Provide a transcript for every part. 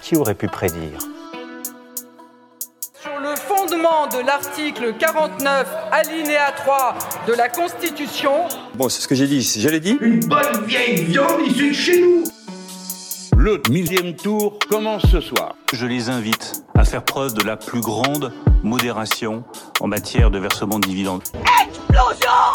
Qui aurait pu prédire Sur le fondement de l'article 49, alinéa 3 de la Constitution, Bon, c'est ce que j'ai dit. Je l'ai dit Une bonne vieille viande issue de chez nous Le millième tour commence ce soir. Je les invite à faire preuve de la plus grande modération en matière de versement de dividendes.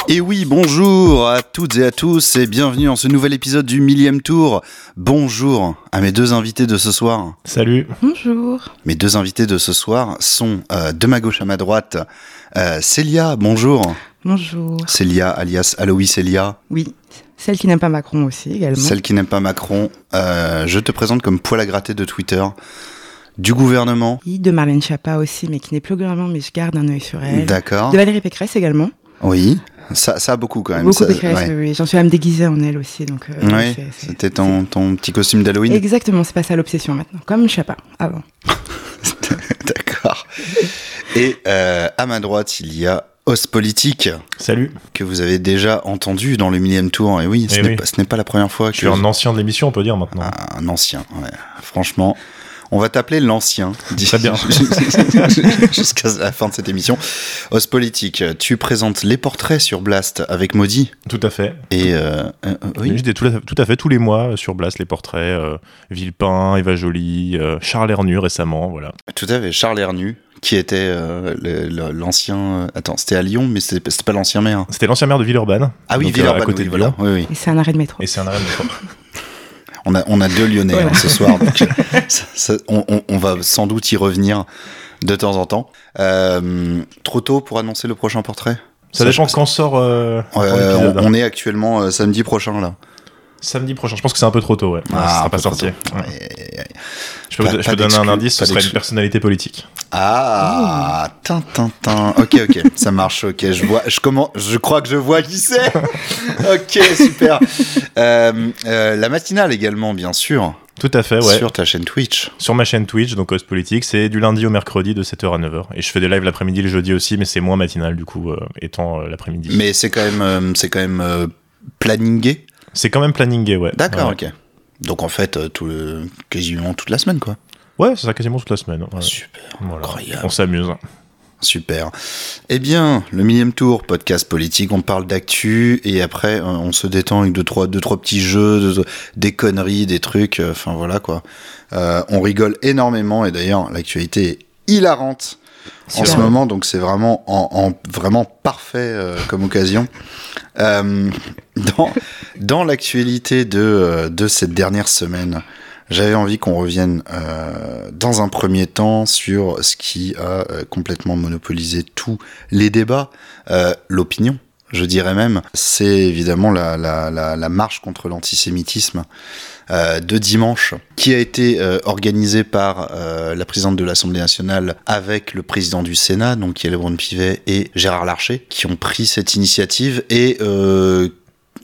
Et oui, bonjour à toutes et à tous et bienvenue dans ce nouvel épisode du millième tour. Bonjour à mes deux invités de ce soir. Salut. Bonjour. Mes deux invités de ce soir sont euh, de ma gauche à ma droite euh, Célia, bonjour. Bonjour. Célia alias Aloïs Célia, Oui, celle qui n'aime pas Macron aussi également. celle qui n'aime pas Macron. Euh, je te présente comme poil à gratter de Twitter du gouvernement. Oui, de Marlène Schiappa aussi, mais qui n'est plus au gouvernement, mais je garde un œil sur elle. D'accord. De Valérie Pécresse également. Oui, ça, ça a beaucoup quand même. Beaucoup Ça- Pécresse, ouais. oui. J'en suis même déguisée en elle aussi. Donc, euh, Oui, c'était ton, ton petit costume d'Halloween. Exactement, c'est pas ça l'obsession maintenant. Comme Schiappa, avant. D'accord. Et euh, à ma droite, il y a Os Politique, Salut. que vous avez déjà entendu dans le millième tour. Et oui, ce Eh n'est oui. pas, ce n'est pas la première fois Je que suis un ancien de l'émission, on peut dire maintenant. un ancien. ouais. Franchement, on va t'appeler l'ancien. Très bien. Jusqu'à la fin de cette émission. Os Politique, tu présentes les portraits sur Blast avec Maudit. Tout à fait. Et euh, euh, oui, Je dis tout, à, tout à fait tous les mois euh, sur Blast les portraits. euh, Villepin, Eva Joly, euh, Charles Hernu récemment, voilà. tout à fait. Charles Hernu, qui était euh, l'ancien. euh, Attends, c'était à Lyon, mais c'était pas l'ancien maire. C'était l'ancien maire de Villeurbanne. Ah oui, donc, euh, Villeurbanne, à côté oui, de. Lyon. Oui, oui. Et c'est un arrêt de métro. Et c'est un arrêt de métro. On a, on a deux Lyonnais Voilà. hein, ce soir, donc ça- ça- on, on- on va sans doute y revenir de temps en temps. Euh, trop tôt pour annoncer le prochain portrait? Ça dépend quand sort euh, Euh, on, on est actuellement euh, samedi prochain là. Samedi prochain. Je pense que c'est un peu trop tôt, ouais. Ah, ça sera pas sorti. Ouais. Je peux, Pas- vous- je pas peux donner un indice, ce serait une personnalité politique. Ah, tin, tin, tin. Ok, ok, ça marche. Ok, je vois, je comment, je crois que je vois qui c'est. ok, super. Euh, euh, la matinale également, bien sûr, Tout à fait, ouais. sur ta chaîne Twitch. Sur ma chaîne Twitch, donc Host Politique, c'est du lundi au mercredi de 7h à 9h. Et je fais des lives l'après-midi, le jeudi aussi, mais c'est moins matinal du coup, euh, étant l'après-midi. Mais c'est quand même, c'est quand même planningé. C'est quand même planningé, ouais. D'accord, Ouais. ok. Donc en fait, euh, tout le, quasiment toute la semaine, quoi. Ouais, c'est ça quasiment toute la semaine. ouais. Super, Voilà. incroyable. On s'amuse. super. Eh bien, le millième tour, podcast politique, on parle d'actu et après euh, on se détend avec deux trois, deux, trois petits jeux, deux- des conneries, des trucs, euh, enfin voilà quoi. Euh, on rigole énormément et d'ailleurs l'actualité est hilarante en ce moment, donc c'est vraiment en, en- vraiment parfait euh, comme occasion. Euh, dans dans l'actualité de euh, de cette dernière semaine, j'avais envie qu'on revienne euh, dans un premier temps sur ce qui a complètement monopolisé tous les débats, l'opinion. Je dirais même, c'est évidemment la, la, la, la marche contre l'antisémitisme de dimanche, qui a été euh, organisée par euh, la présidente de l'Assemblée nationale avec le président du Sénat, donc qui est Pivet et Gérard Larcher, qui ont pris cette initiative et euh,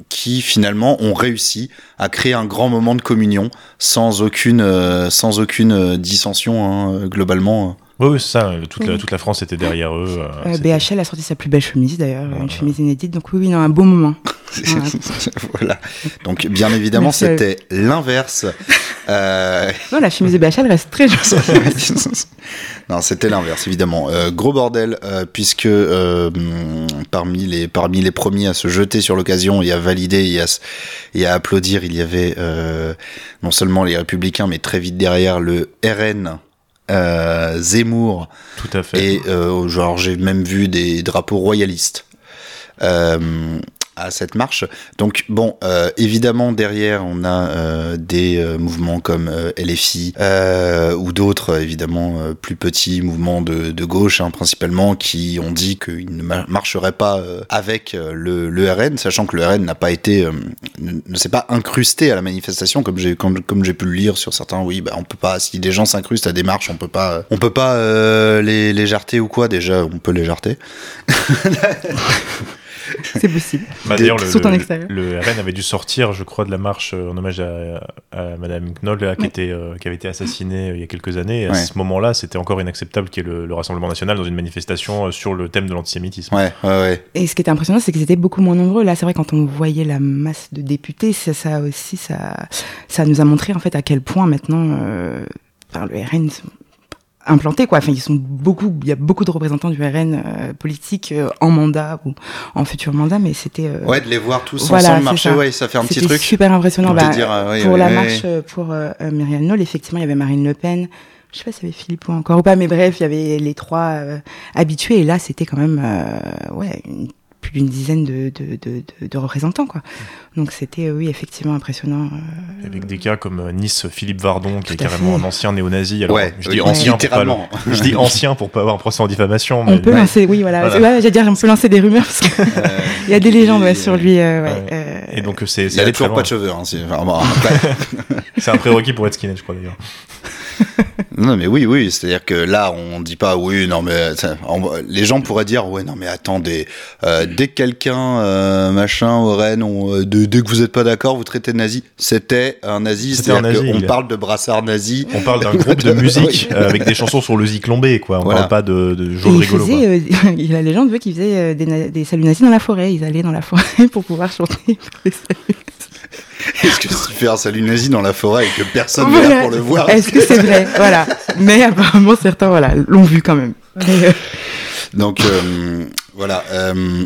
qui finalement ont réussi à créer un grand moment de communion sans aucune, euh, sans aucune euh, dissension hein, globalement. Oui, oui, c'est ça. euh, Toute, la, Oui. toute la France était derrière eux. euh, Euh, BHL a sorti sa plus belle chemise d'ailleurs, une chemise inédite. Donc oui, oui, non, un beau moment. Voilà. voilà. Donc bien évidemment, c'était l'inverse. Euh, Non, la chemise de BHL reste très jolie. non, c'était l'inverse, évidemment. Euh, gros bordel, euh, puisque parmi, les, parmi les premiers à se jeter sur l'occasion et à valider et à, s- et à applaudir, il y avait euh, non seulement les Républicains, mais très vite derrière le RN. Euh, Zemmour Tout à fait. et euh, genre j'ai même vu des drapeaux royalistes euh, à cette marche. Donc bon, euh, évidemment derrière on a euh, des euh, mouvements comme LFI ou d'autres évidemment plus petits mouvements de, gauche hein, principalement qui ont dit qu'ils ne ma- marcheraient pas avec le, RN, sachant que le RN n'a pas été, ne, s'est pas incrusté à la manifestation comme j'ai comme, comme j'ai pu le lire sur certains. Oui, bah on peut pas. Si des gens s'incrustent à des marches, on peut pas, on peut pas les, les jarter ou quoi. Déjà, on peut les jarter. C'est possible. Bah, D'ailleurs, le, le- extérieur. le RN avait dû sortir, je crois, de la marche euh, en hommage à, à Madame Knoll, là, qui, Ouais. était, euh, qui avait été assassinée euh, il y a quelques années. Et à Ouais. ce moment-là, c'était encore inacceptable qu'il y ait le, le Rassemblement national dans une manifestation euh, sur le thème de l'antisémitisme. Ouais, ouais, ouais. Et ce qui était impressionnant, c'est qu'ils étaient beaucoup moins nombreux. Là, c'est vrai, quand on voyait la masse de députés, ça, ça aussi, ça, ça nous a montré en fait à quel point maintenant euh, par le RN implantés quoi. Enfin, ils sont beaucoup. Il y a beaucoup de représentants du RN euh, politique euh, en mandat ou en futur mandat, mais c'était. euh, Ouais, de les voir tous Voilà, ensemble marcher, ça. ouais, ça fait un petit truc. super impressionnant. Bah, dire, euh, oui, pour oui, la oui, marche euh, pour euh, Myriam Knoll, effectivement, il y avait Marine Le Pen. Je sais pas s'il y avait Philippe ou encore ou pas, mais bref, il y avait les trois euh, habitués. Et là, c'était quand même euh, ouais, une- plus d'une dizaine de, de, de, de, de représentants. Quoi. Donc c'était, euh, oui, effectivement impressionnant. euh, Avec des cas comme euh, Nice Philippe Vardon, qui est carrément fait. un ancien néo-nazi. Alors, Ouais, je dis ancien pour pas, je dis ancien pour pas avoir un procès en diffamation. On peut lancer, oui, voilà. Voilà. Ouais, j'allais dire, on peut lancer des rumeurs parce qu'il Euh, y a des légendes ouais, sur lui. euh, ouais, Ouais. euh, Et donc c'est Il c'est y a toujours loin. pas de cheveux. Hein, c'est enfin, bon, après- C'est un prérequis pour être skinhead, je crois d'ailleurs. non, mais oui, oui. C'est-à-dire que là, on dit pas, oui, non, mais on- les gens pourraient dire, ouais, non, mais attendez, euh, dès que quelqu'un, euh, machin, au Rennes, on, euh, de- dès que vous êtes pas d'accord, vous traitez de nazi. C'était un nazi. C'était un C'est-à-dire nazi, qu'on il a- parle de brassard nazi. On parle d'un groupe de musique euh, avec des chansons sur le zik lombé, quoi. On Voilà. parle pas de, de il rigolo. quoi. faisait, euh, la légende veut qu'il faisait euh, des, des saluts nazis dans la forêt. Ils allaient dans la forêt pour pouvoir chanter les saluts. Est-ce que tu fais un salut nazi dans la forêt et que personne n'est là Voilà. pour le voir Est-ce que c'est vrai Voilà. Mais apparemment, certains voilà, l'ont vu quand même. Mais, euh, Donc euh, voilà. euh,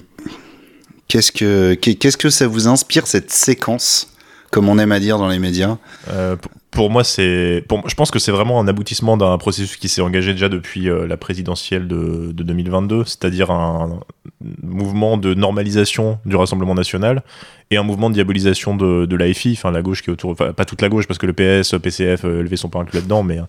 qu'est-ce que qu'est-ce que ça vous inspire cette séquence, comme on aime à dire dans les médias? Euh, pour- moi, c'est, pour, je pense que c'est vraiment un aboutissement d'un processus qui s'est engagé déjà depuis euh, la présidentielle de, de 2022, c'est-à-dire un mouvement de normalisation du Rassemblement national et un mouvement de diabolisation de, de l'AFI, enfin la gauche qui est autour, pas toute la gauche parce que le PS, PCF, euh, LV sont pas inclus là-dedans, mais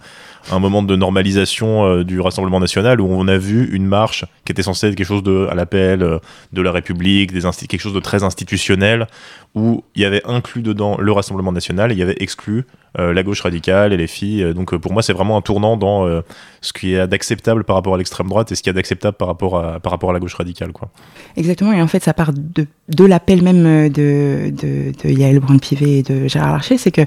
un, moment de normalisation euh, du Rassemblement national où on a vu une marche qui était censée être quelque chose de, à l'appel euh, de la République, quelque chose de très institutionnel, où il y avait inclus dedans le Rassemblement national et il y avait exclu la gauche radicale et les filles. Donc pour moi, c'est vraiment un tournant dans ce qui est d'acceptable par rapport à l'extrême droite et ce qui est d'acceptable par rapport à, la gauche radicale. Exactement. Et en fait, ça part de, de l'appel même euh, de, de, de Yael Braun-Pivet et de Gérard Larcher. C'est que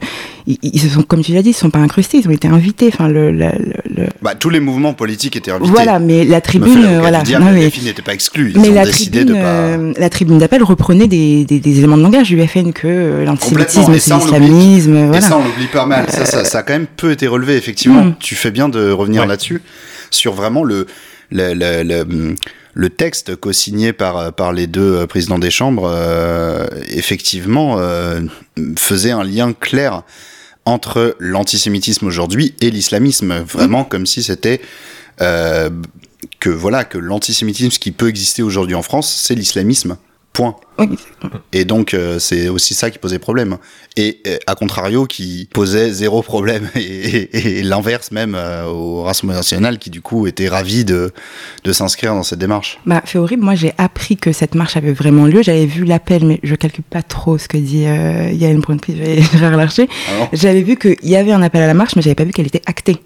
ils, ils se sont, comme tu l'as dit, ils se sont pas incrustés. Ils ont été invités. Enfin, le, le, le- le- Bah tous les mouvements politiques étaient invités. voilà. Mais la tribune, voilà. diable, Non, mais- les filles n'étaient pas exclues. Ils mais ont la décidé tribune, de pas. euh, la tribune d'appel reprenait des, des, des éléments de langage du FN que euh, l'antisémitisme. Et l'islamisme. Et Voilà. ça, on l'oublie pas mal. Ça, ça, ça a quand même peu été relevé, effectivement. Mm. Tu fais bien de revenir Ouais. là-dessus, sur vraiment le, le, le, le, le texte co-signé par, par les deux euh, présidents des chambres, euh, effectivement, euh, faisait un lien clair entre l'antisémitisme aujourd'hui et l'islamisme. Vraiment comme si c'était... euh, que voilà que l'antisémitisme qui peut exister aujourd'hui en France, c'est l'islamisme. Point. Oui, Et donc, euh, c'est aussi ça qui posait problème. Et euh, à contrario, qui posait zéro problème. Et, et- et l'inverse même euh, au Rassemblement national, qui du coup était ravi de, de s'inscrire dans cette démarche. Bah, fait horrible. Moi, j'ai appris que cette marche avait vraiment lieu. J'avais vu l'appel, mais je calcule pas trop ce que dit euh, Yael et Gérard Larcher. J'avais vu qu'il y avait un appel à la marche, mais j'avais pas vu qu'elle était actée.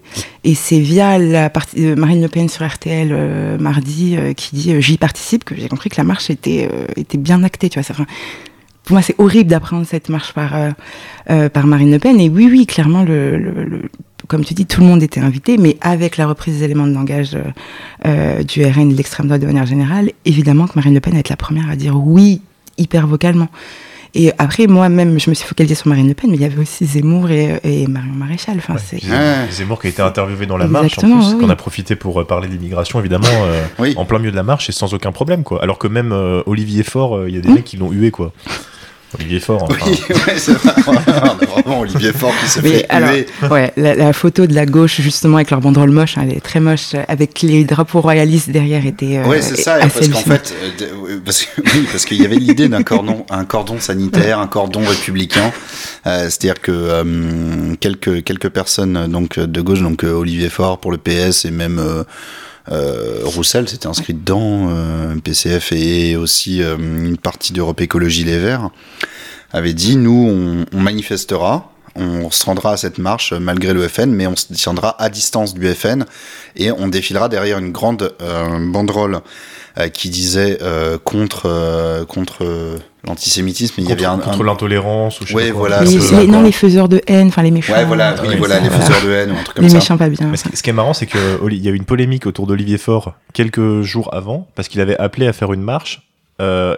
Et c'est via la partie de Marine Le Pen sur RTL mardi qui dit j'y participe que j'ai compris que la marche était était bien actée. Tu vois, pour moi, c'est horrible d'apprendre cette marche par euh, euh, par Marine Le Pen. Et oui, oui, clairement, le, comme tu dis, tout le monde était invité, mais avec la reprise des éléments de langage euh, du RN et de l'extrême droite de manière générale, évidemment que Marine Le Pen va être la première à dire oui hyper vocalement. Et après, moi-même, je me suis focalisée sur Marine Le Pen, mais il y avait aussi Zemmour et, et Marion Maréchal. Enfin, c'est... Zemmour, Ouais. Zemmour qui a été interviewé dans la marche, en plus, oui, qu'on a profité pour euh, parler d'immigration, évidemment, euh, Oui. en plein milieu de la marche et sans aucun problème. quoi. Alors que même euh, Olivier Faure, euh, il y a des Mmh. mecs qui l'ont hué. quoi. Olivier Faure, enfin, oui, ouais, c'est vrai. On a vraiment Olivier Faure qui se fait alors, ouais, la, la photo de la gauche, justement, avec leur banderole moche, hein, elle est très moche, avec les drapeaux royalistes derrière, était euh, Ouais, c'est ça, assez parce qu'en fait, euh, oui, parce que- oui, parce qu'il y avait l'idée d'un cordon, un cordon sanitaire, un cordon républicain. Euh, C'est-à-dire que euh, quelques quelques personnes donc de gauche, donc euh, Olivier Faure pour le PS et même Roussel s'était inscrit dedans, euh, PCF et aussi euh, une partie d'Europe Écologie Les Verts avait dit nous on, on manifestera. On se rendra à cette marche euh, malgré le FN, mais on se tiendra à distance du FN et on défilera derrière une grande euh, banderole euh, qui disait euh, contre euh, contre euh, l'antisémitisme. Il y contre, avait un, contre un- l'intolérance ou je sais Ouais, pas quoi. voilà, Les- les- non, les faiseurs de haine, enfin les méchants. Ouais, voilà, oui, Ouais, voilà, c'est les faiseurs de haine ou un truc comme les ça. méchants pas bien. Mais ce, ce qui est marrant, c'est que il y a eu une polémique autour d'Olivier Faure quelques jours avant, parce qu'il avait appelé à faire une marche euh,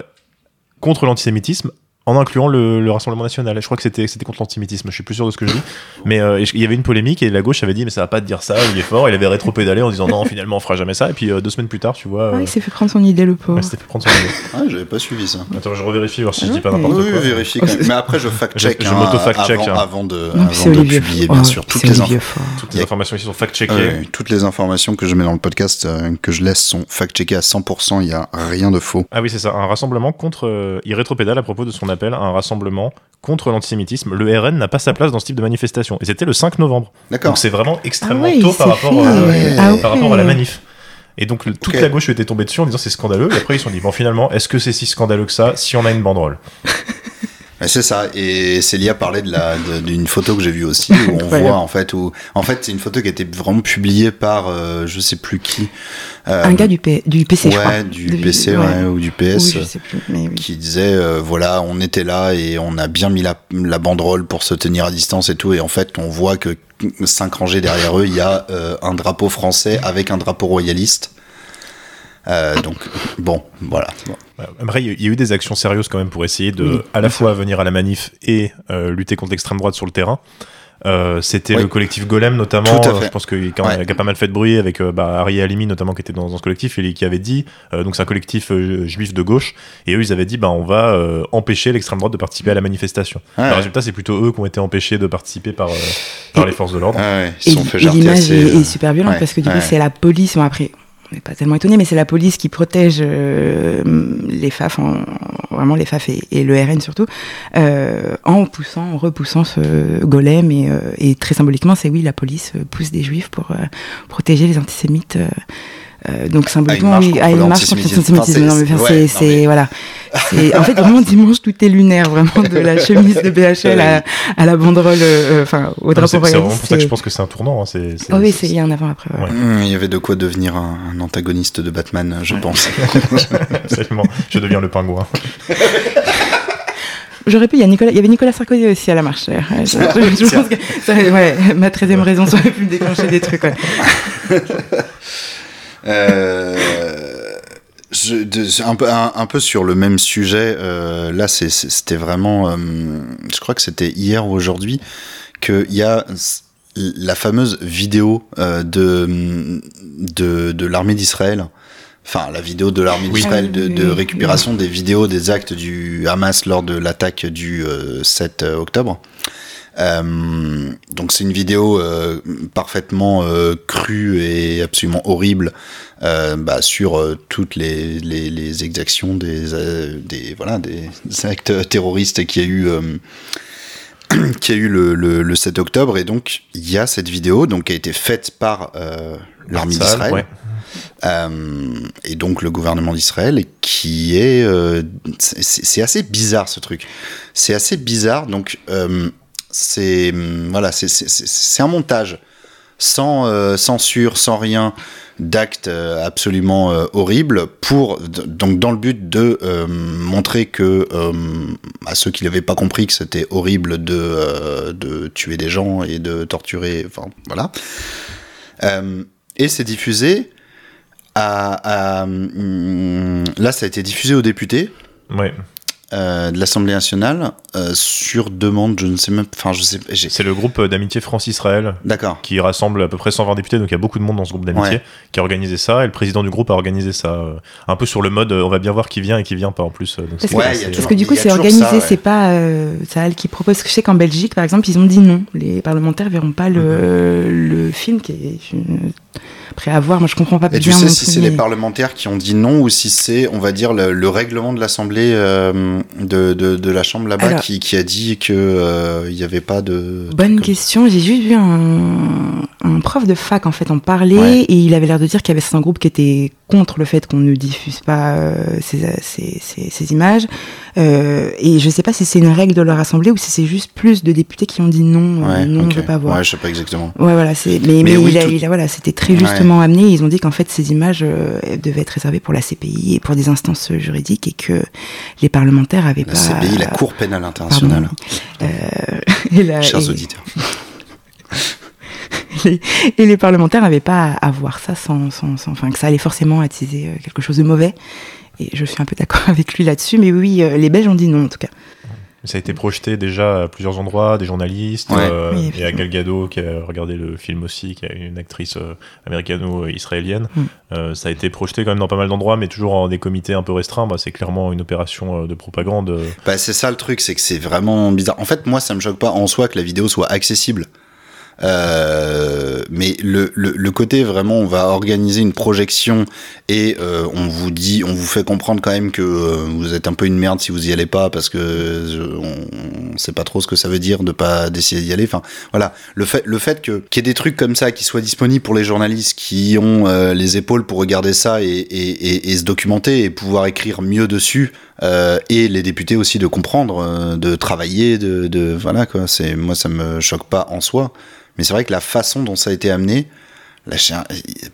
contre l'antisémitisme en incluant le, le Rassemblement national. Je crois que c'était contre l'antisémitisme. Je suis plus sûr de ce que je dis. Mais euh, il y avait une polémique et la gauche avait dit mais ça va pas te dire ça. Il est fort. Il avait rétro-pédalé en disant non finalement on fera jamais ça. Et puis euh, deux semaines plus tard, tu vois. Ah, euh, il s'est fait prendre son idée, le pauvre. ouais, c'était fait prendre son idée. Ah, j'avais pas suivi ça. Attends, je revérifie voir si je Ah dis pas ouais. n'importe Oui, quoi. oui, vérifie quand même. Mais après, je fact-check Je- je hein, m'auto-fact-check, avant, hein. avant de, Non, c'est avant de Olivier publier, bien sûr, toutes les, Olivier inf- Faure. Toutes les informations ici sont fact-checkées. euh, toutes les informations que je mets dans le podcast, euh, que je laisse, sont fact-checkées à 100%. Il n'y a rien de faux. Ah oui, c'est ça. Un rassemblement contre. il rétropédale à propos de ce un rassemblement contre l'antisémitisme. Le RN n'a pas sa place dans ce type de manifestation. Et c'était le 5 novembre. D'accord. Donc c'est vraiment extrêmement Ah ouais, tôt par rapport, fait, euh, ouais. Ah par ouais. rapport à la manif. Et donc le- toute la gauche était tombée dessus en disant c'est scandaleux. Et après ils se sont dit bon finalement est-ce que c'est si scandaleux que ça si on a une banderole? C'est ça. Et Célia parlait de la d'une photo que j'ai vue aussi où on voit en fait où en fait c'est une photo qui a été vraiment publiée par euh, je sais plus qui. Euh, Un gars du, P- du PC, je crois. ouais, du De- PC ouais. ouais, ou du PS. Oui, je sais plus, mais oui. qui disait euh, voilà on était là et on a bien mis la, la banderole pour se tenir à distance et tout et en fait on voit que cinq rangées derrière eux il y a euh, un drapeau français avec un drapeau royaliste donc bon voilà Ouais, Après, il y a- eu des actions sérieuses quand même pour essayer de, Oui, à la fois venir à la manif et euh, lutter contre l'extrême droite sur le terrain. Euh, C'était Oui. le collectif Golem notamment. Euh, Je pense qu'il quand- Ouais. a pas mal fait de bruit avec euh, bah, Ari Halimi notamment qui était dans, dans ce collectif et qui avait dit euh, donc c'est un collectif euh, juif de gauche et eux ils avaient dit bah on va euh, empêcher l'extrême droite de participer à la manifestation. Ouais. Le résultat c'est plutôt eux qui ont été empêchés de participer par euh, par les forces de l'ordre. Ah ouais, ils Et, se sont fait et jarter l'image assez, est, est super violente ouais, parce que du ouais. coup, c'est la police. Bon, après, on n'est pas tellement étonné, mais c'est la police qui protège euh, les FAF, en- vraiment les FAF et, et le RN surtout, euh, en poussant, en repoussant ce golem. Et, euh, et très symboliquement, c'est oui, la police euh, pousse des juifs pour euh, protéger les antisémites. Euh, donc symboliquement, marche oui, contre à une marche contre l'antisémitisme. Non, mais c'est- enfin, ouais, c'est, non, mais- c'est- voilà. C'est, en fait, vraiment dimanche, tout est lunaire, vraiment de la chemise de BHL à, à la banderole, euh, enfin au drapeau C'est c'est vraiment royaliste. pour ça que je pense que c'est un tournant. hein, c'est- c'est- Oh oui, c'est il y a un avant après. ouais. Ouais. Hum, Il y avait de quoi devenir un, un antagoniste de Batman, je pense. Absolument. Je deviens le pingouin. J'aurais pu. Il y a Nicolas, il y avait Nicolas Sarkozy aussi à la marche. Ouais, je, je- je pense que ça, ouais, ma 13 raison, ça aurait pu me déclencher des trucs. Euh, je, de- un, peu, un, un peu sur le même sujet, euh, là c'était vraiment, euh, je crois que c'était hier ou aujourd'hui, qu'il y a la fameuse vidéo euh, de, de, de l'armée d'Israël, enfin la vidéo de l'armée Oui. d'Israël de, récupération des vidéos des actes du Hamas lors de l'attaque du euh, 7 octobre. Euh, donc c'est une vidéo euh, parfaitement euh, crue et absolument horrible bah, sur toutes les, les, les exactions des, des voilà des actes terroristes qui a eu qui a eu le, le, le 7 octobre. Et donc il y a cette vidéo donc qui a été faite par l'armée d'Israël. ouais. euh, et donc le gouvernement d'Israël qui est euh, c'est c'est assez bizarre ce truc. C'est assez bizarre. Donc euh, c'est hum, voilà c'est un montage. Sans euh, censure sans rien d'actes euh, absolument euh, horribles pour donc dans le but de euh, montrer que à ceux qui n'avaient pas compris que c'était horrible de de tuer des gens et de torturer enfin voilà. Et c'est diffusé à, hum, là ça a été diffusé aux députés. Ouais. Euh, de l'Assemblée nationale euh, sur demande je ne sais même enfin je sais j'ai- C'est le groupe d'amitié France-Israël d'accord qui rassemble à peu près 120 députés, donc il y a beaucoup de monde dans ce groupe d'amitié Ouais. qui a organisé ça, et le président du groupe a organisé ça, euh, un peu sur le mode euh, on va bien voir qui vient et qui vient pas en plus. euh, donc Parce Ouais, assez- a Parce que du coup, c'est organisé, ça, ouais. c'est pas euh, Sahel qui propose. Parce que je sais qu'en Belgique, par exemple, ils ont dit non. Les parlementaires verront pas le, le film qui est après à voir. Moi, je comprends pas Et tu sais si c'est les parlementaires qui ont dit non ou si c'est, on va dire, le, le règlement de l'Assemblée euh, de, de, de la Chambre là-bas qui, qui a dit que euh, il n'y avait pas de... Bonne question. J'ai juste vu un, un prof de fac en fait en parler Ouais. et il avait l'air de dire qu'il y avait certains groupes qui étaient contre le fait qu'on ne diffuse pas euh, ces, ces, ces, ces images. Euh, et je sais pas si c'est une règle de leur assemblée ou si c'est juste plus de députés qui ont dit non, euh, Ouais, non, ok. je veux pas voir. Ouais, je sais pas exactement. Ouais, voilà, c'est. Mais, Mais mais, oui, il, a, tout- il a- voilà, c'était très Ouais. Amené. Ils ont dit qu'en fait, ces images euh, devaient être réservées pour la CPI et pour des instances juridiques et que les parlementaires avaient La pas. CPI, la Cour pénale internationale. Euh, et, la- chers et- auditeurs. les- et les parlementaires n'avaient pas à, à voir ça sans, sans, sans- enfin, que ça allait forcément attiser euh, quelque chose de mauvais. Et je suis un peu d'accord avec lui là-dessus. Mais oui, les Belges ont dit non, en tout cas. Ça a été projeté déjà à plusieurs endroits, des journalistes, Ouais. euh, Oui, et à. Gal Gadot qui a regardé le film aussi, qui est une actrice euh, américano-israélienne. Mm. Euh, ça a été projeté quand même dans pas mal d'endroits, mais toujours en des comités un peu restreints. Bah, c'est clairement une opération euh, de propagande. Bah, c'est ça le truc, c'est que c'est vraiment bizarre. En fait, moi, ça me choque pas en soi que la vidéo soit accessible. Euh, mais le, le, le côté vraiment, on va organiser une projection et euh, on vous dit, on vous fait comprendre quand même que euh, vous êtes un peu une merde si vous y allez pas parce que on, on sait pas trop ce que ça veut dire de pas d'essayer d'y aller. Enfin, voilà, le fait, le fait que qu'il y ait des trucs comme ça qui soient disponibles pour les journalistes qui ont euh, les épaules pour regarder ça et, et, et se documenter et pouvoir écrire mieux dessus. Euh, et les députés aussi de comprendre, euh, de travailler, de, de voilà quoi. C'est moi ça me choque pas en soi, mais c'est vrai que la façon dont ça a été amené,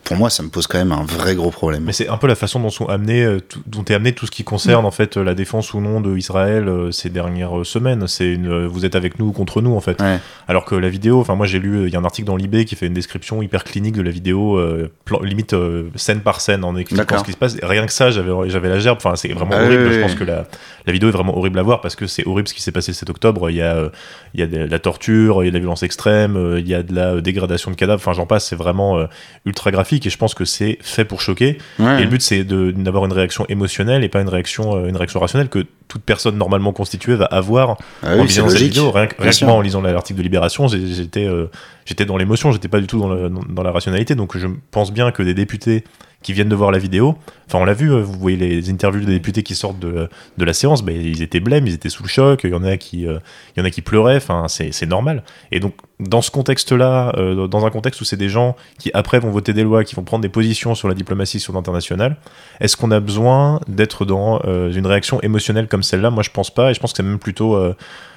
pour moi ça me pose quand même un vrai gros problème. Mais c'est un peu la façon dont sont amenés, euh, tout- dont est amené tout ce qui concerne en fait euh, la défense ou non de Israël euh, ces dernières semaines. C'est une, vous êtes avec nous ou contre nous en fait. Ouais. Alors que la vidéo, enfin moi j'ai lu, il y a un article dans l'IB qui fait une description hyper clinique de la vidéo, euh, plan- limite euh, scène par scène en expliquant ce qui se passe. Et rien que ça, j'avais j'avais la gerbe. Enfin c'est vraiment Ah horrible. oui, Je pense que la, la vidéo est vraiment horrible à voir parce que c'est horrible ce qui s'est passé 7 octobre. Il y a il y a de la torture, il y a de la violence extrême, il y a de la dégradation de cadavres. Enfin j'en passe. C'est vraiment euh, ultra graphique et je pense que c'est fait pour choquer. Ouais. Et le but, c'est de- d'avoir une réaction émotionnelle et pas une réaction, euh, une réaction rationnelle que toute personne normalement constituée va avoir Ah en oui, visionnant cette vidéo. Rien, que moi, en lisant l'article de Libération, j'étais euh, j'étais dans l'émotion, j'étais pas du tout dans, le- dans- dans la rationalité. Donc je pense bien que des députés qui viennent de voir la vidéo, enfin on l'a vu, euh, vous voyez les interviews des députés qui sortent de, de la séance, ben, ils étaient blêmes, ils étaient sous le choc, il y en a qui, euh, il y en a qui pleuraient, enfin c'est normal. Et donc dans ce contexte-là, euh, dans un contexte où c'est des gens qui après vont voter des lois, qui vont prendre des positions sur la diplomatie, sur l'international, est-ce qu'on a besoin d'être dans une réaction émotionnelle comme celle-là? Moi je pense pas, et je pense que c'est même plutôt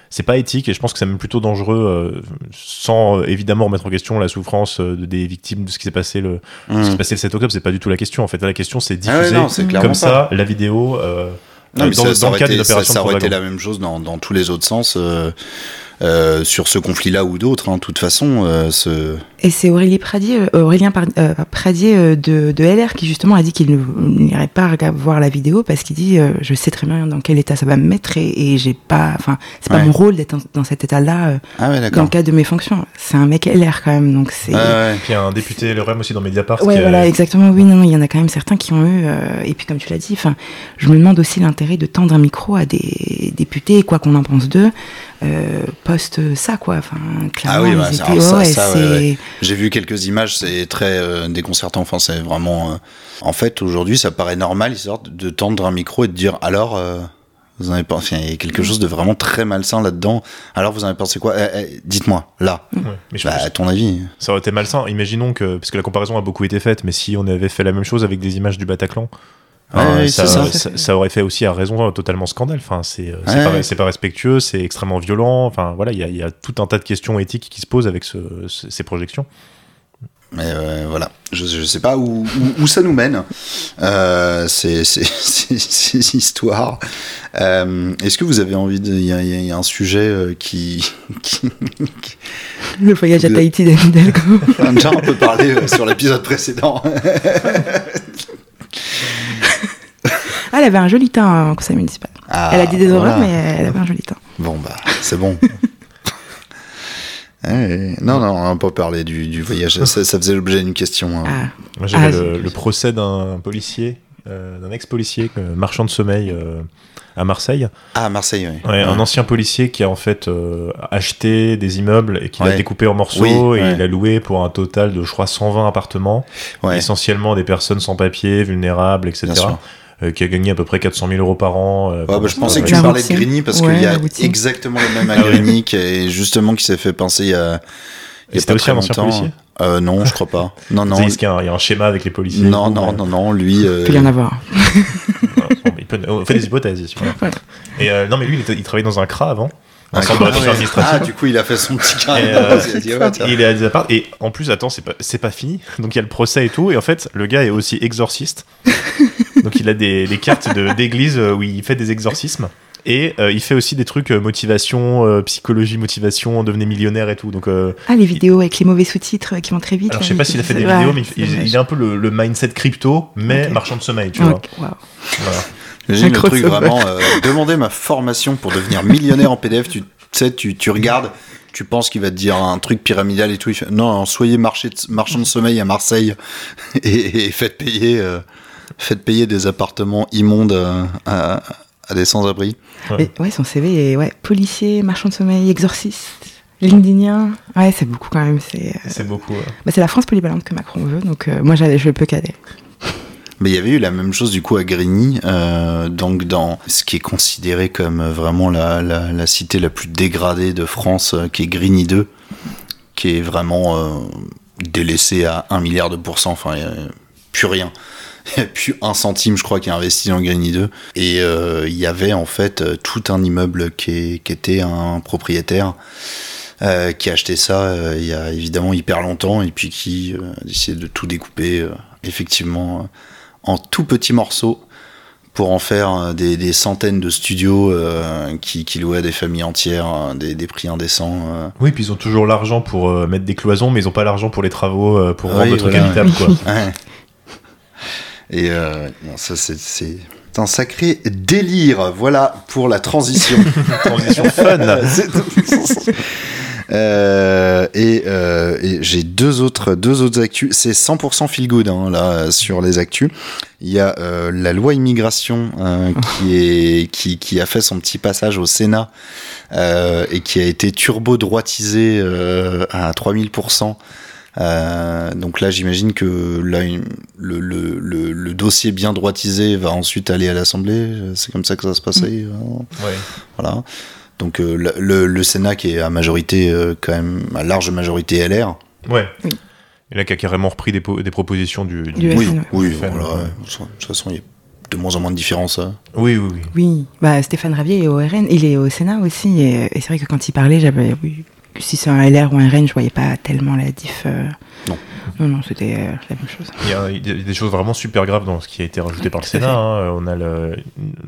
c'est pas éthique et je pense que c'est même plutôt dangereux euh, sans euh, évidemment remettre en question la souffrance euh, de- des victimes de ce qui s'est passé le ce qui Mmh. s'est passé le 7 octobre c'est pas du tout la question en fait la question c'est Ah ouais, diffuser non, comme pas. ça la vidéo euh, Non, mais dans, ça, dans ça le cadre été, d'une ça, opération ça aurait été la même chose dans, dans tous les autres sens, euh, euh, sur ce conflit-là ou d'autres. hein. De toute façon, euh, ce... Et c'est Aurélie Pradier, euh, Aurélien Pradier de, de LR qui justement a dit qu'il ne- n'irait pas voir la vidéo parce qu'il dit euh, je sais très bien dans quel état ça va me mettre et, et j'ai pas, enfin c'est pas Ouais. mon rôle d'être dans, cet état-là euh, Ah ouais, dans le cadre de mes fonctions. C'est un mec LR quand même, donc c'est. Ouais, ouais. puis il y a un député le REM aussi dans Mediapart Ouais, qui voilà, exactement. Oui, non, non, il y en a quand même certains qui ont eu. euh, et puis, comme tu l'as dit, enfin, je me demande aussi l'intérêt de tendre un micro à des députés, quoi qu'on en pense d'eux, euh, post ça, quoi. Enfin, clairement, Ah oui, ils bah, étaient- ça, ouais, ça, ouais, c'est- ouais. J'ai vu quelques images, c'est très euh, déconcertant. Enfin, c'est vraiment. euh, En fait, aujourd'hui, ça paraît normal, histoire de- de tendre un micro et de dire alors. euh, Vous en avez pensé Il y a quelque chose de vraiment très malsain là-dedans. Alors, vous en avez pensé quoi? Eh, eh, Dites-moi, là. Ouais, mais je Bah, à ton avis. ça aurait été malsain imaginons que parce que la comparaison a beaucoup été faite mais si on avait fait la même chose avec des images du Bataclan Ouais, ouais, ça, c'est ça. ça- ça aurait fait aussi à raison euh, totalement scandale. Enfin, c'est euh, c'est Ouais, pas, respectueux, c'est extrêmement violent. Enfin, voilà, il y a, il y a tout un tas de questions éthiques qui se posent avec ce- ce- ces projections. Mais euh, voilà, je, je sais pas où, où, où ça nous mène, euh, ces, ces, ces, ces histoires. Euh, Est-ce que vous avez envie de... Il y, a- il y a un sujet qui... qui... Le voyage à Tahiti d'Anne. On déjà un peu parlé euh, sur l'épisode précédent. Ah, elle avait un joli teint en conseil municipal. Ah, elle a dit des horreurs, mais elle avait un joli teint. Bon, bah, c'est bon. Ouais, non, non, on pas parler du, du voyage. Ça, ça faisait l'objet d'une question. hein. Ah, Moi, j'avais Ah, le, procès d'un policier, euh, d'un ex-policier, euh, marchand de sommeil euh, à Marseille. Ah, à Marseille, oui. Ouais, Un ancien policier qui a en fait euh, acheté des immeubles et qui l'a découpé en morceaux Oui, et ouais. il a loué pour un total de, je crois, 120 appartements, Ouais, essentiellement des personnes sans papier, vulnérables, etc. euh, qui a gagné à peu près 400 000 euros par an. euh, Ouais, bah, je pensais que tu parlais de. Grigny parce Ouais, qu'il y a exactement le même à Ah. Grigny qui est justement qui s'est fait pincer il y a. il y Et a c'était pas aussi très un ancien longtemps. policier euh, Non, je crois pas. Non, non. Est-ce qu'il y, a un- il y a un schéma avec les policiers Non, et non, ouais. non, non, lui. euh, il peut y en avoir. Voilà, bon, il peut- on fait des hypothèses ici. voilà. Ouais. Et euh, non, mais lui, il, était- il travaillait dans un CRA avant, un centre de cra- Ah, du coup, il a fait son petit. Et, euh, Il. Et est à des apparts. Et en plus, attends, c'est pas, c'est pas fini. Donc il y a le procès et tout. Et en fait, le gars est aussi exorciste. Donc il a des, des cartes de, d'église euh, où il fait des exorcismes. Et euh, il fait aussi des trucs euh, motivation, euh, psychologie, motivation, devenez millionnaire et tout. Donc, euh, Ah, les vidéos avec les mauvais sous-titres euh, qui vont très vite. alors là, je sais pas s'il a fait des Ouais, vidéos, mais il, est un peu le, le mindset crypto, mais marchand de sommeil, tu vois. Voilà. J'imagine le truc vraiment. euh, demander ma formation pour devenir millionnaire en PDF. Tu sais, tu, tu regardes, tu penses qu'il va te dire un truc pyramidal et tout. Il fait, non, soyez marché de- marchand de sommeil à Marseille et, et faites payer, euh, faites payer des appartements immondes à, à des sans-abri. Ouais, son CV est ouais, policier, marchand de sommeil, exorciste, LinkedInien. Ouais, c'est beaucoup quand même. C'est euh, beaucoup. ouais. bah, c'est la France polyvalente que Macron veut, donc euh, moi je peux cader. Mais il y avait eu la même chose du coup à Grigny, euh, donc dans ce qui est considéré comme vraiment la, la, la cité la plus dégradée de France, euh, qui est Grigny 2, qui est vraiment euh, délaissée à 1 milliard de pourcents, enfin il y a plus rien. Il n'y a plus un centime, je crois, qui est investi dans Grigny 2. Et euh, il y avait en fait euh, tout un immeuble qui, est- qui était un propriétaire euh, qui a acheté ça euh, il y a évidemment hyper longtemps et puis qui euh, a décidé de tout découper effectivement en tout petits morceaux pour en faire des, des centaines de studios qui, qui louaient à des familles entières des, des prix indécents. Oui, puis ils ont toujours l'argent pour mettre des cloisons, mais ils ont pas l'argent pour les travaux, pour Oui, rendre le truc habitable, quoi. Ouais. Et euh, non, ça c'est un sacré délire. Voilà pour la transition. Transition fun, Euh, et euh, et j'ai deux autres deux autres actus. C'est 100% feel good hein, là sur les actus. Il y a euh, la loi immigration euh, qui est qui qui a fait son petit passage au Sénat euh, et qui a été turbo droitisé euh, à 3000%. Euh, donc là, j'imagine que là, une- le, le, le, le dossier bien droitisé va ensuite aller à l'Assemblée. C'est comme ça que ça se passait. euh, Ouais. voilà. Donc euh, le, le, le Sénat qui est à majorité euh, quand même à large majorité LR. Ouais. Oui. Et là, qui a carrément repris des, po- des propositions du. du- Du oui, FN, ouais. oui, FN, voilà. ouais. De toute façon, il y a de moins en moins de différence. hein. Oui, oui, oui. Oui, bah, Stéphane Ravier est au RN, il est au Sénat aussi, et, et c'est vrai que quand il parlait, j'avais, oui, si c'est un LR ou un RN, je voyais pas tellement la diff. euh, Non. Non, non, c'était euh, la même chose. Il y, a, il y a des choses vraiment super graves dans ce qui a été rajouté par le Sénat. hein. On a le,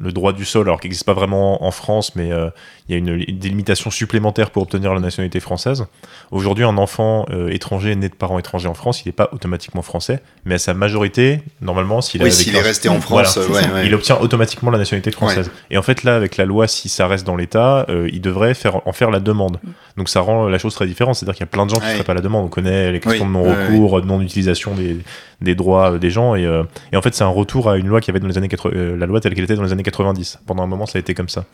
le droit du sol, alors qui n'existe pas vraiment en France, mais euh, il y a une, délimitation supplémentaire pour obtenir la nationalité française. Aujourd'hui, un enfant euh, étranger né de parents étrangers en France, il n'est pas automatiquement français, mais à sa majorité, normalement, s'il Oui, est resté en France, ouais, ouais. il obtient automatiquement la nationalité française. Et en fait, là, avec la loi, si ça reste dans l'État, euh, il devrait faire, en faire la demande. Donc ça rend la chose très différente. C'est-à-dire qu'il y a plein de gens qui ne Ouais. feraient pas la demande. On connaît les questions Oui, de ouais, non-recours, de non-utilisation des, des droits euh, des gens. Et, euh, et en fait, c'est un retour à une loi qui avait dans les années 80, euh, la loi telle qu'elle était dans les années 90. Pendant un moment, ça a été comme ça.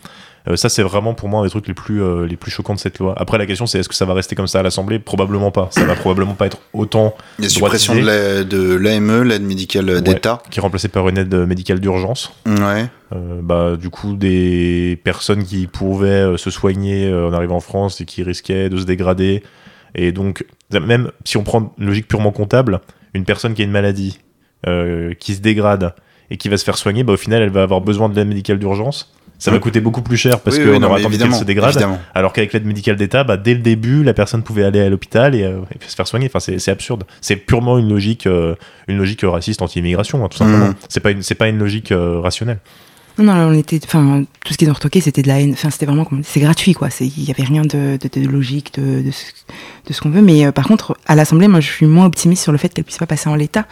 Euh, ça, c'est vraiment pour moi un des trucs les plus, euh, les plus choquants de cette loi. Après, la question, c'est est-ce que ça va rester comme ça à l'Assemblée? Probablement pas. Ça va probablement pas être autant Il y a suppression de l'AME, l'aide médicale Ouais. d'État. qui est remplacé par une aide médicale d'urgence. Ouais. Euh, bah, du coup, des personnes qui pouvaient euh, se soigner euh, en arrivant en France et qui risquaient de se dégrader. Et donc, même si on prend une logique purement comptable, une personne qui a une maladie, euh, qui se dégrade et qui va se faire soigner, bah, au final, elle va avoir besoin de l'aide médicale d'urgence. Ça va Oui. coûter beaucoup plus cher parce Oui, qu'on oui, aura attendu qu'elle se dégrade. évidemment. Alors qu'avec l'aide médicale d'État, bah, dès le début, la personne pouvait aller à l'hôpital et, euh, et se faire soigner. Enfin, c'est absurde. C'est purement une logique, euh, une logique raciste anti-immigration, hein, tout simplement. Mhm. C'est pas une, c'est pas une logique euh, rationnelle. Non, non, on était, enfin, tout ce qu'ils ont retoqué, c'était de la haine. Enfin, c'était vraiment, c'est gratuit, quoi. Il y avait rien de, de, de logique, de, de, ce, qu'on veut. Mais euh, par contre, à l'Assemblée, moi, je suis moins optimiste sur le fait qu'elle puisse pas passer en l'état,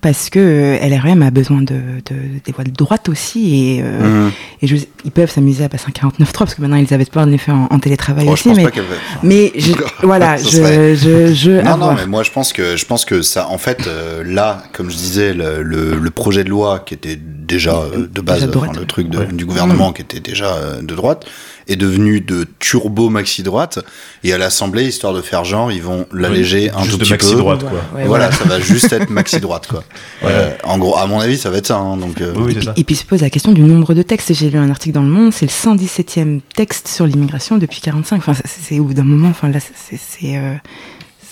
parce que euh, LREM a besoin de, de des voix de droite aussi, et, euh, Mmh. et je, ils peuvent s'amuser à passer un 49.3 parce que maintenant Elisabeth Borne les fait en, en télétravail Oh, je aussi, pense mais, pas qu'elle va. mais je, voilà, je, serait- je, je, Non, non, mais moi je pense que je pense que ça, en fait, euh, là, comme je disais, le, le, le projet de loi qui était déjà euh, de base, Déjà de droite, le truc de- Ouais. du gouvernement qui était déjà euh, de droite, est devenu de turbo maxi droite. Et à l'Assemblée, histoire de faire genre, ils vont l'alléger un Juste tout de petit maxi peu. droite, quoi. Ouais, voilà, ça va juste être maxi droite, quoi. Ouais. Euh, en gros, à mon avis, ça va être ça. hein, donc, euh, Oui, oui, Et c'est puis, ça. et puis se pose la question du nombre de textes. J'ai lu un article dans Le Monde, c'est le 117e texte sur l'immigration depuis 45. Enfin, c'est au bout d'un moment. Enfin là, c'est,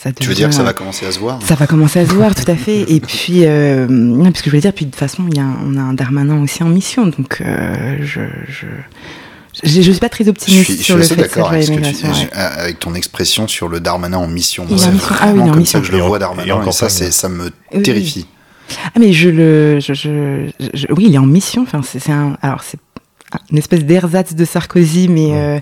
euh, ça tu veux dire que ça devient- va commencer à se voir Ça va commencer à se voir, tout à fait. Et puis, euh, non, parce que je voulais dire, puis de toute façon, il y a, on a un Darmanin aussi en mission, donc euh, je, je, je, je suis pas très Je optimiste suis, je suis sur le assez fait que ça d'accord avec, ouais. je- avec ton expression sur le Darmanin en mission. C'est mission. Ah oui, comme mission. ça que je le vois Darmanin. Et, ça, campagne. c'est, ça me Oui. terrifie. Ah mais je le, je, je, je- oui, il est en mission. Enfin, c'est c'est un, alors c'est une espèce d'ersatz de Sarkozy, mais euh,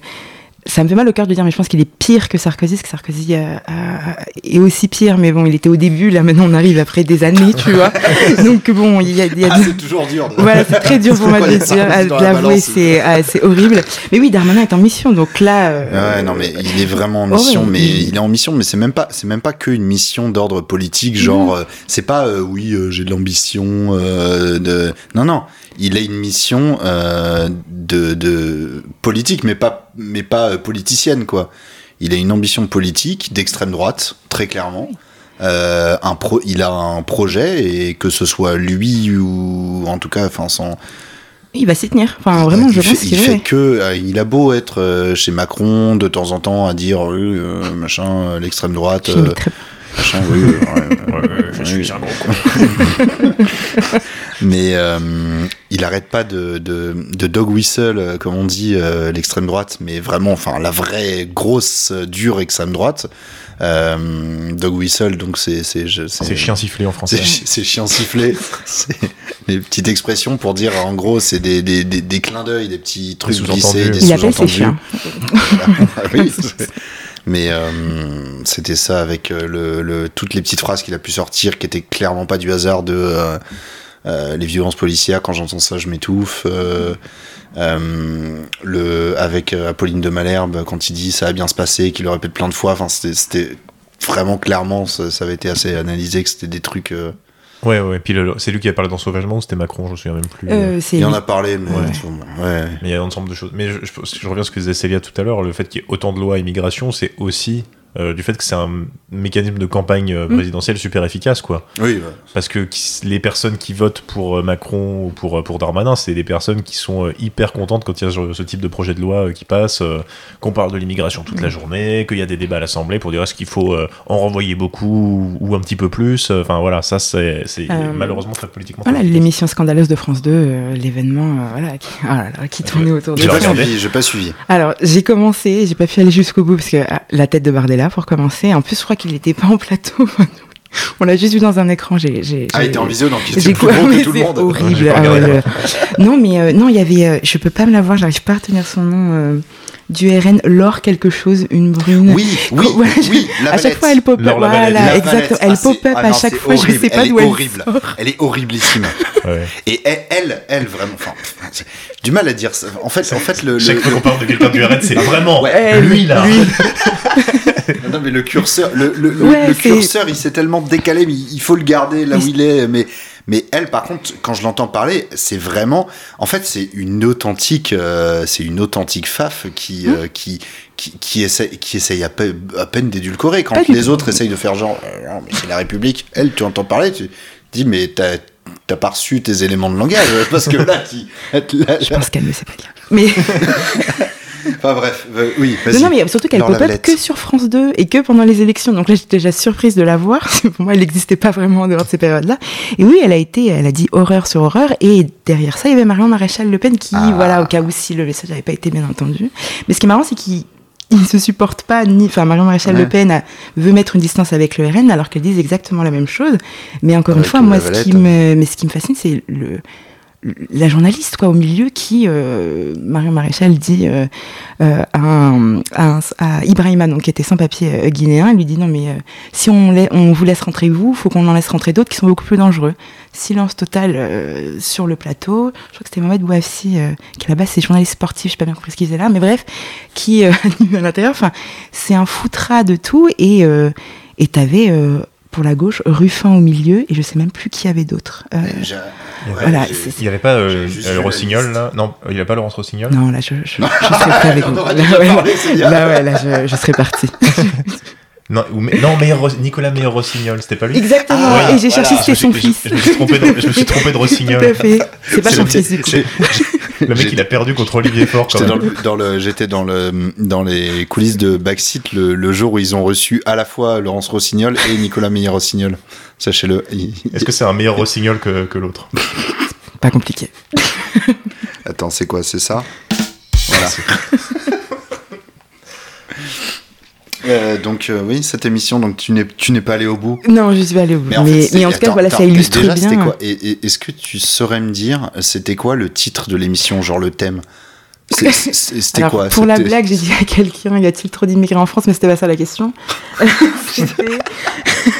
ça me fait mal au cœur de dire, mais je pense qu'il est pire que Sarkozy, parce que Sarkozy euh, a- est aussi pire, mais bon, il était au début, là maintenant on arrive après des années, tu vois. Donc bon, il y a, il y a Ah, des- c'est toujours dur. de- Voilà, c'est très dur pour moi de dire, l'avouer, balance. c'est c'est horrible. Mais oui, Darmanin est en mission, donc là. euh, Ouais, non, mais il est vraiment en mission, ouais, mais il- il est en mission, mais c'est même pas, c'est même pas que une mission d'ordre politique, genre, euh, c'est pas, euh, oui, euh, j'ai de l'ambition, euh, de, non, non, il a une mission euh, de, de politique, mais pas, mais pas euh, politicienne, quoi. Il a une ambition politique d'extrême droite, très clairement. Euh, un pro, il a un projet et que ce soit lui ou en tout cas, enfin, son, Il va s'y tenir. Enfin, vraiment, il je fait, pense il qu'il fait que, il a beau être chez Macron de temps en temps à dire machin, l'extrême droite, Machin, oui, ouais, ouais, je suis un gros con. mais euh, il arrête pas de, de, de dog whistle, euh, comme on dit, euh, l'extrême droite, mais vraiment, enfin, la vraie grosse, dure extrême droite. Euh, dog whistle, donc c'est c'est chien sifflé en français. c'est chi- c'est chien sifflé. c'est des petites expressions pour dire, en gros, c'est des, des, des, des clins d'œil, des petits trucs sous-entendus. glissés, des Il appelle ses sous-entendus. chiens. Ah oui, c'est- mais euh, c'était ça avec euh, le, le- toutes les petites phrases qu'il a pu sortir qui étaient clairement pas du hasard de euh, euh, les violences policières. Quand j'entends ça, je m'étouffe. Euh, le avec Apolline de Malherbe quand il dit ça va bien se passer, qu'il le répète plein de fois. Enfin, c'était- c'était vraiment clairement, ça, ça avait été assez analysé que c'était des trucs. Ouais, ouais. Puis le- c'est lui qui a parlé dans Sauvagement ou c'était Macron, je me souviens même plus. Euh, c'est il en a parlé, mais Ouais. ouais. Mais il y a un ensemble de choses. Mais je, je, je reviens à ce que disait Célia tout à l'heure, le fait qu'il y ait autant de lois immigration, c'est aussi euh, du fait que c'est un mécanisme de campagne euh, Mm. présidentielle super efficace, quoi. Oui, ouais. Parce que qui- les personnes qui votent pour euh, Macron ou pour, pour Darmanin, c'est des personnes qui sont euh, hyper contentes quand il y a ce, ce type de projet de loi euh, qui passe, euh, qu'on parle de l'immigration toute la Mm. journée, qu'il y a des débats à l'Assemblée pour dire est-ce qu'il faut euh, en renvoyer beaucoup ou, ou un petit peu plus. Enfin voilà, ça c'est Euh, malheureusement très politiquement. Voilà, l'émission scandaleuse de France 2, euh, l'événement, euh, voilà, qui, ah là là, qui tournait autour de j'ai pas suivi. Alors, j'ai commencé, j'ai pas pu aller jusqu'au bout parce que ah, la tête de Bardella pour commencer. En plus, je crois qu'il était pas en plateau. On l'a juste vu dans un écran. J'ai, j'ai, Ah, il était en visio, donc il était plus mais que tout le c'est monde. horrible. Ah ouais, le- Non, mais euh, non, il y avait. euh, je peux pas me la voir. J'arrive pas à retenir son nom. Du RN, Laure quelque chose, une brune. Oui, oui, Voilà, je- oui, la à chaque fois, elle pop up. Voilà, La exact. Valette. Elle Ah, pop up ah à non, chaque fois. Je horrible. sais pas Elle d'où est elle horrible. sort. Elle est horriblissime. Ouais. Et elle, elle, elle, vraiment, enfin, du mal à dire ça. En fait, en fait, le, le- Chaque fois qu'on parle de quelqu'un du RN, c'est vraiment Ouais, lui là. lui. non, mais le curseur, le, le, le- Ouais, le curseur, il s'est tellement décalé, mais il faut le garder là où il est. Mais, mais elle, par contre, quand je l'entends parler, c'est vraiment, en fait, c'est une authentique, euh, c'est une authentique faf qui, Mmh. euh, qui, qui, qui essaye, qui essaye à, pe- à peine d'édulcorer. Quand les autres essayent de faire genre, euh, non, mais c'est la République. Elle, tu entends parler, tu dis, mais t'as, t'as pas reçu tes éléments de langage, parce que là, tu, là, Je là- pense qu'elle ne sait pas lire. Mais enfin bref, euh, oui, non, mais surtout qu'elle Laure pop up Lavalette. que sur France 2 et que pendant les élections. Donc là, j'étais déjà surprise de la voir. Pour moi, elle n'existait pas vraiment en dehors de ces périodes-là. Et oui, elle a été, elle a dit horreur sur horreur. Et derrière ça, il y avait Marion Maréchal Le Pen qui, Ah. voilà, au cas où si le message n'avait pas été bien entendu. Mais ce qui est marrant, c'est qu'il il se supporte pas ni enfin Marion Maréchal Ouais. Le Pen a- veut mettre une distance avec le RN alors qu'elles disent exactement la même chose mais encore une fois moi ce qui me mais ce qui me fascine c'est le la journaliste quoi au milieu qui euh, Marion Maréchal dit euh, euh, à, un- Ibrahima donc qui était sans papier euh, guinéen elle lui dit non mais si on, vous laisse rentrer vous faut qu'on en laisse rentrer d'autres qui sont beaucoup plus dangereux. Silence total sur le plateau. Je crois que c'était Mohamed Bouafsi qui là-bas c'est journaliste sportif je sais pas bien compris ce qu'il faisait là mais bref qui à l'intérieur enfin c'est un foutras de tout et et t'avais pour la gauche Ruffin au milieu et je sais même plus qui y avait d'autres Euh, voilà, Il n'y avait pas euh, juste euh, Rossignol là Non, il n'y a pas Laurence Rossignol Non, là, je, je, je serais prêt avec On vous. aurait Là, déjà ouais, parlé, c'est bien. là, ouais, là, je, je serais partie. Non, ou- non Meilleur Nicolas Meilleur Rossignol, c'était pas lui Exactement. Ah, et j'ai voilà. cherché si c'était son fils. je, je me suis trompé de, je me suis trompé de Rossignol. Tout à fait. C'est pas son le- fils, du coup. Le mec, il a perdu contre Olivier Faure quand J'étais dans, même. le, dans le, j'étais dans le, dans les coulisses de Backseat le, le jour où ils ont reçu à la fois Laurence Rossignol et Nicolas Meyer-Rossignol. Sachez-le. Il- Est-ce que c'est un meilleur Rossignol que, que l'autre Pas compliqué. Attends, c'est quoi, c'est ça? Voilà. Euh, donc euh, oui, cette émission, donc tu n'es tu n'es pas allé au bout. Non, je suis pas allée au bout. Mais, en fait, c'est- mais en tout cas, attends, voilà, attends, ça illustre déjà, bien. quoi Et- et- Est-ce que tu saurais me dire, c'était quoi le titre de l'émission, genre le thème C'est- C'était Alors, quoi Pour la blague, j'ai dit à quelqu'un y a-t-il trop d'immigrés en France Mais c'était pas ça la question. C'était,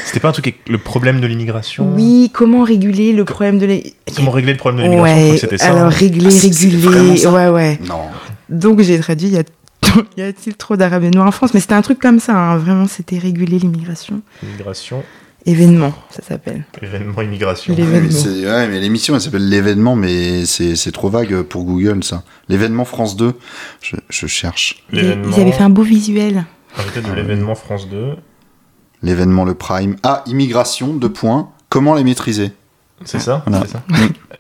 C'était pas un truc avec le problème de l'immigration oui, comment réguler le problème de les. Comment régler le problème de l'immigration Je crois Ouais, que c'était ça. alors régler, Ah, réguler. Ouais, ouais. Non. Donc j'ai traduit y a- y a-t-il trop d'arabes et noirs en France? Mais c'était un truc comme ça, hein, vraiment, c'était réguler l'immigration. Immigration, Événement, ça s'appelle. événement, immigration. Ouais, mais, L'événement. c'est- ouais, mais l'émission, elle s'appelle l'événement, mais c'est c'est trop vague pour Google, ça. L'événement France 2, je, je cherche. Ils, L'événement. ils avaient fait un beau visuel. Arrêtez de l'événement France 2. L'événement, le prime. Ah, immigration, deux points. Comment les maîtriser? C'est ça Voilà. C'est ça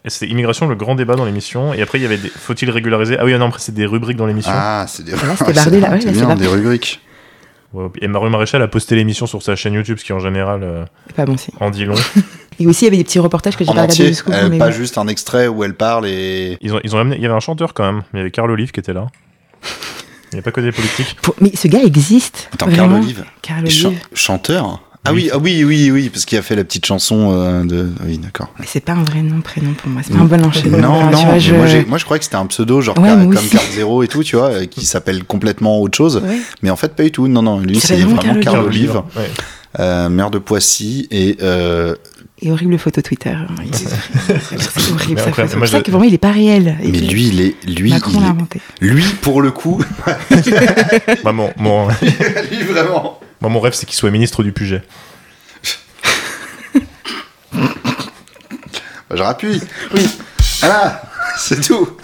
Et C'était immigration, le grand débat dans l'émission. Et après, il y avait des... Faut-il régulariser? Ah oui, non, après, c'est des rubriques dans l'émission. Ah, c'est des, Là, c'était bardé, là. Ouais, bien, des rubriques. Ouais, Et Marie Maréchal a posté l'émission sur sa chaîne YouTube, ce qui en général euh, pas bon en dit long. Et aussi, il y avait des petits reportages que j'ai En pas regardé entier, jusqu'au bout. euh, mais pas oui. juste un extrait où elle parle et. Ils ont, ils ont amené... Il y avait un chanteur quand même. Il y avait Carl Olive qui était là. Il n'y a pas que des politiques. Pour- Mais ce gars existe. Attends. Carl Olive Carl Chan- Olive. Chanteur Ah Oui. oui, ah oui, oui, oui, parce qu'il a fait la petite chanson euh, de. Oui, d'accord. Mais c'est pas un vrai nom, prénom pour moi. C'est pas un bon enchaînement. Non, Enfin, non, vois, je- moi, je croyais que c'était un pseudo, genre Ouais, Car- moi comme. Card Zero et tout, tu vois, euh, qui s'appelle complètement autre chose. Ouais. Mais en fait, pas du tout. Non, non, lui, c'est vraiment Carl Olive, Ouais. euh, maire de Poissy, et euh, Et horrible photo Twitter. C'est horrible. C'est pour ça que pour moi, il est pas réel. Mais lui, il est, lui, Macron il l'a est- inventé. lui pour le coup, Bah, mon, mon, lui vraiment. Moi, mon rêve, c'est qu'il soit ministre du Puget. Bah, je rappuie. Oui. Voilà, c'est tout.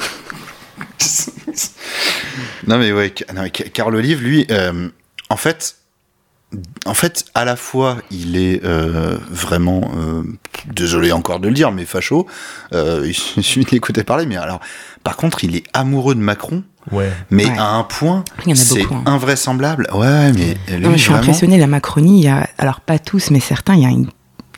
non mais ouais, non, mais Ca- Carl Olive, lui, euh, en fait, en fait, à la fois, il est euh, vraiment, euh, désolé encore de le dire, mais facho. Euh, il suffit d'écouter parler, mais alors, par contre, il est amoureux de Macron, Ouais. mais Ouais. à un point, Il y en a c'est beaucoup, hein. invraisemblable. Ouais, mais lui, Non, mais je suis vraiment- impressionnée. La Macronie, il y a, alors pas tous, mais certains, il y a une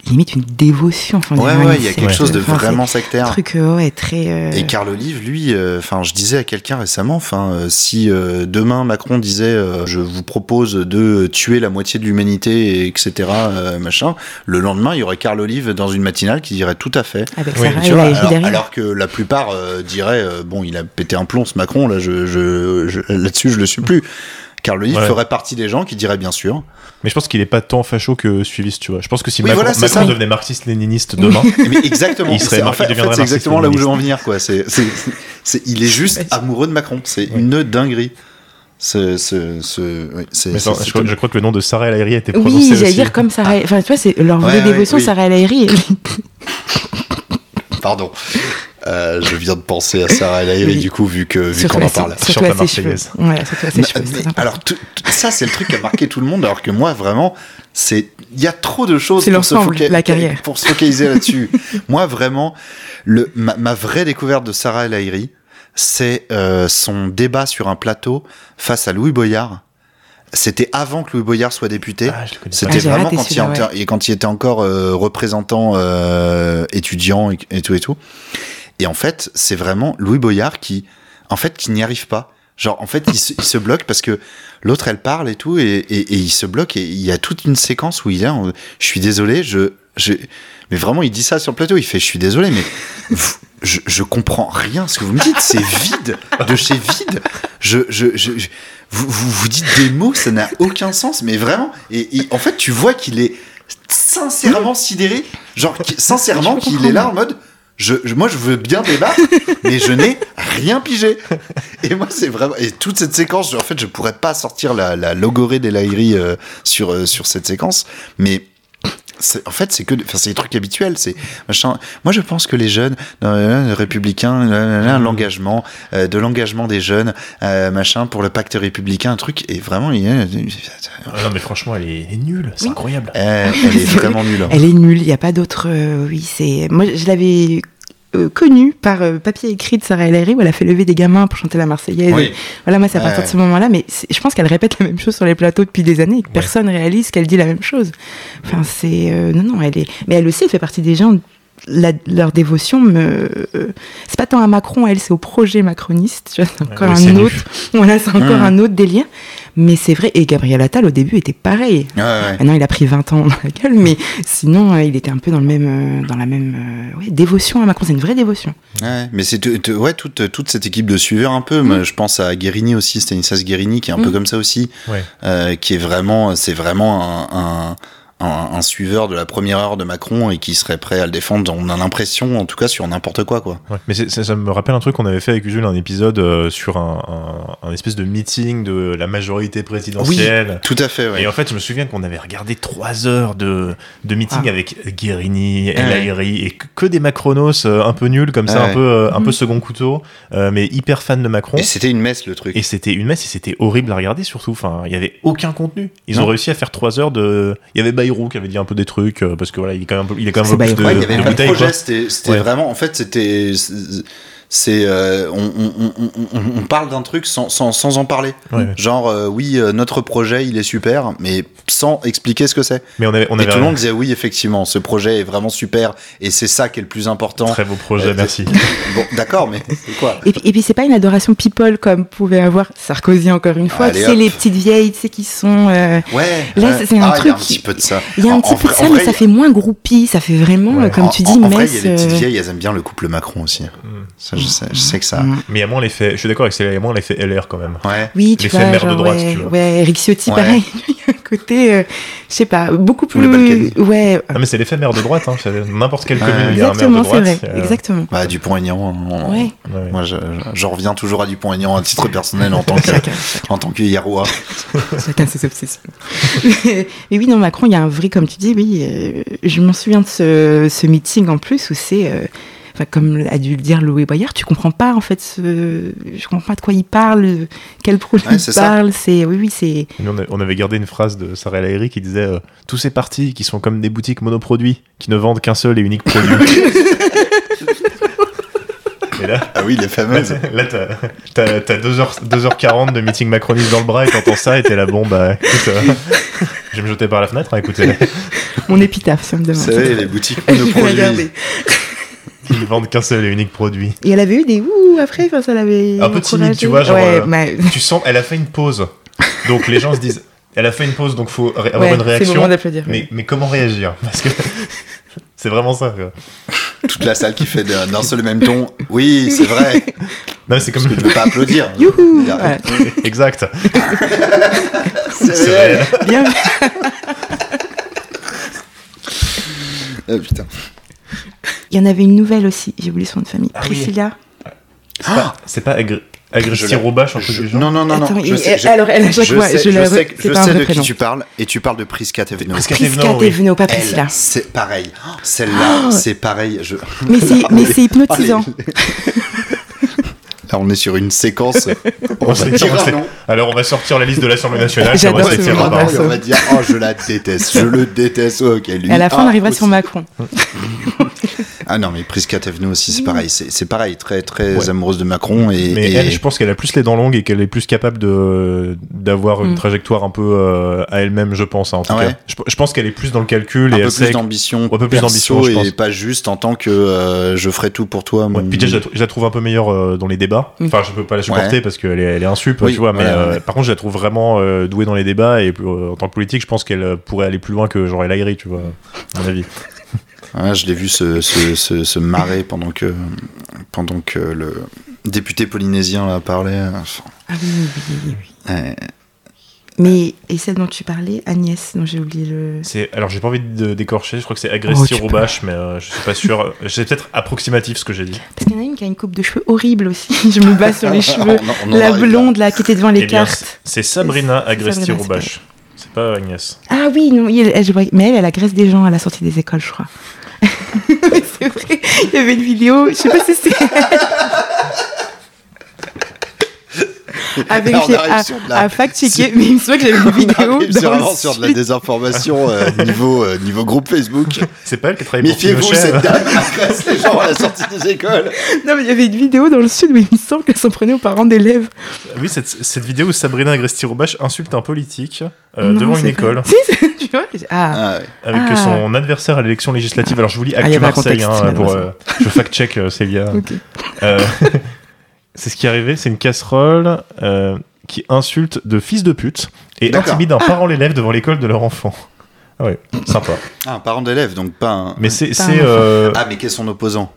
limite une dévotion. Enfin, Ouais, ouais, il y a quelque chose de Enfin, vraiment Un sectaire. truc, euh, ouais, très. euh, Et Carl Olive, lui, euh, enfin, je disais à quelqu'un récemment, enfin, euh, si euh, demain Macron disait, euh, je vous propose de tuer la moitié de l'humanité, et etc., euh, machin, le lendemain, il y aurait Carl Olive dans une matinale qui dirait tout à fait. Avec Oui, Sarah Tu et vois, Lahiri alors, que la plupart euh, diraient, euh, bon, il a pété un plomb ce Macron, là, je, je, je- là-dessus, je le suis plus. Carl Olive Ouais. ferait partie des gens qui diraient bien sûr. Mais je pense qu'il est pas tant facho que suiviste, tu vois. Je pense que si Oui, Macron, voilà, devenait marxiste-léniniste demain, Mais exactement. Il serait C'est- en fait, en c'est exactement là où je veux en venir, quoi. C'est, c'est, c'est- il est juste amoureux de Macron. C'est une dinguerie. Ce, ce, ce, oui, c'est, Mais c'est- attends, c'est je, crois, tout. je crois que le nom de Sarah El Haïry a été prononcé Oui, aussi. j'allais dire comme Sarah. Enfin, tu vois, c'est leur vraie Ouais, ouais, dévotion, oui. Sarah El Haïry. Pardon. Euh, je viens de penser à Sarah El Haïry, Oui. du coup, vu que vu qu'on en parle. Surtout à la ses cheveux. Marseillaise. Ouais, surtout à ses cheveux. alors, tout- tout- ça, c'est le truc qui a marqué tout le monde, alors que moi, vraiment, c'est il y a trop de choses pour se, l'ensemble, foca- la carrière. pour se focaliser là-dessus. moi, vraiment, le, ma, ma vraie découverte de Sarah El Haïry, c'est euh, son débat sur un plateau face à Louis Boyard. C'était avant que Louis Boyard soit député. Ah, je le connais pas. C'était Ah, vraiment quand il, et quand il était encore euh, représentant euh, étudiant et, et tout et tout. Et en fait, c'est vraiment Louis Boyard qui, en fait, qui n'y arrive pas. Genre, en fait, il se, il se bloque parce que l'autre, elle parle et tout, et, et, et il se bloque. Et il y a toute une séquence où il est, en- je suis désolé, je, je, mais vraiment, il dit ça sur le plateau. Il fait, je suis désolé, mais je, je comprends rien. Ce que vous me dites, c'est vide, de chez vide. Je, je, je, je- vous, vous, vous dites des mots, ça n'a aucun sens, mais vraiment. Et, et en fait, tu vois qu'il est sincèrement sidéré, genre sincèrement qu'il est là en mode. Je, je- moi, je veux bien débattre, mais je n'ai rien pigé. Et moi, c'est vraiment. Et toute cette séquence, en fait, je pourrais pas sortir la, la logorée des Laïri euh, sur, euh, sur cette séquence, mais. C'est- En fait, c'est que, enfin, c'est des trucs habituels. C'est machin. Moi, je pense que les jeunes, euh, les républicains, euh, l'engagement, euh, de l'engagement des jeunes, euh, machin, pour le pacte républicain, un truc. Et vraiment, il y a- Ah non, mais franchement, elle est, elle est nulle. C'est incroyable. Euh, elle est vraiment nulle. Elle est nulle, il n'y a pas d'autre. euh, oui, c'est. Moi, je l'avais euh, connue par euh, papier écrit de Sarah El Haïry où elle a fait lever des gamins pour chanter la Marseillaise. Oui. Et Voilà, moi, c'est à partir de ce moment-là, mais je pense qu'elle répète la même chose sur les plateaux depuis des années et que personne réalise qu'elle dit la même chose. Enfin, c'est. euh, non, non, elle est. Mais elle aussi, elle fait partie des gens la- leur dévotion me. C'est pas tant à Macron, elle, c'est au projet macroniste. Tu vois, c'est encore ouais, un autre. Voilà, c'est encore Mm. un autre délire. Mais c'est vrai. Et Gabriel Attal, au début, était pareil. Ouais, ouais. Maintenant, il a pris 20 ans dans la gueule, mais sinon, euh, il était un peu dans le même, euh, dans la même, euh, ouais, dévotion à Macron. C'est une vraie dévotion. Ouais, mais c'est t- t- ouais toute toute cette équipe de suiveurs un peu. Moi, je pense à Guérini aussi, Stanislas Guérini qui est un peu Mm. comme ça aussi, Ouais. euh, qui est vraiment c'est vraiment un, un un, un suiveur de la première heure de Macron et qui serait prêt à le défendre. On a l'impression, en tout cas, sur n'importe quoi, quoi. Ouais, mais ça, ça me rappelle un truc qu'on avait fait avec Usul, un épisode euh, sur un, un- un espèce de meeting de la majorité présidentielle. Tout à fait. Ouais. Et en fait, je me souviens qu'on avait regardé trois heures de, de meeting Ah. avec Guérini, El Ouais. Haïry, et que, des Macronos euh, un peu nuls, comme ça, Ouais. un, peu, euh, un peu Mhm. second couteau, euh, mais hyper fan de Macron. Et c'était une messe le truc. Et c'était une messe et c'était horrible à regarder surtout. Enfin, il y avait aucun contenu. Ils Non. ont réussi à faire trois heures de. Il y avait Bayrou qui avait dit un peu des trucs euh, parce que voilà, il est quand même un peu, il est quand même C'est un peu plus de. Ouais, il y avait de pas de bouteille, projet. C'était c'était Ouais. vraiment. En fait, c'était. C'est. euh, on, on, on, on, parle d'un truc sans, sans, sans en parler. Ouais. Genre, euh, oui, euh, notre projet, il est super, mais sans expliquer ce que c'est. Mais on avait, on et avait tout le monde disait, oui, effectivement, ce projet est vraiment super, et c'est ça qui est le plus important. très beau projet, Euh, merci. Bon, d'accord, mais c'est quoi Et puis, et puis c'est pas une adoration people comme pouvait avoir Sarkozy encore une fois. Allez, tu sais, hop. les petites vieilles, tu sais, qui sont. euh, Ouais. Là, ouais. c'est un Ah, Il y a truc un petit peu de ça. Il y a un En- petit en peu de ça, mais vrai, ça fait moins groupie. Ça fait vraiment, Ouais. euh, comme en- tu en- dis, en vrai, il y a des petites euh, vieilles, elles aiment bien le couple Macron aussi. Ça, je sais, je sais que ça. Mm. Mais il y a moins l'effet. Je suis d'accord avec ça. Il y a moins l'effet LR quand même. Ouais. Oui, tu L'effet vois, maire de droite, ouais, tu vois. ouais, Eric Ciotti, Ouais. pareil. Il y a un côté, euh, je sais pas, beaucoup plus. Balkany. Ouais, Ah mais c'est l'effet maire de droite. Hein. N'importe quelle Ouais. commune, il y a un maire de exactement, c'est droite. vrai. euh, Exactement. Bah, Dupont-Aignan. on- Ouais. ouais. Moi, je, reviens toujours à Dupont-Aignan à titre personnel en tant que, Chacun, en tant que Hiérois. chacun ses obsessions. Mais oui, non, Macron, il y a un vrai, comme tu dis, oui, euh, je m'en souviens de ce, ce meeting en plus où c'est. Euh, Enfin, comme a dû le dire Louis Boyard, tu comprends pas en fait, ce... je comprends pas de quoi il parle, quel projet Ouais, il c'est ça. parle. C'est oui, oui, c'est on, a- on avait gardé une phrase de Sarah El Haïry qui disait euh, Tous ces partis qui sont comme des boutiques monoproduits, qui ne vendent qu'un seul et unique produit. et là, Ah oui, les fameuses. là t'as, t'as, t'as 2h, 2h40 de meeting macroniste dans le bras et t'entends ça et t'es là, bon, bah écoute, euh, je vais me jeter par la fenêtre, hein, écoutez, mon épitaphe, on me Vous demande. savez, les boutiques Regardez. monoproduits. ils ne vendent qu'un seul et unique produit. Et elle avait eu des ouh après, enfin, ça l'avait. Un peu timide, tu vois, genre, Ouais, euh, mais- Tu sens, elle a fait une pause. Donc les gens se disent Elle a fait une pause, donc faut ré- avoir ouais, une c'est le réaction. moment d'applaudir. Mais, mais comment réagir? Parce que c'est vraiment ça. quoi. Toute la salle qui fait d'un seul et même ton. Oui, c'est vrai. Non, mais c'est comme Parce que je veux pas applaudir. Youhou Voilà. Exact. C'est réel. réel. Bien vu. Ah, putain. Il y en avait une nouvelle aussi, j'ai oublié son nom de famille. Ah oui. Priscilla. C'est pas, c'est pas agri- Je Agresti un truc Je- Non, non, non, non. Attends, je sais, je- alors, elle, je sais, je sais, je de qui tu parles et tu parles de Prisca Thévenot. Prisca Prisca Thévenot, oui. Pas Priscilla. Elle, c'est pareil. Oh, Celle-là, Oh. c'est pareil. Je... Mais c'est, mais c'est hypnotisant. Là, on est sur une séquence. On dire on nom. Alors, on va sortir la liste de l'Assemblée nationale. puis on va se on va dire, oh, je la déteste. Je le déteste. Ok, lui. Et à la fin, ah, on arrivera aussi. sur Macron. Ah non, mais Prisca Thévenot aussi, c'est pareil. C'est c'est pareil, très, très Ouais. amoureuse de Macron. Et, Mais et- elle, je pense qu'elle a plus les dents longues et qu'elle est plus capable de d'avoir une Mm. trajectoire un peu euh, à elle-même, je pense. hein, en tout Ah ouais cas. Je, je pense qu'elle est plus dans le calcul un et peu plus d'ambition. un peu plus d'ambition, je et pense. pas juste en tant que euh, je ferai tout pour toi. Ouais, mon- puis déjà, je la, trou- je la trouve un peu meilleure euh, dans les débats. Mm. Enfin, je peux pas la supporter Ouais. parce qu'elle est, elle est insup, Oui, tu vois. Mais ouais, euh, ouais. par contre, je la trouve vraiment euh, douée dans les débats et euh, en tant que politique, je pense qu'elle pourrait aller plus loin que genre El Haïry, tu vois, à mon avis. Je l'ai vu se, se, se, se marrer pendant que, pendant que le député polynésien là, parlait. Enfin, Ah oui, oui, oui. Mais, et celle dont tu parlais, Agnès, dont j'ai oublié le. C'est alors, j'ai pas envie de d'écorcher. Je crois que c'est Oh, Agresti peux. Roubache, mais euh, je suis pas sûr. C'est peut-être approximatif ce que j'ai dit. Parce qu'il y en a une qui a une coupe de cheveux horrible aussi. Je me bats sur les cheveux. La blonde, là, qui était devant les Eh bien, cartes. c'est Sabrina Agresti Roubache. C'est pas Agnès. Ah oui, non, elle- elle- mais elle, elle agresse des gens à la sortie des écoles, je crois. c'est vrai. Il y avait une vidéo, je sais pas si c'est. à vérifier, à, la- à fact-checker, mais il me semble que j'avais une On vidéo. dans sur, le vraiment sur de la désinformation euh, niveau, euh, niveau groupe Facebook. C'est pas elle qui travaille pour Méfiez-vous, cette dame agresse les gens à la sortie des écoles. Non, mais il y avait une vidéo dans le sud où il me semble qu'elle s'en prenait aux parents d'élèves. Oui, cette, cette vidéo où Sabrina Agresti Roubache insulte un politique euh, Non, devant une école. Si, tu vois Ah, Ah, ouais. avec Ah. son adversaire à l'élection législative. Alors je vous lis Ah, Actu un Marseille, contexte, hein, pour, euh, je fact-check euh, Célia. ok. Euh, c'est ce qui est arrivé, c'est une casserole euh, qui insulte de fils de pute et D'accord. intimide un parent l'élève devant l'école de leur enfant. Ah ouais, sympa. Ah, un parent d'élève, donc pas un. Mais c'est c'est, euh, Ah, mais qu'est son opposant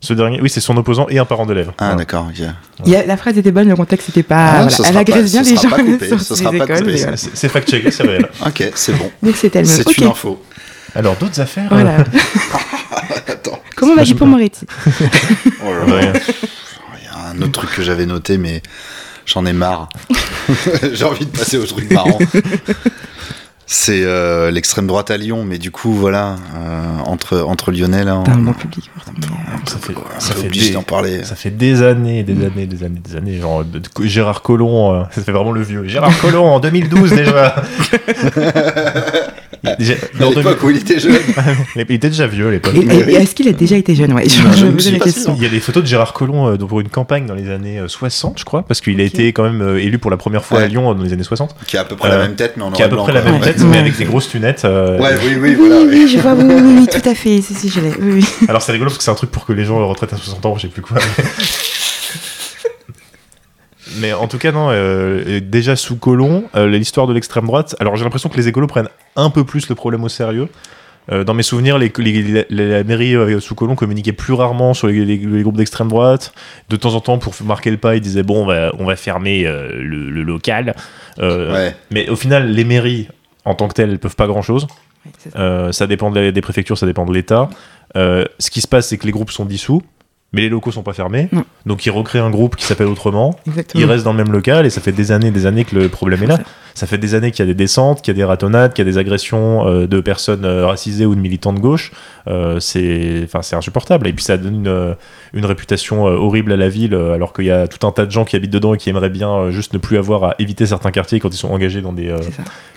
ce dernier, oui, c'est son opposant et un parent d'élève. Ah, Voilà. d'accord, ok. Il y a- la phrase était bonne, le contexte était pas. Ah, voilà. Elle agresse bien les gens pas coupé, sur ce les sera pas écoles. coupé. C'est- voilà. C'est c'est fact-checké, c'est réel. Ok, c'est bon. Donc c'est elle-même. C'est une info. Alors d'autres affaires. Voilà. Attends. Comment va-t-il pour Moretti? Oh là euh, là. ouais. Il y a un autre truc que j'avais noté, mais j'en ai marre. J'ai envie de passer au truc marrant. C'est euh, l'extrême droite à Lyon, mais du coup, voilà, euh, entre, entre Lyonnais, là, T'as un public. Ça fait, ça fait des, d'en parler. ça fait des années, des années, des années, des années. Genre de- de- Gérard Collomb, euh, ça fait vraiment le vieux. Gérard Collomb en 2012 déjà. Déjà- À l'époque 2000 où il était jeune. Il était déjà vieux à l'époque. Et, et- et est-ce qu'il a déjà été jeune? Ouais, je, Non, je je me me pose suis la pas question. Il y a des photos de Gérard Collomb euh, pour une campagne dans les années euh, 60, je crois, parce qu'il a été quand même euh, élu pour la première fois à. Lyon euh, dans les années 60, Qui a à peu près la Euh, même tête, mais en qui a à peu près la même tête, mais avec des grosses lunettes. euh, Ouais, oui, oui, Oui, voilà. oui, oui. oui, je vois, oui, oui, oui, oui, tout à fait. Si, si, je l'ai. Oui, oui. Alors c'est rigolo parce que c'est un truc pour que les gens retraitent à 60 ans, je sais plus quoi. Mais en tout cas, non, euh, déjà sous Colomb, euh, l'histoire de l'extrême droite, alors j'ai l'impression que les écolos prennent un peu plus le problème au sérieux. Euh, dans mes souvenirs, les, les- les- la mairie euh, sous Colomb communiquait plus rarement sur les, les- les groupes d'extrême droite. De temps en temps, pour marquer le pas, ils disaient bon, on va, on va fermer euh, le, le local. Euh, Ouais. Mais au final, les mairies, en tant que telles, elles peuvent pas grand chose. Oui, c'est ça. Euh, ça dépend des, des préfectures, ça dépend de l'État. Euh, ce qui se passe, c'est que les groupes sont dissous, mais les locaux sont pas fermés. Non. Donc ils recréent un groupe qui s'appelle autrement. Exactement. Ils restent dans le même local et ça fait des années et des années que le problème est là. Ça. Ça fait des années qu'il y a des descentes, qu'il y a des ratonnades, qu'il y a des agressions euh, de personnes euh, racisées ou de militants de gauche. Euh, c'est, enfin, c'est insupportable. Et puis ça donne une, une réputation horrible à la ville, alors qu'il y a tout un tas de gens qui habitent dedans et qui aimeraient bien juste ne plus avoir à éviter certains quartiers quand ils sont engagés dans des,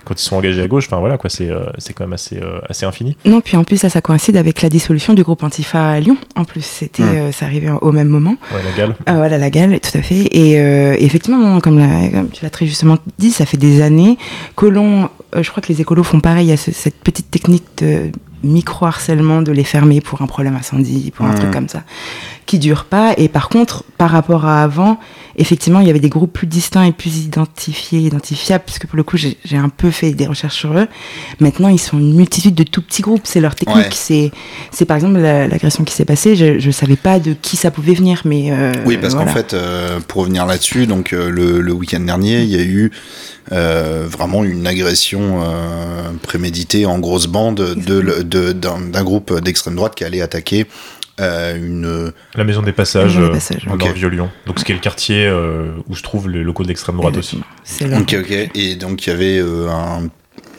quand ils sont engagés à gauche. Enfin voilà quoi, c'est, c'est quand même assez, assez infini. Non, puis en plus, ça, ça coïncide avec la dissolution du groupe Antifa à Lyon. En plus, c'était, euh, ça arrivait au même moment. Ouais, la gale. Ah, voilà, la gale, tout à fait. Et euh, effectivement, comme, la- comme tu l'as très justement dit, ça fait des années. Colomb, euh, je crois que les écolos font pareil, ce- cette petite technique de micro-harcèlement de les fermer pour un problème incendie, pour un truc comme ça, qui dure pas. Et par contre, par rapport à avant, effectivement, il y avait des groupes plus distincts et plus identifiés, identifiables, puisque pour le coup, j'ai un peu fait des recherches sur eux. Maintenant, ils sont une multitude de tout petits groupes. C'est leur technique. Ouais. C'est, c'est par exemple la- l'agression qui s'est passée. Je, je savais pas de qui ça pouvait venir, mais euh, Oui, parce voilà. qu'en fait, euh, pour revenir là-dessus, donc euh, le, le week-end dernier, il y a eu euh, vraiment une agression euh, préméditée en grosse bande de, d'un groupe d'extrême droite qui allait attaquer euh, une. La maison des passages, La maison des euh, passages, dans ok. le Vieux-Lyon. Donc, ce qui est le quartier euh, où se trouvent les locaux d'extrême droite aussi. C'est leur- Ok, ok. Et donc il y avait euh, un-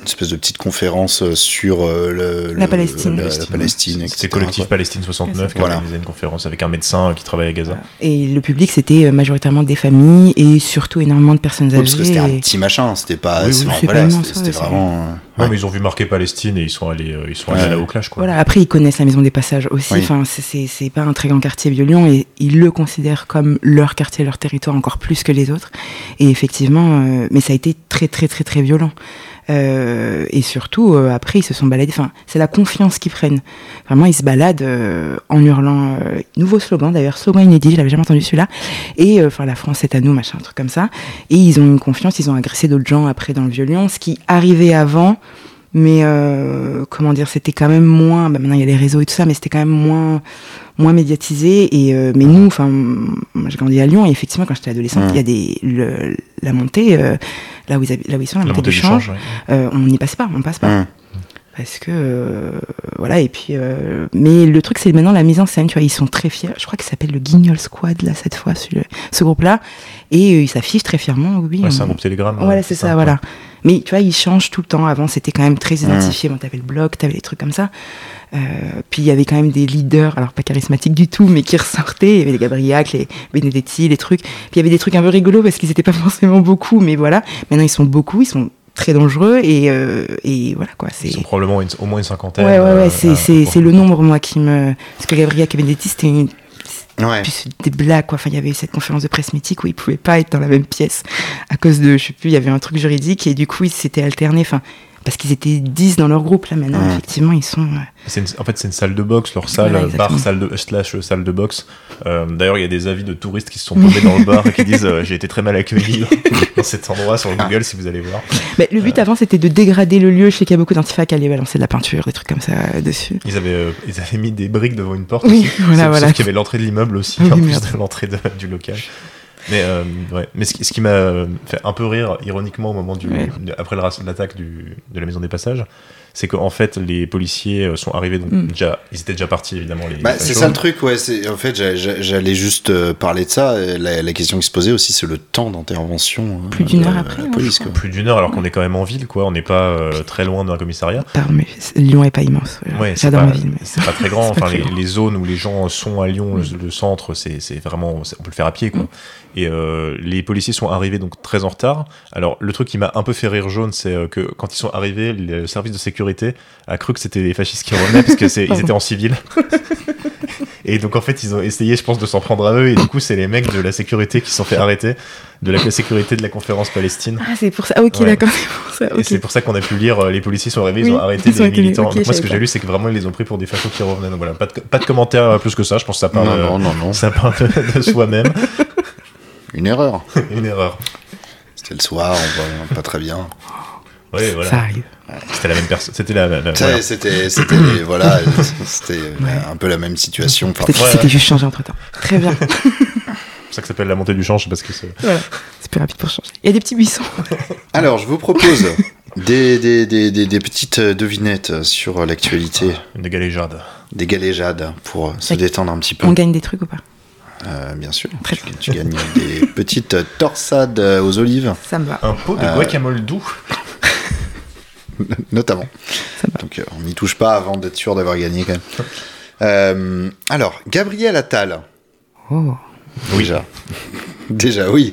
espèce de petite conférence euh, sur euh, le, La le- Palestine. la, Palestine, C'était Collectif quoi. Palestine 69 qui Voilà. organisait une conférence avec un médecin euh, qui travaille à Gaza. Et le public, c'était majoritairement des familles et surtout énormément de personnes Oui, parce que âgées. c'était un et- petit machin, c'était pas. Oui, voilà, c'était, vraiment. euh, Ouais, ouais. mais ils ont vu marquer Palestine et ils sont allés, ils sont allés Ouais. quoi. Voilà, après, ils connaissent la maison des passages aussi. Oui. Enfin, c'est- pas un très grand quartier vieux-Lyon et ils le considèrent comme leur quartier, leur territoire encore plus que les autres. Et effectivement, euh, mais ça a été très, très, très, très violent. Euh, et surtout, euh, après, ils se sont baladés. Enfin, c'est la confiance qu'ils prennent. Vraiment, ils se baladent euh, en hurlant. euh, nouveau slogan, d'ailleurs, slogan inédit, je l'avais jamais entendu celui-là. Et euh, enfin, la France est à nous, machin, un truc comme ça. Et ils ont une confiance, ils ont agressé d'autres gens après dans le Vieux-Lyon, ce qui arrivait avant. Mais euh, comment dire, c'était quand même moins. Bah maintenant, il y a les réseaux et tout ça, mais c'était quand même moins moins médiatisé. Et euh, mais nous, enfin, moi, j'ai grandi à Lyon et effectivement, quand j'étais adolescente, il y a des le- la montée euh, là où ils là où ils sont, la, La montée, montée du du change. change, ouais. euh, on n'y passe pas, on passe pas. Parce que euh, voilà et puis euh, mais le truc c'est maintenant la mise en scène tu vois ils sont très fiers. Je crois qu'il s'appelle le Guignol Squad là cette fois ce, ce groupe là et euh, ils s'affichent très fièrement oui Ouais, c'est un groupe Telegram. voilà c'est ça, voilà. mais tu vois ils changent tout le temps. Avant c'était quand même très Mmh. identifié. Bon t'avais le blog t'avais des trucs comme ça. Puis il y avait quand même des leaders alors pas charismatiques du tout mais qui ressortaient. Il y avait les Gabriac les Benedetti les trucs. Puis il y avait des trucs un peu rigolos parce qu'ils étaient pas forcément beaucoup mais voilà. Maintenant ils sont beaucoup. Ils sont très dangereux et, euh, et voilà quoi c'est Ils sont probablement une- au moins une cinquantaine. Ouais, ouais, ouais, euh, c'est, le nombre, moi, qui me. Parce que Gabriel Benedetti, c'était une. Ouais. Des blagues, quoi. Enfin, il y avait eu cette conférence de presse mythique où ils pouvaient pas être dans la même pièce à cause de, je sais plus, il y avait un truc juridique et du coup, ils s'étaient alternés. Enfin, parce qu'ils étaient 10 dans leur groupe. Là, maintenant, Mmh. effectivement, ils sont. euh, une- en fait, c'est une salle de boxe, leur salle, Voilà, euh, bar, salle de, slash salle de boxe. Euh, D'ailleurs, il y a des avis de touristes qui se sont tombés dans le bar et qui disent euh, J'ai été très mal accueilli dans cet endroit sur Google si vous allez voir. Mais le but avant, c'était de dégrader le lieu. Je sais qu'il y a beaucoup d'antifa qui allaient balancer de la peinture, des trucs comme ça euh, dessus. Ils avaient, euh, ils avaient mis des briques devant une porte. Oui, aussi. voilà, Sauf- voilà. Sauf qu'il y avait l'entrée de l'immeuble aussi, Oui, en plus merde. de l'entrée du local. Mais, euh, ouais. Mais ce qui, ce qui m'a fait un peu rire, ironiquement, au moment du, Ouais. après l'attaque du- de la maison des passages, c'est qu'en fait, les policiers euh, sont arrivés, donc Mm. déjà, ils étaient déjà partis, évidemment. Les, Bah, c'est ça le truc, ouais. c'est- En fait, j'a- j'a- j'allais juste euh, parler de ça. La, la question qui se posait aussi, c'est le temps d'intervention. euh, Plus d'une heure la après, hein, police, quoi. Plus d'une heure, alors qu'on est quand même en ville, quoi. On n'est pas euh, très loin d'un commissariat. Pardon, mais Lyon est pas immense. Ouais, c'est J'adore pas, ma ville. mais- c'est pas très grand. Enfin, les, zones où les gens sont à Lyon, le, le centre, c'est c'est vraiment, on peut le faire à pied, quoi. Mm. Et euh, les policiers sont arrivés donc très en retard. Alors le truc qui m'a un peu fait rire jaune, c'est que quand ils sont arrivés, le service de sécurité a cru que c'était les fascistes qui revenaient parce que c'est ils étaient en civil. Et donc en fait ils ont essayé, je pense, de s'en prendre à eux. Et du coup c'est les mecs de la sécurité qui se sont fait arrêter, de la sécurité de la conférence Palestine. Ah, c'est pour ça. Ok, Ouais. d'accord, c'est pour ça. Et ok. c'est pour ça qu'on a pu lire, euh, les policiers sont arrivés, ils ont arrêté ils des militants. ok, Donc moi, ce que j'ai lu, c'est que vraiment, ils les ont pris pour des fachos qui revenaient. Donc voilà, pas de, pas de commentaires euh, plus que ça. Je pense que ça Non, euh, non, non, non. ça part de, de soi-même. Une erreur. Une erreur. C'était le soir, on voit pas très bien. Oui, Ça voilà. arrive. C'était la même personne. C'était la. la- Ça, voilà. C'était, c'était, voilà, c'était un peu la même situation. Enfin, Peut-être que Ouais. c'était juste changé entre temps. Très bien. C'est pour ça que ça s'appelle la montée du change, parce que c'est. voilà. C'est plus rapide pour changer. Il y a des petits buissons. Alors, je vous propose des, des, des, des, des petites devinettes sur l'actualité, Une galéjade. des galéjades pour se détendre un petit peu. On gagne des trucs ou pas? Euh, bien sûr, Très tu, tu gagnes des petites torsades aux olives, Ça me va. Un pot de Euh, guacamole doux. notamment. Donc, euh, on n'y touche pas avant d'être sûr d'avoir gagné quand même. Euh, alors, Gabriel Attal. Oh. Déjà. Déjà, oui.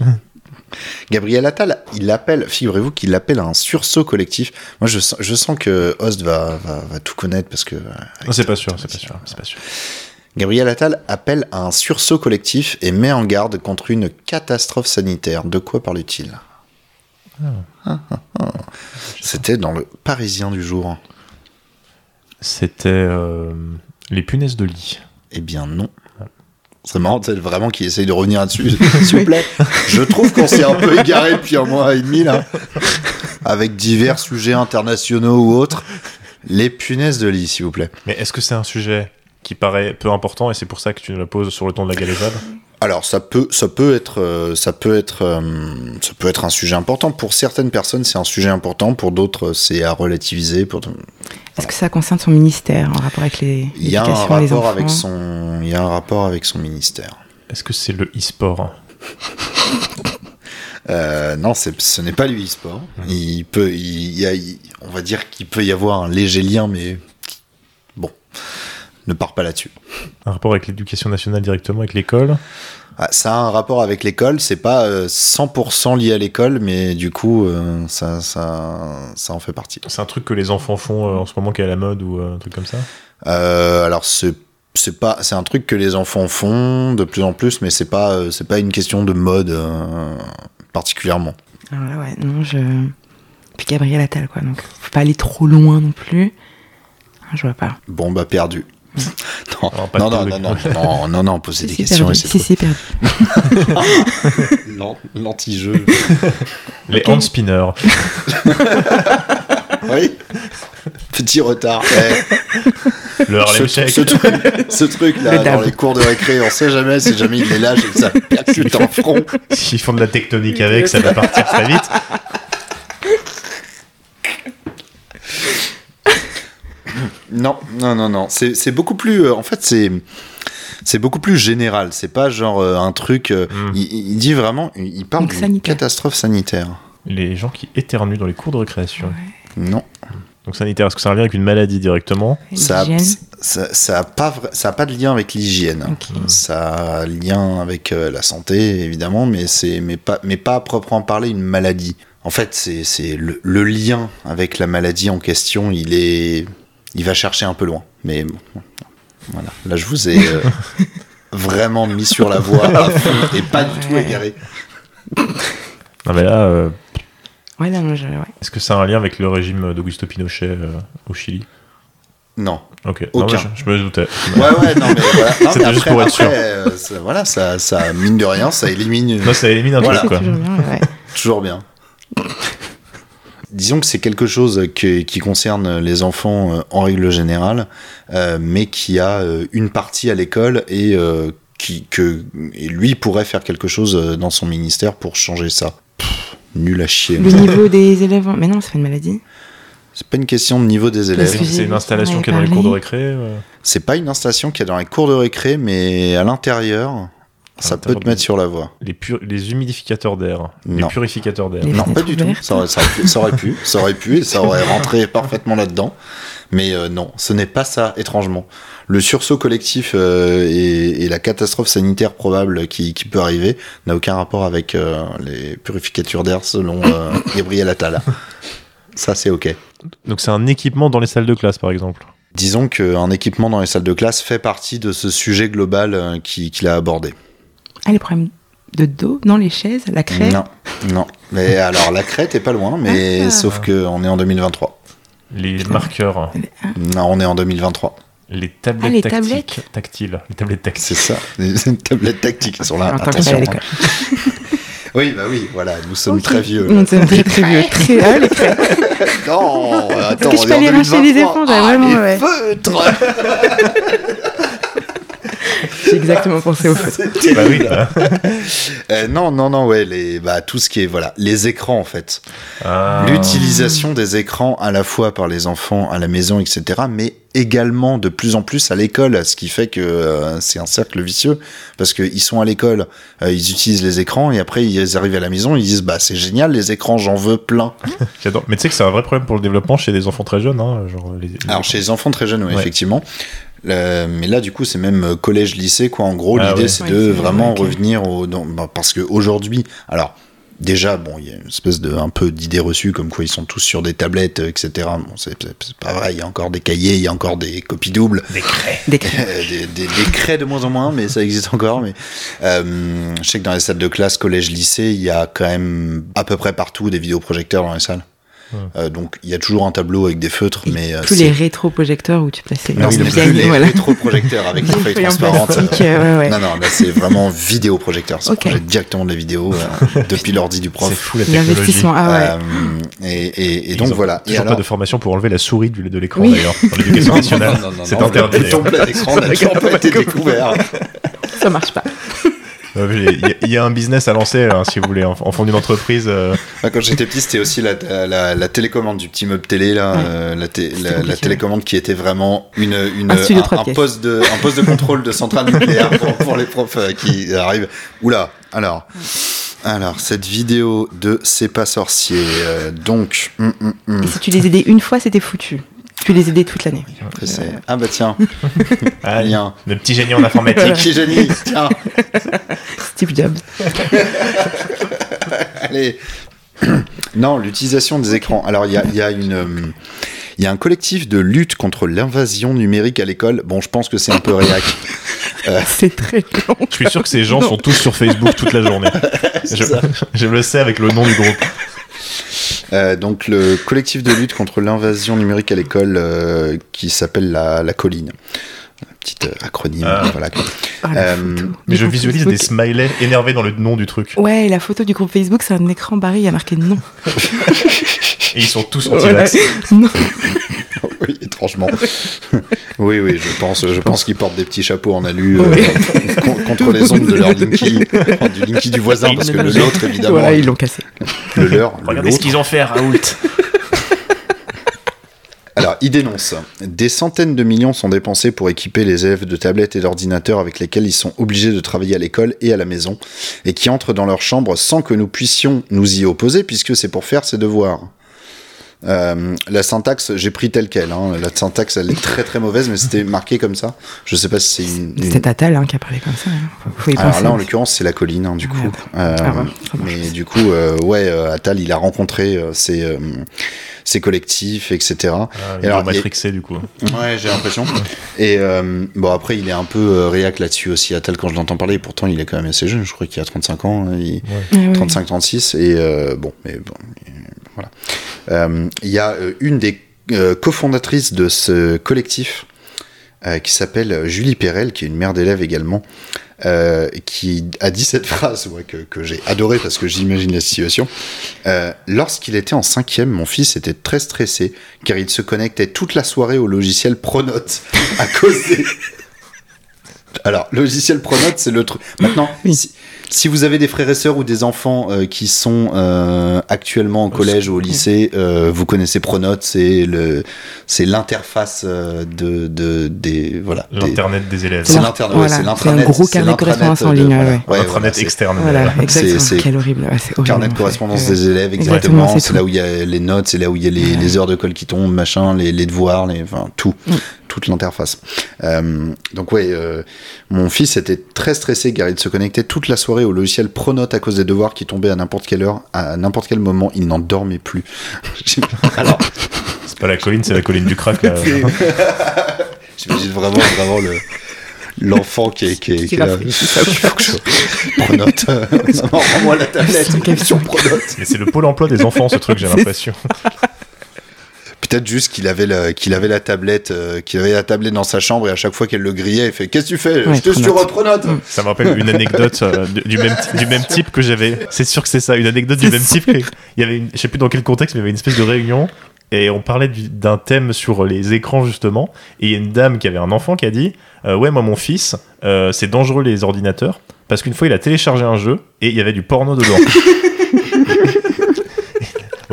Gabriel Attal, il appelle, figurez-vous qu'il appelle à un sursaut collectif. Moi, je sens, je sens que Host va, va, va tout connaître parce que. euh, Non, c'est pas sûr, c'est pas sûr, c'est pas sûr. Gabriel Attal appelle à un sursaut collectif et met en garde contre une catastrophe sanitaire. De quoi parle-t-il? Ah, ah, ah. C'était dans le Parisien du jour. C'était euh, les punaises de lit. Eh bien non. C'est marrant, c'est vraiment qu'il essaye de revenir là-dessus. S'il vous plaît. Je trouve qu'on s'est un peu égaré depuis un mois et demi là. Avec divers sujets internationaux ou autres. Les punaises de lit, s'il vous plaît. Mais est-ce que c'est un sujet qui paraît peu important et c'est pour ça que tu nous le poses sur le ton de la galéjade? Alors ça peut, ça peut être, euh, ça peut être, euh, ça peut être un sujet important. Pour certaines personnes, c'est un sujet important. Pour d'autres, c'est à relativiser. Pour... Est-ce que ça concerne son ministère en rapport avec les Il y a un rapport avec son, il y a un rapport avec son ministère. Est-ce que c'est le e-sport? Euh, non, c'est- ce n'est pas lui e-sport. Il peut, il y a, il- on va dire qu'il peut y avoir un léger lien, mais bon, ne part pas là-dessus. Un rapport avec l'éducation nationale directement, avec l'école Ah, ça a un rapport avec l'école. C'est pas euh, 100% lié à l'école, mais du coup, euh, ça, ça, ça en fait partie. C'est un truc que les enfants font euh, en ce moment qui est à la mode ou euh, un truc comme ça Euh, alors c'est c'est pas c'est un truc que les enfants font de plus en plus, mais c'est pas euh, c'est pas une question de mode euh, particulièrement. Alors là, ouais, non, je. Puis Gabriel Attal, quoi. Donc, faut pas aller trop loin non plus. Ah, Je vois pas. Bon bah perdu. Non, non, non, non, non, non, non, non, posez des questions perdu. Si, c'est perdu. L'anti-jeu. Les hand spinners. oui. Petit retard. Eh, Le Harlem ce, ce truc, ce truc là, Le dans les cours de récré, on sait jamais si jamais il les lâche et que ça percute en front. S'ils font de la tectonique avec, ça va partir très vite. Non, non, non, non. C'est c'est beaucoup plus. euh, en fait, c'est. C'est beaucoup plus général. C'est pas genre euh, un truc. euh, Mm. il, il dit vraiment. Il il parle d'une catastrophe sanitaire. Les gens qui éternuent dans les cours de récréation. Non. Donc sanitaire, est-ce que ça a un lien avec une maladie directement Ça a, L'hygiène. ça, ça a pas, vra- ça a pas de lien avec l'hygiène. Ok. Ça a un lien avec euh, la santé, évidemment, mais, c'est, mais, pas, mais pas à proprement parler une maladie. En fait, c'est, c'est le, le lien avec la maladie en question, il est. Il va chercher un peu loin. Mais bon, voilà. Là, je vous ai euh, vraiment mis sur la voie à fond et pas du tout égaré. Non mais là, euh, Ouais, là, moi, je- ouais. Est-ce que ça a un lien avec le régime d'Augusto Pinochet euh, au Chili? Non. Ok, Aucun. Non, je, je me doutais. Ouais, ouais, non, mais voilà. Non, C'était mais juste après, pour être sûr. après, euh, ça- voilà, ça, ça, mine de rien, ça élimine Non, ça élimine un Voilà. truc, quoi. toujours bien, ouais. toujours bien. Disons que c'est quelque chose que- qui concerne les enfants euh, en règle générale, euh, mais qui a euh, une partie à l'école et euh, qui que et lui pourrait faire quelque chose dans son ministère pour changer ça. Pff, nul à chier. Le niveau des élèves. en- Mais non, c'est pas une maladie. C'est pas une question de niveau des élèves. C'est une installation qui est dans les cours de récré euh, C'est pas une installation qui est dans les cours de récré, mais à l'intérieur, ça peut te mettre sur la voie. les, pur- les humidificateurs d'air, les purificateurs d'air. Non, pas du tout. Ça aurait, ça aurait pu, ça aurait pu, ça aurait pu, et ça aurait rentré parfaitement là-dedans. Mais euh, non, ce n'est pas ça, étrangement. Le sursaut collectif euh, et, et la catastrophe sanitaire probable qui, qui peut arriver n'a aucun rapport avec euh, les purificateurs d'air selon euh, Gabriel Attal. Ça, c'est OK. Donc c'est un équipement dans les salles de classe, par exemple. Disons qu'un équipement dans les salles de classe fait partie de ce sujet global euh, qui- qu'il a abordé. Ah, les problèmes de dos Non, les chaises, la craie Non, non. Mais alors, la crête est pas loin, mais Ah. sauf qu'on est en 2023. Les marqueurs, Non, on est en 2023. les tablettes Ah, les tactiques, tablettes. tactiles, les tablettes tactiles. C'est ça, les tablettes tactiques sont là. En tant que Attention. l'école. Oui, bah oui, voilà, nous sommes très vieux. On est très très vieux. Très... Ah, les. Non, attends, que je on peux est en aller racheter 2023. les éponges, Ah, vraiment, les ouais. feutres J'ai exactement pensé au feu. Bah oui. Euh, Non, non, non, ouais, les, bah, tout ce qui est, voilà, les écrans en fait. Ah. L'utilisation des écrans à la fois par les enfants à la maison, etc., mais également de plus en plus à l'école, ce qui fait que euh, c'est un cercle vicieux, parce qu'ils sont à l'école, euh, ils utilisent les écrans, et après ils arrivent à la maison, ils disent, bah c'est génial, les écrans, j'en veux plein. J'adore. Mais tu sais que c'est un vrai problème pour le développement chez des enfants très jeunes. Hein, genre les, les- Alors chez les enfants très jeunes, Ouais. effectivement. Le- mais là, du coup, c'est même euh, collège-lycée, quoi. En gros, Ah l'idée, ouais. c'est Ouais, de c'est- vraiment revenir au. dans- bah, parce que aujourd'hui, alors. Déjà, bon, il y a une espèce de un peu d'idée reçue comme quoi ils sont tous sur des tablettes, euh, etc. Bon, c'est c'est- c'est pas vrai. Il y a encore des cahiers, il y a encore des copies doubles, Des craies. Euh, des, des, des craies de moins en moins, mais ça existe encore. Mais euh, je sais que dans les salles de classe, collège, lycée, il y a quand même à peu près partout des vidéoprojecteurs dans les salles. Euh, donc il y a toujours un tableau avec des feutres, mais euh, Tous c'est- les rétroprojecteurs où tu plaçais non, les c'est pianos, plus les voilà. rétroprojecteurs avec les Les feuilles feuilles en transparentes. euh, ouais, ouais. Non, non, là c'est vraiment vidéoprojecteur. Ça Ok. projette directement de la vidéo euh, depuis l'ordi du C'est prof. fou la technologie. L'investissement, ah ouais. Euh, et, et, et donc ont voilà. Et Toujours alors- pas de formation pour enlever la souris du- de l'écran Oui. d'ailleurs. Dans l'éducation Non, nationale. non, non, non, C'est interdit. Le plein d'écran n'a pas été découvert. Ça marche pas. Euh, Il y, a- il y a un business à lancer là, si vous voulez, en, en fond d'une entreprise. euh, Quand j'étais petit, c'était aussi la, la, la télécommande du petit meuble télé, là, Ouais. euh, la, té- télécommande qui était vraiment une, une, Un poste de, un poste de contrôle de centrale nucléaire pour, pour les profs euh, qui arrivent. Oula, alors. Alors, cette vidéo de C'est pas sorcier. euh, donc, hum, hum, hum. Et si tu les aidais une fois, c'était foutu. Tu les aidais toute l'année. Ah bah tiens, ah, lien. le petit génie en informatique. Qui génie Tiens, Steve Jobs. allez. Non, l'utilisation des écrans. Alors, il y a, il y a une. euh, Il y a un collectif de lutte contre l'invasion numérique à l'école. Bon, je pense que c'est un peu réac. C'est très long. Je suis sûr que ces gens sont tous sur Facebook toute la journée. Je, je le sais avec le nom du groupe. Euh, donc le collectif de lutte contre l'invasion numérique à l'école euh, qui s'appelle la, la colline. Un petit euh, acronyme. Ah. Voilà. Ah, Euh, photo Mais je visualise des Facebook. smileys énervés dans le nom du truc. Ouais, la photo du groupe Facebook, c'est un écran barré, il y a marqué non. Et ils sont tous anti-vax. Non. oui, étrangement. oui, oui, je pense, je pense qu'ils portent des petits chapeaux en alu euh, contre les ondes de leur linky, enfin, du linky du voisin, parce que le nôtre, évidemment, Voilà, ils l'ont cassé. le leur, le Regardez ce qu'ils ont fait à Raoult. Alors, il dénonce. Des centaines de millions sont dépensés pour équiper les élèves de tablettes et d'ordinateurs avec lesquels ils sont obligés de travailler à l'école et à la maison, et qui entrent dans leur chambre sans que nous puissions nous y opposer, puisque c'est pour faire ses devoirs. Euh, la syntaxe, j'ai pris telle quelle. Hein. La syntaxe, elle est très très mauvaise, mais c'était marqué comme ça. Je sais pas si c'est une. une- C'est Attal hein, qui a parlé comme ça. hein. Faut, faut y Alors là, en l'occurrence, c'est la colline, hein, du coup. Euh, Ah ouais, marche. mais du coup, euh, ouais, euh, Attal, il a rencontré euh, ses, ses collectifs, etc. Ah, Et alors, ils ont il y a- matrixé du coup. Ouais, j'ai l'impression. Et euh, bon, après, il est un peu euh, réac là-dessus aussi, Attal, quand je l'entends parler. Pourtant, il est quand même assez jeune. Je crois qu'il a 35 ans. hein, il- Ouais, ouais. 35-36. Et euh, bon, mais bon. voilà. Euh, Il y a euh, une des euh, cofondatrices de ce collectif euh, qui s'appelle Julie Perel, qui est une mère d'élèves également, euh, qui a dit cette phrase ouais, que, que j'ai adorée parce que j'imagine la situation. Euh, Lorsqu'il était en cinquième, mon fils était très stressé car il se connectait toute la soirée au logiciel Pronote à cause des... Alors, logiciel Pronote, c'est le truc. Maintenant, si, si vous avez des frères et sœurs ou des enfants euh, qui sont euh, actuellement au collège ou au lycée, euh, vous connaissez Pronote, c'est le, c'est l'interface euh, de, de, des, voilà. des- L'internet des élèves. C'est l'internet, ouais, Voilà, c'est c'est l'intranet. un gros c'est carnet de l'intranet correspondance en de- ligne, voilà. ouais. Ouais, voilà, Intranet c'est- externe. Voilà, exactement. c'est- Quel horrible. ouais, c'est horrible. Carnet de correspondance Ouais. des élèves, Exactement, c'est là où il y a les notes, c'est là où il y a les, les heures de colle qui tombent, machin, les, les devoirs, les, enfin, tout, Mm. toute l'interface. Euh, donc ouais, euh, mon fils était très stressé car il se connectait toute la soirée au logiciel Pronote à cause des devoirs qui tombaient à n'importe quelle heure, à n'importe quel moment, il n'en dormait plus. Alors, C'est pas la colline, c'est la colline du crack. j'imagine vraiment, vraiment le l'enfant qui est, qui est, est là. Pronote. Rends-moi la tablette. Sur Pronote. Mais c'est le pôle emploi des enfants, ce truc, j'ai l'impression. Peut-être juste qu'il avait la, qu'il avait la tablette, euh, qu'il avait la tablette dans sa chambre et à chaque fois qu'elle le grillait, il fait Qu'est-ce que tu fais? Ouais, Je te suis Pronote. repronote Ça me rappelle une anecdote euh, du, du même, du même type que j'avais. C'est sûr que c'est ça, une anecdote du même type. Il y avait une, je sais plus dans quel contexte, mais il y avait une espèce de réunion et on parlait du- d'un thème sur les écrans justement. Et il y a une dame qui avait un enfant qui a dit euh, Ouais, moi, mon fils, euh, c'est dangereux les ordinateurs parce qu'une fois il a téléchargé un jeu et il y avait du porno dedans.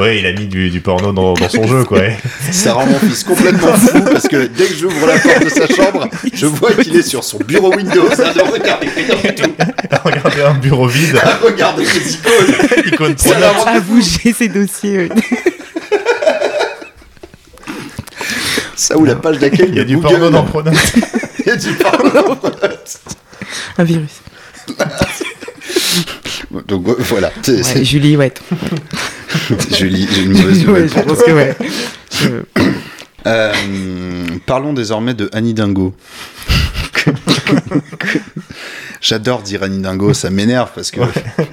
ouais, il a mis du, du porno dans, dans son jeu, quoi. Ça rend mon fils complètement fou parce que dès que j'ouvre la porte de sa chambre, je vois qu'il est sur son bureau Windows à ne regarder rien du tout, Regardez un bureau vide, à regarder les icônes. icône Ça porno. la rend À bouger ses dossiers. Ça ou la page d'accueil Il y a de du Google. porno dans Pronote. Il y a du porno dans Pronote. Un virus. Donc euh, voilà, Ouais, Julie, ouais. Julie, j'ai une mauvaise Ouais, nouvelle je pense que ouais. Euh, parlons désormais de Annie Dingo. J'adore dire Annie Dingo, ça m'énerve parce que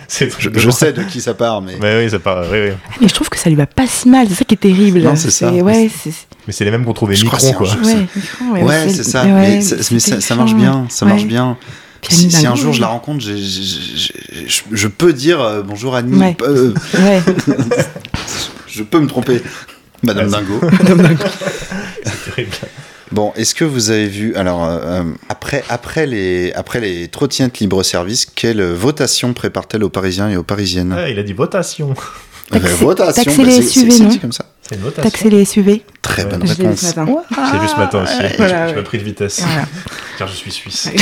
C'est je, je sais de qui ça part, mais Mais oui, ça part. Oui, oui. Ah, Mais je trouve que ça lui va pas si mal, c'est ça qui est terrible. Non, c'est ça. Ouais, c'est. Mais c'est les mêmes qu'on trouvait Micron, quoi. jeu. Ouais, Micron, ouais, ouais, aussi. c'est ça. Ouais, mais ça, mais ça- ça marche bien, ça marche Ouais. bien. Si, un jour je la rencontre, je, je peux dire euh, bonjour Annie. Ouais. euh, Ouais. je peux me tromper, Madame. Dingo. C'est terrible. Bon, est-ce que vous avez vu alors euh, euh, après après les après les trottinettes libre service, quelle votation prépare-t-elle aux Parisiens et aux Parisiennes? Ah, il a dit votation. Euh, Taxer- Votation, bah, c'est- dit comme ça. Taxer les SUV. Très bonne Je l'ai vu réponse. ce matin. Je l'ai vu ce matin aussi. Voilà, je ouais. je m'ai pris de vitesse. Voilà. Car je suis suisse.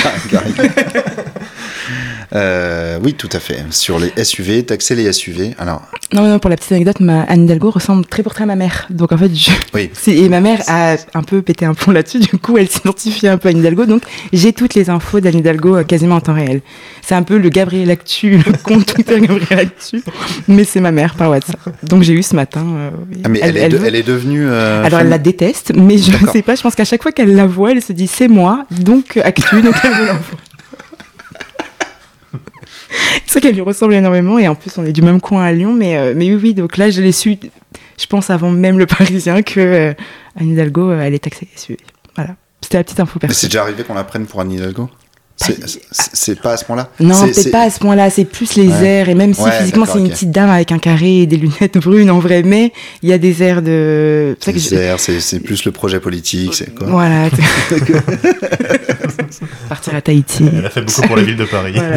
Euh, oui, tout à fait. Sur les SUV, taxer les SUV. Alors, Non, non, pour la petite anecdote, ma Anne Hidalgo ressemble très pour très à ma mère. Donc en fait, je... Oui. et ma mère a un peu pété un plomb là-dessus. Du coup, elle s'identifie un peu à Anne Hidalgo. Donc j'ai toutes les infos d'Anne Hidalgo euh, quasiment en temps réel. C'est un peu le Gabriel Actu, le compte Twitter Gabriel Actu. Mais c'est ma mère par WhatsApp. Donc j'ai eu ce matin. euh, oui. ah, mais elle, est, de- veut- elle est devenue. euh, Alors elle la déteste, mais je ne sais pas. Je pense qu'à chaque fois qu'elle la voit, elle se dit c'est moi, donc Actu, donc elle veut. C'est vrai qu'elle lui ressemble énormément et en plus on est du même coin à Lyon, mais, euh, mais oui, oui, donc là je l'ai su, je pense avant même le Parisien que euh, Anne Hidalgo, euh, elle est taxée. Voilà, c'était la petite info Mais c'est déjà arrivé qu'on la prenne pour Anne Hidalgo? C'est- Pas- c'est- pas à ce point-là Non, C'est- pas à ce point-là, c'est plus les Ouais. airs, et même si Ouais, physiquement c'est une petite dame avec un carré et des lunettes brunes en vrai, mais il y a des airs de... C'est je- airs, C'est plus le projet politique, c'est quoi Voilà. Partir à Tahiti. Elle a fait beaucoup pour la ville de Paris. Voilà.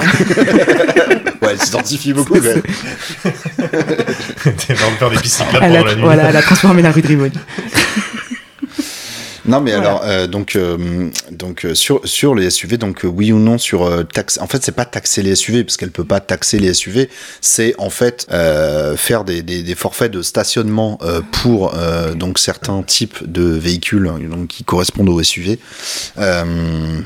Ouais, elle s'identifie beaucoup. quand même. T'es faire des pistes cyclables pendant la nuit. voilà, elle a transformé la rue de Rivoli. Non, mais alors, euh, donc, euh, donc euh, sur, sur les SUV, donc euh, oui ou non sur euh, taxe. En fait, c'est pas taxer les SUV parce qu'elle peut pas taxer les SUV. C'est en fait euh, faire des, des, des forfaits de stationnement euh, pour euh, donc certains types de véhicules hein, donc qui correspondent aux SUV euh,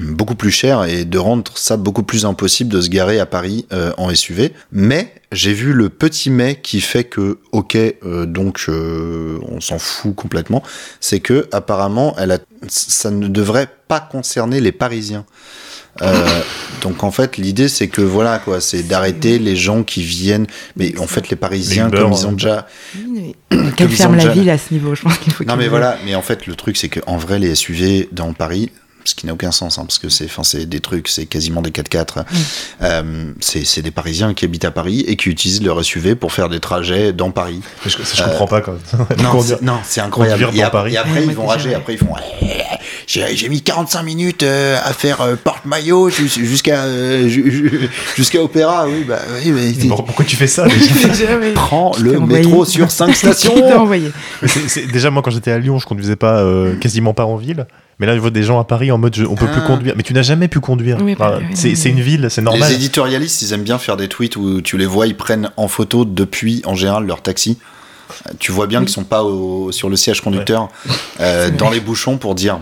beaucoup plus cher et de rendre ça beaucoup plus impossible de se garer à Paris euh, en SUV. Mais j'ai vu le petit mais qui fait que ok euh, donc euh, on s'en fout complètement c'est que apparemment elle a, ça ne devrait pas concerner les Parisiens Euh, donc en fait, l'idée c'est que voilà quoi, c'est d'arrêter les gens qui viennent. Mais en fait, les Parisiens, Les comme ils ont hein. déjà. Qu'elle ferme la déjà- ville à ce niveau, je pense qu'il faut Non mais voilà, mais en fait le truc c'est que en vrai les SUV dans Paris, ce qui n'a aucun sens, hein, parce que c'est, enfin c'est des trucs, c'est quasiment des 4x4. Euh, c'est, c'est des Parisiens qui habitent à Paris et qui utilisent leur SUV pour faire des trajets dans Paris. Je, ça, je comprends pas quand c'est, non, c'est incroyable. Et, Paris. et après, Ouais, ils vont rager. Après, ils font. Ouais, J'ai, mis 45 minutes euh, à faire euh, porte-maillot jus- jusqu'à euh, ju- ju- jusqu'à Opéra. Oui, bah oui, mais Bon, pourquoi tu fais ça prends le métro sur 5 Qu'est-ce qu'il stations. Déjà, moi, quand j'étais à Lyon, je conduisais pas euh, quasiment pas en ville. Mais là, je vois des gens à Paris en mode je- on peut plus Ah. conduire. Mais tu n'as jamais pu conduire. Oui, bah, Enfin, oui, c'est oui, c'est oui. une ville, c'est normal. Les éditorialistes, ils aiment bien faire des tweets où tu les vois, ils prennent en photo depuis, en général, leur taxi. Tu vois bien qu'ils sont pas au- sur le siège conducteur, euh, dans les bouchons pour dire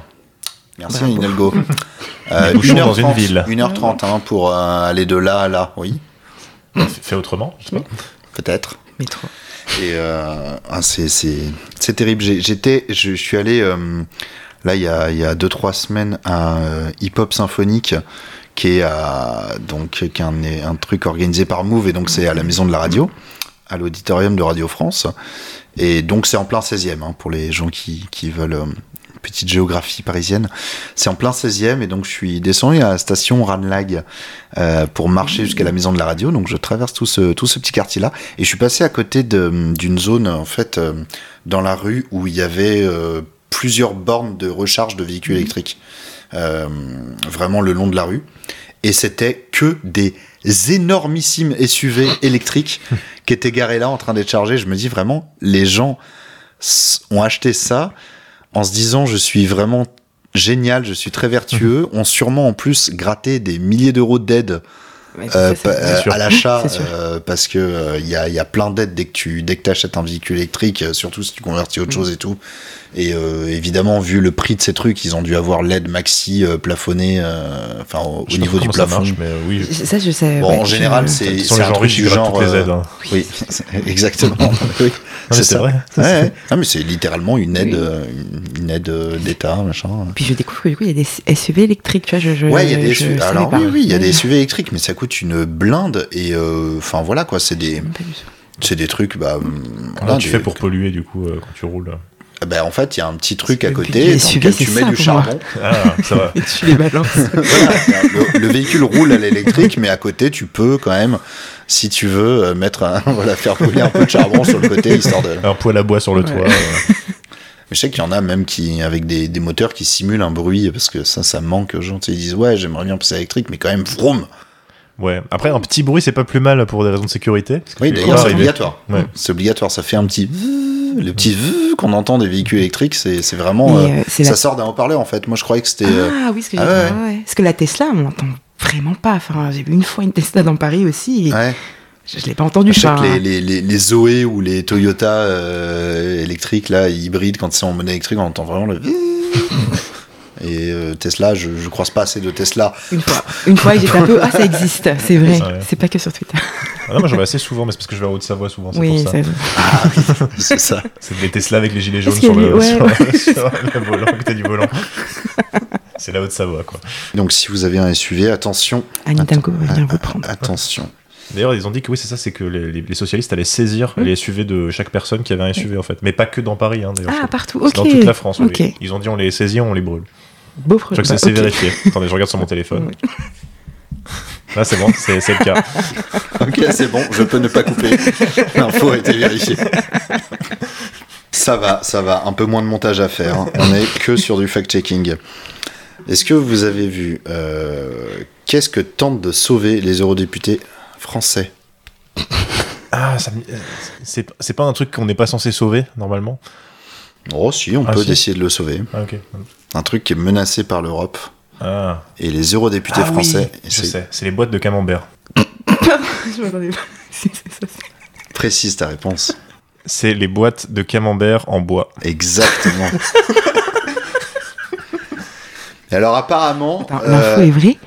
merci Bravo. Hidalgo. Euh, dans 1h30, une ville. 1h30 hein, pour euh, aller de là à là, oui, Fais autrement, je sais pas. peut-être. Métro. Et euh, ah, c'est terrible. J'étais, je, je suis allé euh, là il y a il y a deux trois semaines à euh, Hip Hop Symphonique qui est donc qui est un, un truc organisé par Move et donc c'est à la Maison de la Radio, à l'auditorium de Radio France. Et donc c'est en plein 16e hein, pour les gens qui qui veulent euh, une petite géographie parisienne. C'est en plein 16e et donc je suis descendu à la station Ranlag euh, pour marcher jusqu'à la maison de la radio. Donc je traverse tout ce, tout ce petit quartier-là et je suis passé à côté d'une zone en fait dans la rue où il y avait plusieurs bornes de recharge de véhicules électriques, euh, vraiment le long de la rue. Et c'était que des énormissimes SUV électriques qui étaient garés là en train d'être chargés. Je me dis vraiment, les gens ont acheté ça en se disant je suis vraiment génial, je suis très vertueux, ont sûrement en plus gratté des milliers d'euros d'aide Ouais, euh, euh, à l'achat euh, parce que il y, y a plein d'aides dès que tu dès que achètes un véhicule électrique, surtout si tu convertis autre chose et tout. Et euh, évidemment, vu le prix de ces trucs, ils ont dû avoir l'aide maxi euh, plafonnée, euh, enfin au, Je niveau du ça plafond. marche, mais euh, oui. Ça, je sais. Bon, ouais, en général, Ce c'est sont c'est les un gens truc riches qui du genre. les aides. hein. Oui, exactement. oui, c'est vrai. Ouais, ouais. Ah, mais c'est littéralement une aide, une, aide d'État, machin. Puis je découvre que du coup, il y a des SUV électriques, tu vois. Je, je, Ouais, il y a des je SUV. savais Alors pas. oui, oui, il y a des SUV électriques, mais ça coûte une blinde et euh, enfin voilà quoi, c'est des, ça. c'est des trucs. Bah, tu fais pour polluer du coup quand tu roules Bah, en fait, il y a un petit truc à côté dans lequel tu mets ça du charbon. Ah, ça va. Et tu les balances. Voilà, le, le véhicule roule à l'électrique, mais à côté, tu peux quand même, si tu veux, euh, mettre un, voilà, faire brûler un peu de charbon sur le côté, histoire de. Un poêle à bois sur le Ouais. toit. euh. Mais je sais qu'il y en a même qui, avec des, des moteurs qui simulent un bruit, parce que ça, ça manque aux gens. Tu sais, Ils disent, ouais, j'aimerais bien passer électrique, mais quand même, vroom. Ouais. Après, un petit bruit, c'est pas plus mal pour des raisons de sécurité. parce que Oui, d'ailleurs, c'est obligatoire. Ouais. C'est obligatoire. Ça fait un petit. Le petit qu'on entend des véhicules électriques, c'est c'est vraiment. Euh, euh, ça la- sort d'un haut-parleur, en fait. Moi, je croyais que c'était. euh, Ah oui, ce que j'ai Ah ouais. Parce que la Tesla, on l'entend vraiment pas. Enfin, j'ai vu une fois une Tesla dans Paris aussi. Et ouais. Je, je l'ai pas entendu. Je sais que les, les, les, les Zoé ou les Toyota euh, électriques, là, hybrides, quand c'est en mode électrique, on entend vraiment le. Et euh, Tesla, je, je croise pas assez de Tesla. Une fois, une fois, j'étais un peu. Ah, ça existe, c'est vrai. Ouais. C'est pas que sur Twitter. Ah non, moi j'en vais assez souvent, mais c'est parce que je vais en Haute-Savoie souvent. C'est Oui, pour ça. C'est ça. C'est des Tesla avec les gilets jaunes sur le, ouais, sur, sur le volant, côté du volant. c'est la Haute-Savoie, quoi. Donc, si vous avez un SUV, attention. Anne Hidalgo va venir vous prendre. Attention. D'ailleurs, ils ont dit que oui, c'est ça, c'est que les, socialistes allaient saisir les SUV de chaque personne qui avait un SUV, en fait. Mais pas que dans Paris, hein, d'ailleurs. Ah, C'est- partout. c'est Ok. dans toute la France, oui. Ok. Ils ont dit on les saisit, on les brûle. Beau Je crois que c'est c'est vérifié. Attendez, je regarde sur mon téléphone. Là, c'est bon, c'est le cas. Ok, c'est bon, je peux ne pas couper. L'info a été vérifiée. Ça va, ça va. Un peu moins de montage à faire. hein. On est que sur du fact-checking. Est-ce que vous avez vu euh, qu'est-ce que tentent de sauver les eurodéputés français? Ah, c'est pas un truc qu'on n'est pas censé sauver, normalement? Oh, si, on Ah, peut si. essayer de le sauver. Ah, ok. Un truc qui est menacé par l'Europe Ah, et les eurodéputés Ah oui, français. je c'est- sais, c'est les boîtes de camembert. Je m'attendais pas. Ça, Précise ta réponse. C'est les boîtes de camembert en bois. Exactement. Et alors apparemment, Attends, euh, L'info est vraie?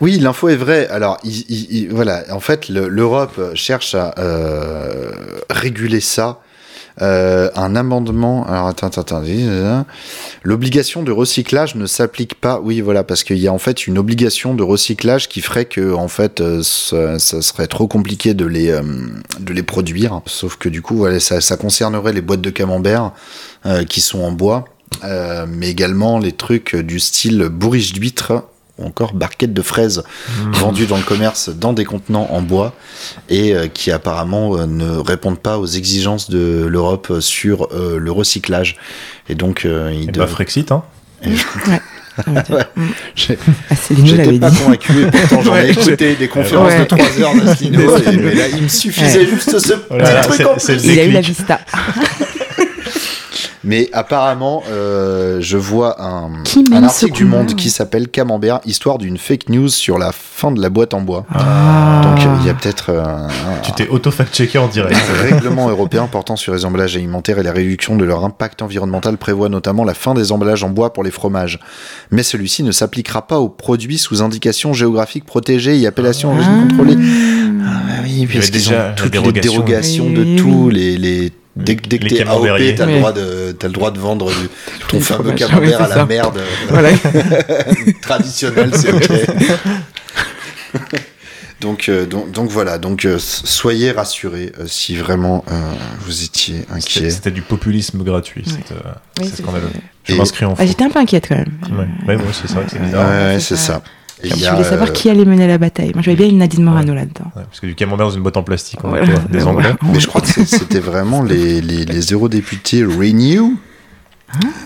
Oui, l'info est vraie. Alors, il- il- il- voilà, en fait, le- l'Europe cherche à euh, réguler ça euh, un amendement. Alors attends, attends, attends. L'obligation de recyclage ne s'applique pas. Oui, voilà, parce qu'il y a en fait une obligation de recyclage qui ferait que en fait euh, ça, ça serait trop compliqué de les euh, de les produire. Sauf que du coup, voilà, ça, ça concernerait les boîtes de camembert euh, qui sont en bois, euh, mais également les trucs du style bourriche d'huître ou encore barquette de fraises vendues dans le commerce dans des contenants en bois et euh, qui apparemment euh, ne répondent pas aux exigences de l'Europe sur euh, le recyclage. Et donc, euh, il Et devrait- bah, Frexit, hein. Ouais. J'ai- Ah, Céline J'étais pas dit. convaincu et pourtant j'en ai Ouais. écouté des conférences Ouais. de 3 heures d'Asselineau et- mais là il me suffisait Ouais. juste ce Oh petit truc en plus. Il a eu la vista. Mais apparemment, euh, je vois un, un article du Monde qui s'appelle Camembert, histoire d'une fake news sur la fin de la boîte en bois. Ah. Donc euh, il y a peut-être euh, un, Tu t'es auto-fact-checké en direct. un règlement européen portant sur les emballages alimentaires et la réduction de leur impact environnemental prévoit notamment la fin des emballages en bois pour les fromages. Mais celui-ci ne s'appliquera pas aux produits sous indication géographique protégée et appellation d'origine contrôlée. Ah bah oui, parce avait qu'ils déjà ont toutes les dérogation. dérogations Oui, de oui, tout, oui. les, les dès, que- dès que t'es AOP, t'as le droit de t'as le droit de vendre du, ton fameux camembert oui, à la merde Voilà. traditionnel, c'est ok. donc, euh, donc donc voilà, donc euh, soyez rassurés euh, si vraiment euh, vous étiez inquiet. c'était du populisme gratuit. Ouais. C'est euh, Oui, scandaleux. Je m'inscris en Ah. J'étais un peu inquiète quand même. Ouais, ouais, moi aussi, c'est vrai que c'est Ouais, bizarre. ouais, c'est c'est ça. ça. Et Je a, voulais savoir euh, qui allait mener la bataille. Moi, j'avais bien une Nadine Morano là-dedans. Ouais, parce que du camembert dans une boîte en plastique, on Voilà. voit des Anglais. Mais je crois que c'était vraiment les, les, les eurodéputés Renew,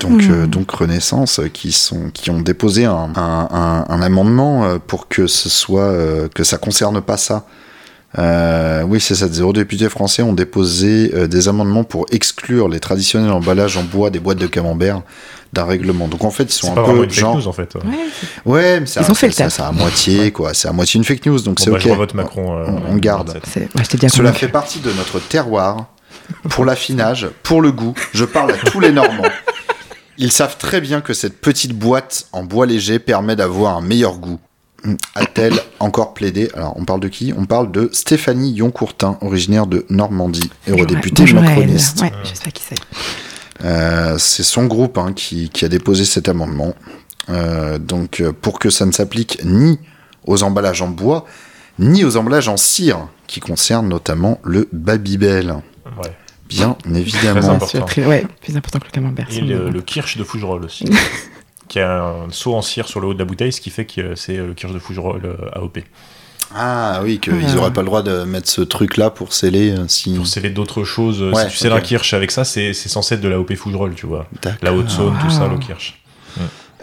donc, euh, donc Renaissance, euh, qui, sont, qui ont déposé un, un, un- un amendement pour que ce soit euh, que ça concerne pas ça. Euh, oui, c'est ça. Des eurodéputés français ont déposé euh, des amendements pour exclure les traditionnels emballages en bois des boîtes de camembert d'un règlement. Donc en fait, ils sont un peu une fake news en fait. Ouais, mais c'est Ils ont fait le ça, taf. ça à moitié quoi. C'est à moitié une fake news, donc Bon, c'est bah, ok. Je revote Macron. euh, on- on garde. 27. c'est- ouais, déjà Cela convaincu. fait partie de notre terroir. Pour l'affinage, pour le goût, je parle à tous les Normands. Ils savent très bien que cette petite boîte en bois léger permet d'avoir un meilleur goût. A-t-elle encore plaidé Alors, on parle de qui On parle de Stéphanie Yoncourtin, originaire de Normandie, eurodéputée macroniste. Ouais, je sais pas qui c'est. Euh, c'est son groupe hein, qui, qui a déposé cet amendement. Euh, donc, euh, pour que ça ne s'applique ni aux emballages en bois, ni aux emballages en cire, qui concernent notamment le Babybel. Ouais. Bien Très évidemment. important. Ouais, plus important que le camembert. Et le, le kirsch de Fougerolles aussi. qui a un saut en cire sur le haut de la bouteille, ce qui fait que c'est euh, le kirsch de Fougerolles AOP. Ah oui, qu'ils Ah. n'auraient pas le droit de mettre ce truc-là pour sceller euh, si. Pour sceller d'autres choses, euh, Ouais, si tu scelles un kirsch avec ça, c'est c'est censé être de l'AOP Fougerolles, tu vois. D'accord. La Haute-Saône, tout ça, Ah. le kirsch.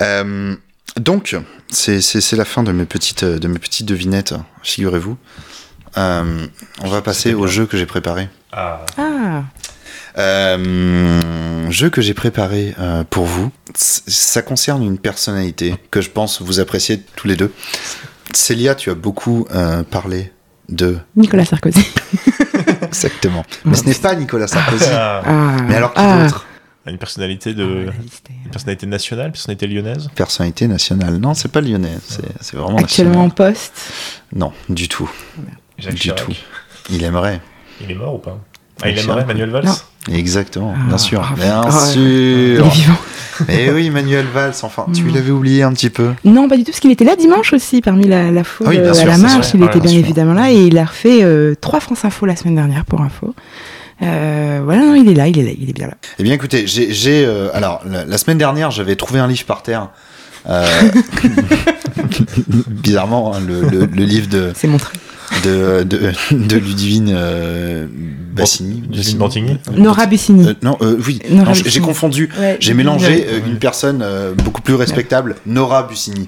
Euh, donc, c'est c'est- c'est la fin de mes petites, de mes petites devinettes, figurez-vous. Euh, on va passer au bien. jeu que j'ai préparé. Ah, Ah, Euh, jeu que j'ai préparé euh, pour vous, ça concerne une personnalité que je pense vous appréciez tous les deux. Célia, tu as beaucoup euh, parlé de... Nicolas Sarkozy. Exactement. Mais ce n'est pas Nicolas Sarkozy. Ah. Ah, Mais alors qui ah. d'autre? Une personnalité Ah, de, une personnalité nationale, une personnalité lyonnaise? Personnalité nationale. Non, c'est pas lyonnais. C'est c'est vraiment Actuellement en national. poste? Non, du tout. Jacques Du Chirac. tout. Il aimerait. Il est mort ou pas? Ah, il aimerait Chirac, Manuel Valls? Non. Exactement, Ah, bien sûr. ah, bien ah, ouais. Il sûr. est vivant. Mais oui, Manuel Valls, enfin, tu Mm. l'avais oublié un petit peu. Non, pas du tout, parce qu'il était là dimanche aussi, parmi la, la foule Ah oui, bien euh, sûr, à la marche. Il Ouais, était bien bien évidemment là et il a refait euh, trois France Info la semaine dernière pour info. Euh, voilà, non, il est là, il est là, il est bien là. Eh bien, écoutez, j'ai, euh, alors la, la semaine dernière, j'avais trouvé un livre par terre. Euh, bizarrement, hein, le, le- le livre de C'est montré. De, de, de Ludivine euh, Bassini. Ludivine Bantigny Nora Bessini. Euh, non, euh, oui, j'ai, confondu. Ouais, J'ai mélangé ouais. euh, une personne euh, beaucoup plus respectable, Nora Bussini.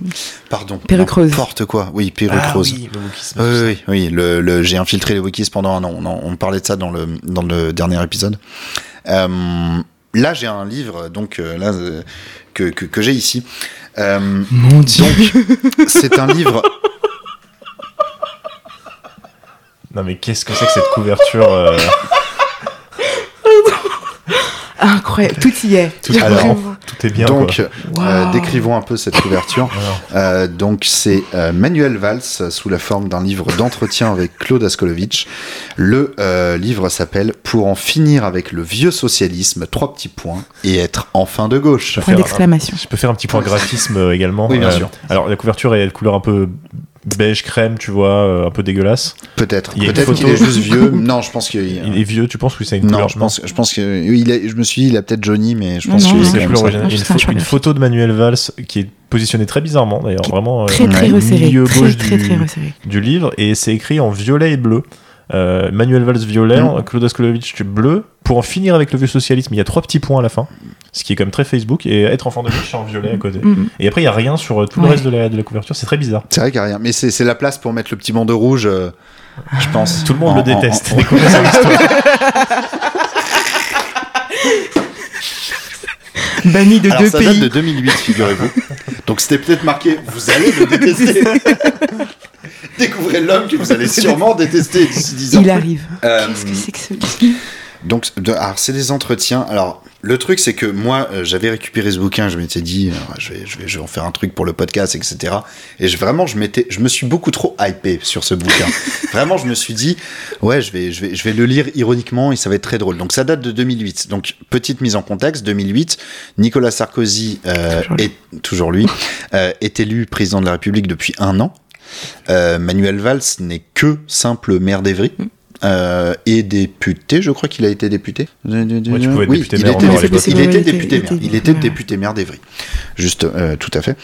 Pardon. Perruque rose. N'importe quoi. Oui, perruque Ah rose. oui, le. Oui, oui. Le, le- j'ai infiltré les wikis pendant un an. On, parlait de ça dans le, dans le dernier épisode. Euh, là, j'ai un livre donc euh, là euh, que, que, que j'ai ici. Euh, Mon dieu. donc, c'est un livre. Non mais qu'est-ce que c'est que cette couverture euh, Incroyable, tout y est. Tout- Alors, Vraiment. Tout tout est bien. Donc, quoi. euh, Wow. décrivons un peu cette couverture. Euh, donc, c'est euh, Manuel Valls sous la forme d'un livre d'entretien avec Claude Askolovitch. Le euh, livre s'appelle Pour en finir avec le vieux socialisme, trois petits points, et être enfin de gauche. Point d'exclamation. Je peux faire un petit point graphisme également. Oui, bien Euh, sûr. Alors la couverture est de couleur un peu beige crème, tu vois, euh, un peu dégueulasse. Peut-être. Il y a une Peut-être qu'il est juste vieux. Non, je pense qu'il. Il est vieux, tu penses ou c'est une Non, couleur je pense, je pense que il est, je me suis dit, il a peut-être Johnny, mais je pense non, que c'est plus original. Il y a une, pho- que- photo de Manuel Valls qui est positionnée très bizarrement d'ailleurs, vraiment euh, Très très Ouais. resserré. milieu Très gauche très du- très resserré. du livre et c'est écrit en violet et bleu. Euh, Manuel Valls violet, Mm. Claude Askolovitch bleu. Pour en finir avec le vieux socialisme, il y a trois petits points à la fin, ce qui est quand même très Facebook. Et être enfant de gauche, c'est en violet à côté. Mhm. Et après, il y a rien sur euh, tout le Ouais. reste de la, de la couverture. C'est très bizarre. C'est vrai qu'il n'y a rien. Mais c'est c'est la place pour mettre le petit bandeau rouge, euh, je pense. Tout le monde En- le déteste. en- Découvrez son histoire. Banni de Alors deux ça date pays. de 2008, figurez-vous. Donc c'était peut-être marqué Vous allez le détester. Découvrez l'homme que vous allez sûrement détester d'ici 10 ans. Il arrive. Euh, Qu'est-ce que c'est que ce livre? Donc, de- alors c'est des entretiens. Alors le truc c'est que moi euh, j'avais récupéré ce bouquin, je m'étais dit euh, je, vais, je vais je vais en faire un truc pour le podcast, etc. Et je, vraiment je m'étais, je me suis beaucoup trop hypé sur ce bouquin. vraiment je me suis dit ouais je vais je vais je vais le lire ironiquement et ça va être très drôle. Donc ça date de 2008. Donc petite mise en contexte 2008, Nicolas Sarkozy euh, Toujours lui. est toujours lui euh, est élu président de la République depuis un an. Euh, Manuel Valls n'est que simple maire d'Evry. Euh, et député, je crois qu'il a été député. tu oui, il maire était, il député maire. il était- député maire d'Evry. Juste, euh, tout à fait.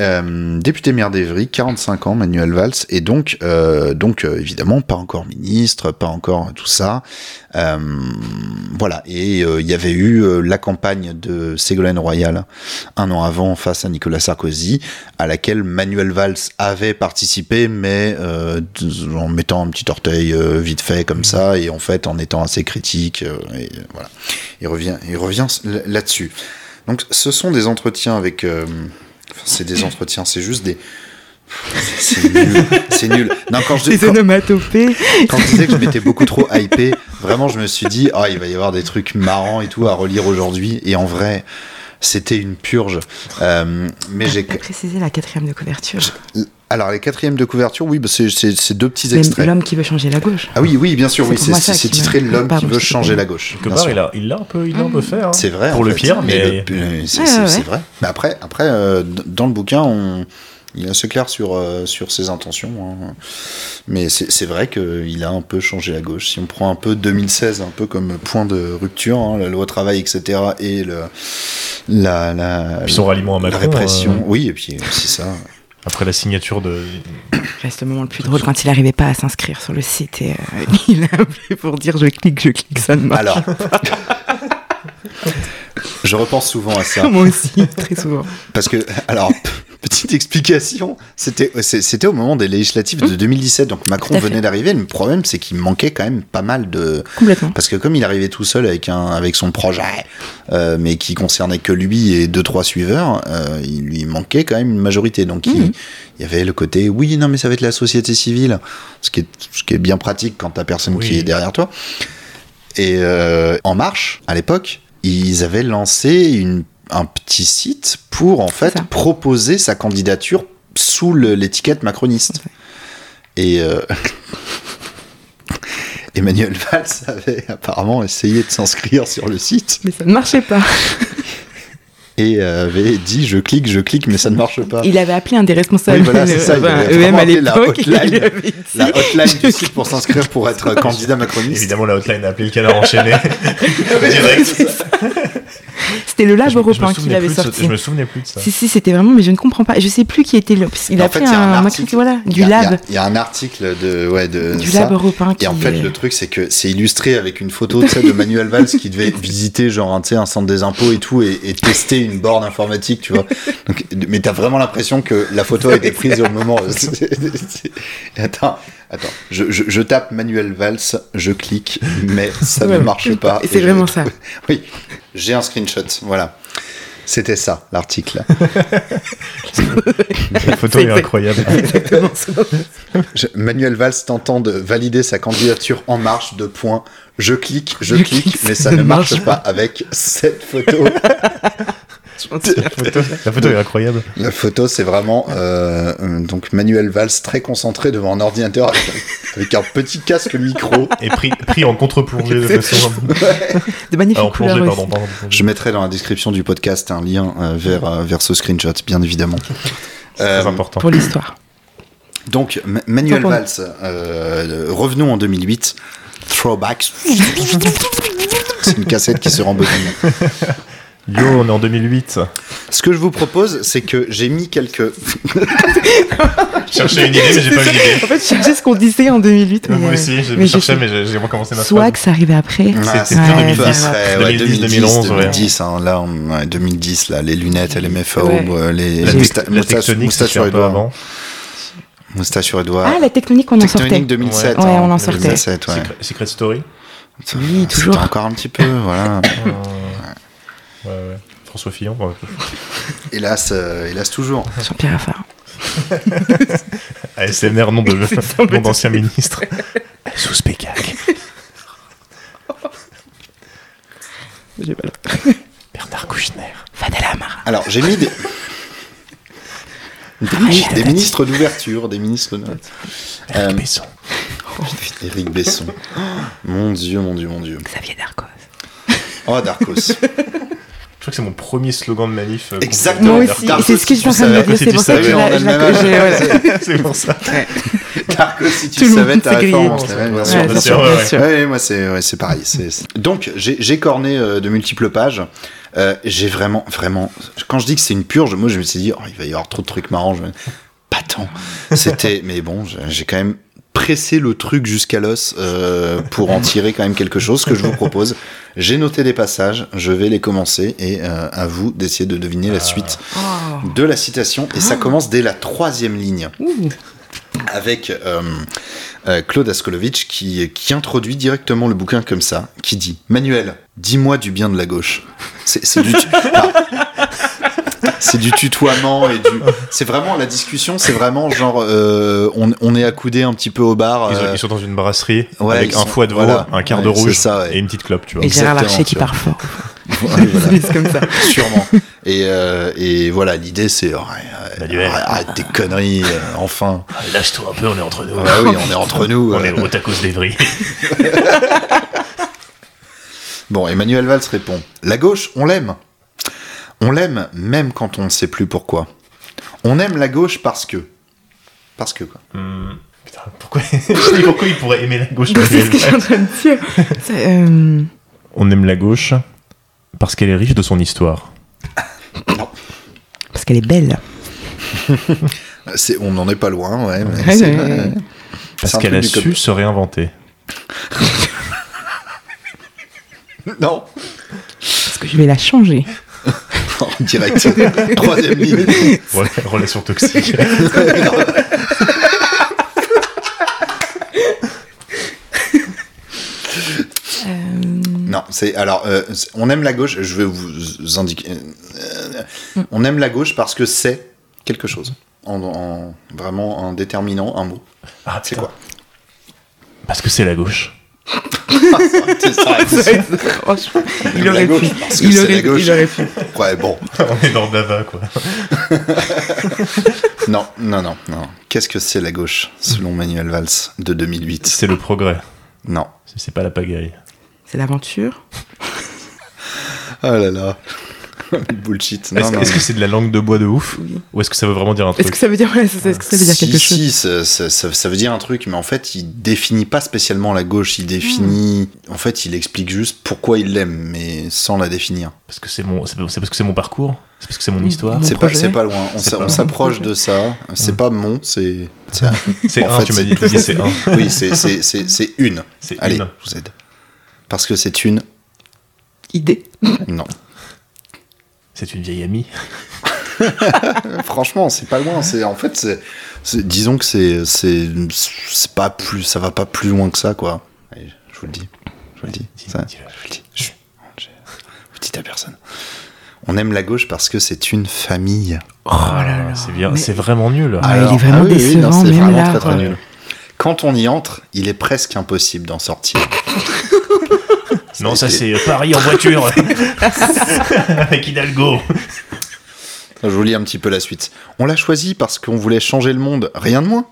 Euh, député maire d'Evry, 45 ans, Manuel Valls, et donc, euh, donc euh, évidemment, pas encore ministre, pas encore tout ça. Voilà, et il y avait eu la campagne de Ségolène Royal un an avant face à Nicolas Sarkozy, à laquelle Manuel Valls avait participé, mais en mettant un petit orteil vite fait comme ça, et en fait en étant assez critique. voilà, il revient, il revient là-dessus. Donc, ce sont des entretiens avec. Enfin, c'est des entretiens, c'est juste des. C'est nul, c'est nul. Non, quand je, quand- onomatopées. quand je disais que je m'étais beaucoup trop hypé, vraiment, je me suis dit, ah, il va y avoir des trucs marrants et tout à relire aujourd'hui. Et en vrai, c'était une purge. Euh, mais j'ai. T'as précisé la quatrième de couverture. Alors, les quatrièmes de couverture, oui, bah, c'est deux petits Mais extraits. L'homme qui veut changer la gauche. Ah oui, oui, bien sûr, C'est oui, c'est titré me- L'homme qui veut changer la gauche. Quelque bien part, sûr. il l'a il l'a un peu, il l'a un peu fait. hein. C'est vrai. Pour en le fait. pire, mais- euh, c'est Ouais, c'est- ouais, vrai. Mais après, après euh, dans le bouquin, on, il est assez clair sur, euh, sur ses intentions. hein. Mais c'est vrai qu'il a un peu changé la gauche. Si on prend un peu 2016, un peu comme point de rupture, hein, la loi travail, etc., et le, la, la, Puis son ralliement à la Macron. répression. euh, Oui, et puis c'est ça. Après la signature de. Reste le moment le plus drôle quand il n'arrivait pas à s'inscrire sur le site et euh, il a appelé pour dire je clique, je clique, ça ne marche Alors, je repense souvent à ça. Moi aussi, très souvent. Parce que, alors, petite explication, c'était c'était au moment des législatives de 2017, donc Macron venait d'arriver. Le problème, c'est qu'il manquait quand même pas mal de. Complètement. Parce que comme il arrivait tout seul avec un avec son projet, euh, mais qui concernait que lui et deux trois suiveurs, euh, il lui manquait quand même une majorité. Donc il, Mhm. il y avait le côté oui non mais ça va être la société civile, ce qui est ce qui est bien pratique quand t'as personne Oui. qui est derrière toi. Et euh, En Marche, à l'époque, ils avaient lancé une, un petit site pour en fait ça. proposer sa candidature sous l'étiquette macroniste. Et euh, Emmanuel Valls avait apparemment essayé de s'inscrire sur le site Mais ça ne marchait pas. et avait dit je clique, je clique, mais ça ne marche pas. Il avait appelé un des responsables Oui, voilà, c'est ça, il enfin, avait EM vraiment à la l'époque. il hotline. lui avait dit- La hotline du site pour s'inscrire pour être candidat macroniste. Évidemment, la hotline a appelé le canard enchaîné. Direct. C'était le lab Je européen qui l'avait ce- sorti. Je me souvenais plus de ça. Si, si, c'était vraiment, mais je ne comprends pas. Je sais plus qui était le. qu'il a En fait, fait il y a un un, article- voilà, Il du a- il lab. Il y, a un article de, ouais, de Du ça. lab européen qui. Et en fait, est- le truc, c'est que c'est illustré avec une photo de Manuel Valls qui devait visiter genre un, sais, un centre des impôts et tout et, et tester une borne informatique, tu vois. Donc, mais t'as vraiment l'impression que la photo a été prise au moment. attends, attends. Je, je, je tape Manuel Valls, je clique, mais ça ne marche pas. Et c'est vraiment ça. Oui, j'ai un screenshot. Voilà. C'était ça, l'article. La photo est incroyable. Exactement ça. Je- Manuel Valls tentant de valider sa candidature en marche de points. Je clique, je, Je clique, clique, mais ça ne marche pas avec cette photo. La photo, la photo est incroyable. La photo, c'est vraiment euh, donc Manuel Valls très concentré devant un ordinateur avec, avec un petit casque micro. Et pris, pris en contre-plongée de façon. De magnifiques Ah, plongée, pardon, pardon. Je mettrai dans la description du podcast un lien euh, vers, euh, vers ce screenshot, bien évidemment. C'est Euh, très important. Pour l'histoire. Donc, Ma- Manuel Valls, euh, revenons en 2008. Throwback. C'est une cassette qui se rembobine. Yo, on est en 2008. Ce que je vous propose, c'est que j'ai mis quelques. Je cherchais une idée, mais j'ai pas eu d'idée. En fait, je cherchais ce qu'on disait en 2008. mais, Moi euh, aussi, je mais cherchais, mais j'ai recommencé ma que ça arrivait après. Ah, C'était c'est 2010. ça serait, ouais, 2010, 2010, 2011, ouais. 2010, hein, là, on- ouais, 2010, là, les lunettes, LMFAO, Ouais. euh, les les moustaches sur un les peu doigts. avant. Moustache sur les doigts. Ah, la tectonique, on en sortait. Tectonique 2007. Ouais, hein, on en sortait. 2007, ouais. Secret, Story. Oui, toujours. encore un petit peu, voilà. Ouais, ouais. François Fillon. ouais. hélas, euh, hélas toujours. Jean-Pierre Raffarin. ASMR, nom de nom d'ancien ministre. Sous Spécac. J'ai pas Bernard Kouchner. Fadel Amara. Alors, j'ai mis des. Des, des ministres d'ouverture, des ministres de... Eric Euh, Besson. Éric Besson. Mon dieu, mon dieu, mon dieu. Xavier Darcos. Oh, Darkos. Je crois que c'est mon premier slogan de manif. euh, Exactement. Moi aussi, c'est ce que je suis en train de dire. C'est pour ça que je c'est pour ça. Darkos, si tu Tout le savais monde ta référence. bien sûr. Ouais, bien moi c'est ouais, c'est pareil. Donc j'ai j'ai corné euh, de multiples pages. Euh, j'ai vraiment vraiment quand je dis que c'est une purge, moi je me suis dit oh, il va y avoir trop de trucs marrants. Pas tant. C'était mais bon j'ai quand même pressé le truc jusqu'à l'os euh, pour en tirer quand même quelque chose. Que je vous propose, j'ai noté des passages, je vais les commencer et euh, à vous d'essayer de deviner la suite Oh. de la citation. Et ça commence dès la troisième ligne avec euh, euh, Claude Askolovitch qui, qui introduit directement le bouquin comme ça, qui dit Manuel, dis-moi du bien de la gauche. C'est du, ah. C'est du tutoiement et du. C'est vraiment la discussion, c'est vraiment genre euh, on, on est accoudé un petit peu au bar. Ils, euh, ils sont dans une brasserie ouais, avec un sont- foie de veau, voilà. un quart de Ouais, c'est rouge ça, ouais. et une petite clope, tu vois. Et Gérard Larcher qui part fort. ouais, voilà. C'est comme ça. Sûrement. Et, euh, et voilà, l'idée c'est Manuel. arrête, arrête tes conneries, euh, enfin. Lâche-toi un peu, on est entre nous. Ah oui, on est entre nous. On euh. est au tacos d'Evry. Bon, Emmanuel Valls répond La gauche, on l'aime. On l'aime même quand on ne sait plus pourquoi. On aime la gauche parce que. Parce que quoi. Hmm, Putain, pourquoi... je dis pourquoi il pourrait aimer la gauche C'est ce que je suis en train de dire. C'est, euh, On aime la gauche parce qu'elle est riche de son histoire. Parce qu'elle est belle. On n'en est pas loin, ouais. mais Ouais, c'est- ouais, ouais. ouais. Parce qu'elle a su se réinventer. Non, Parce que je vais la changer. En direct. Troisième ligne. Relation toxique. Non, c'est alors euh, on aime la gauche. Je vais vous indiquer. euh, on aime la gauche parce que c'est quelque chose. En, en- vraiment en déterminant un mot. Ah, C'est quoi? Parce que c'est la gauche. Franchement, il aurait pu. Il aurait, il aurait pu. Ouais, bon. On est dans Dava, quoi. Non, non, non, non. Qu'est-ce que c'est la gauche, selon Manuel Valls de 2008 C'est le progrès. Non. C'est pas la pagaille. C'est l'aventure? Oh là là. Bullshit. Est-ce non. est-ce que c'est de la langue de bois de ouf Ou est-ce que ça veut vraiment dire un truc Est-ce que ça veut dire, ouais, c'est ça, est-ce que ça veut dire si, quelque chose si, ça, ça- ça- ça veut dire un truc, mais en fait, il définit pas spécialement la gauche. Il définit. En fait, il explique juste pourquoi il l'aime, mais sans la définir. Parce que c'est mon, c'est parce que c'est mon parcours. C'est parce que c'est mon histoire. C'est pas, pas loin. On s'approche de ça. C'est pas mon, c'est. c'est- un. fait, tu m'as c'est- dit, c'est un. Oui, c'est c'est- c'est- c'est une. C'est Allez, une. je vous aide. Parce que c'est une. Idée. Non. C'est une vieille amie. Franchement, c'est pas loin. C'est en fait, c'est, c'est- disons que c'est, c'est, c'est pas plus, ça va pas plus loin que ça, quoi. Allez, je vous le dis, je vous le dis. Dis- Ça, dis-le. je vous le dis. Chut, je- je dis à personne. On aime la gauche parce que c'est une famille. Oh là là. Ah, C'est bien, c'est vraiment nul. Ah, il est vraiment décevant, c'est même vraiment là, très très nul. Quand on y entre, il est presque impossible d'en sortir. Non, ça c'est Paris en voiture avec Hidalgo. Je vous lis un petit peu la suite. On l'a choisi parce qu'on voulait changer le monde, rien de moins.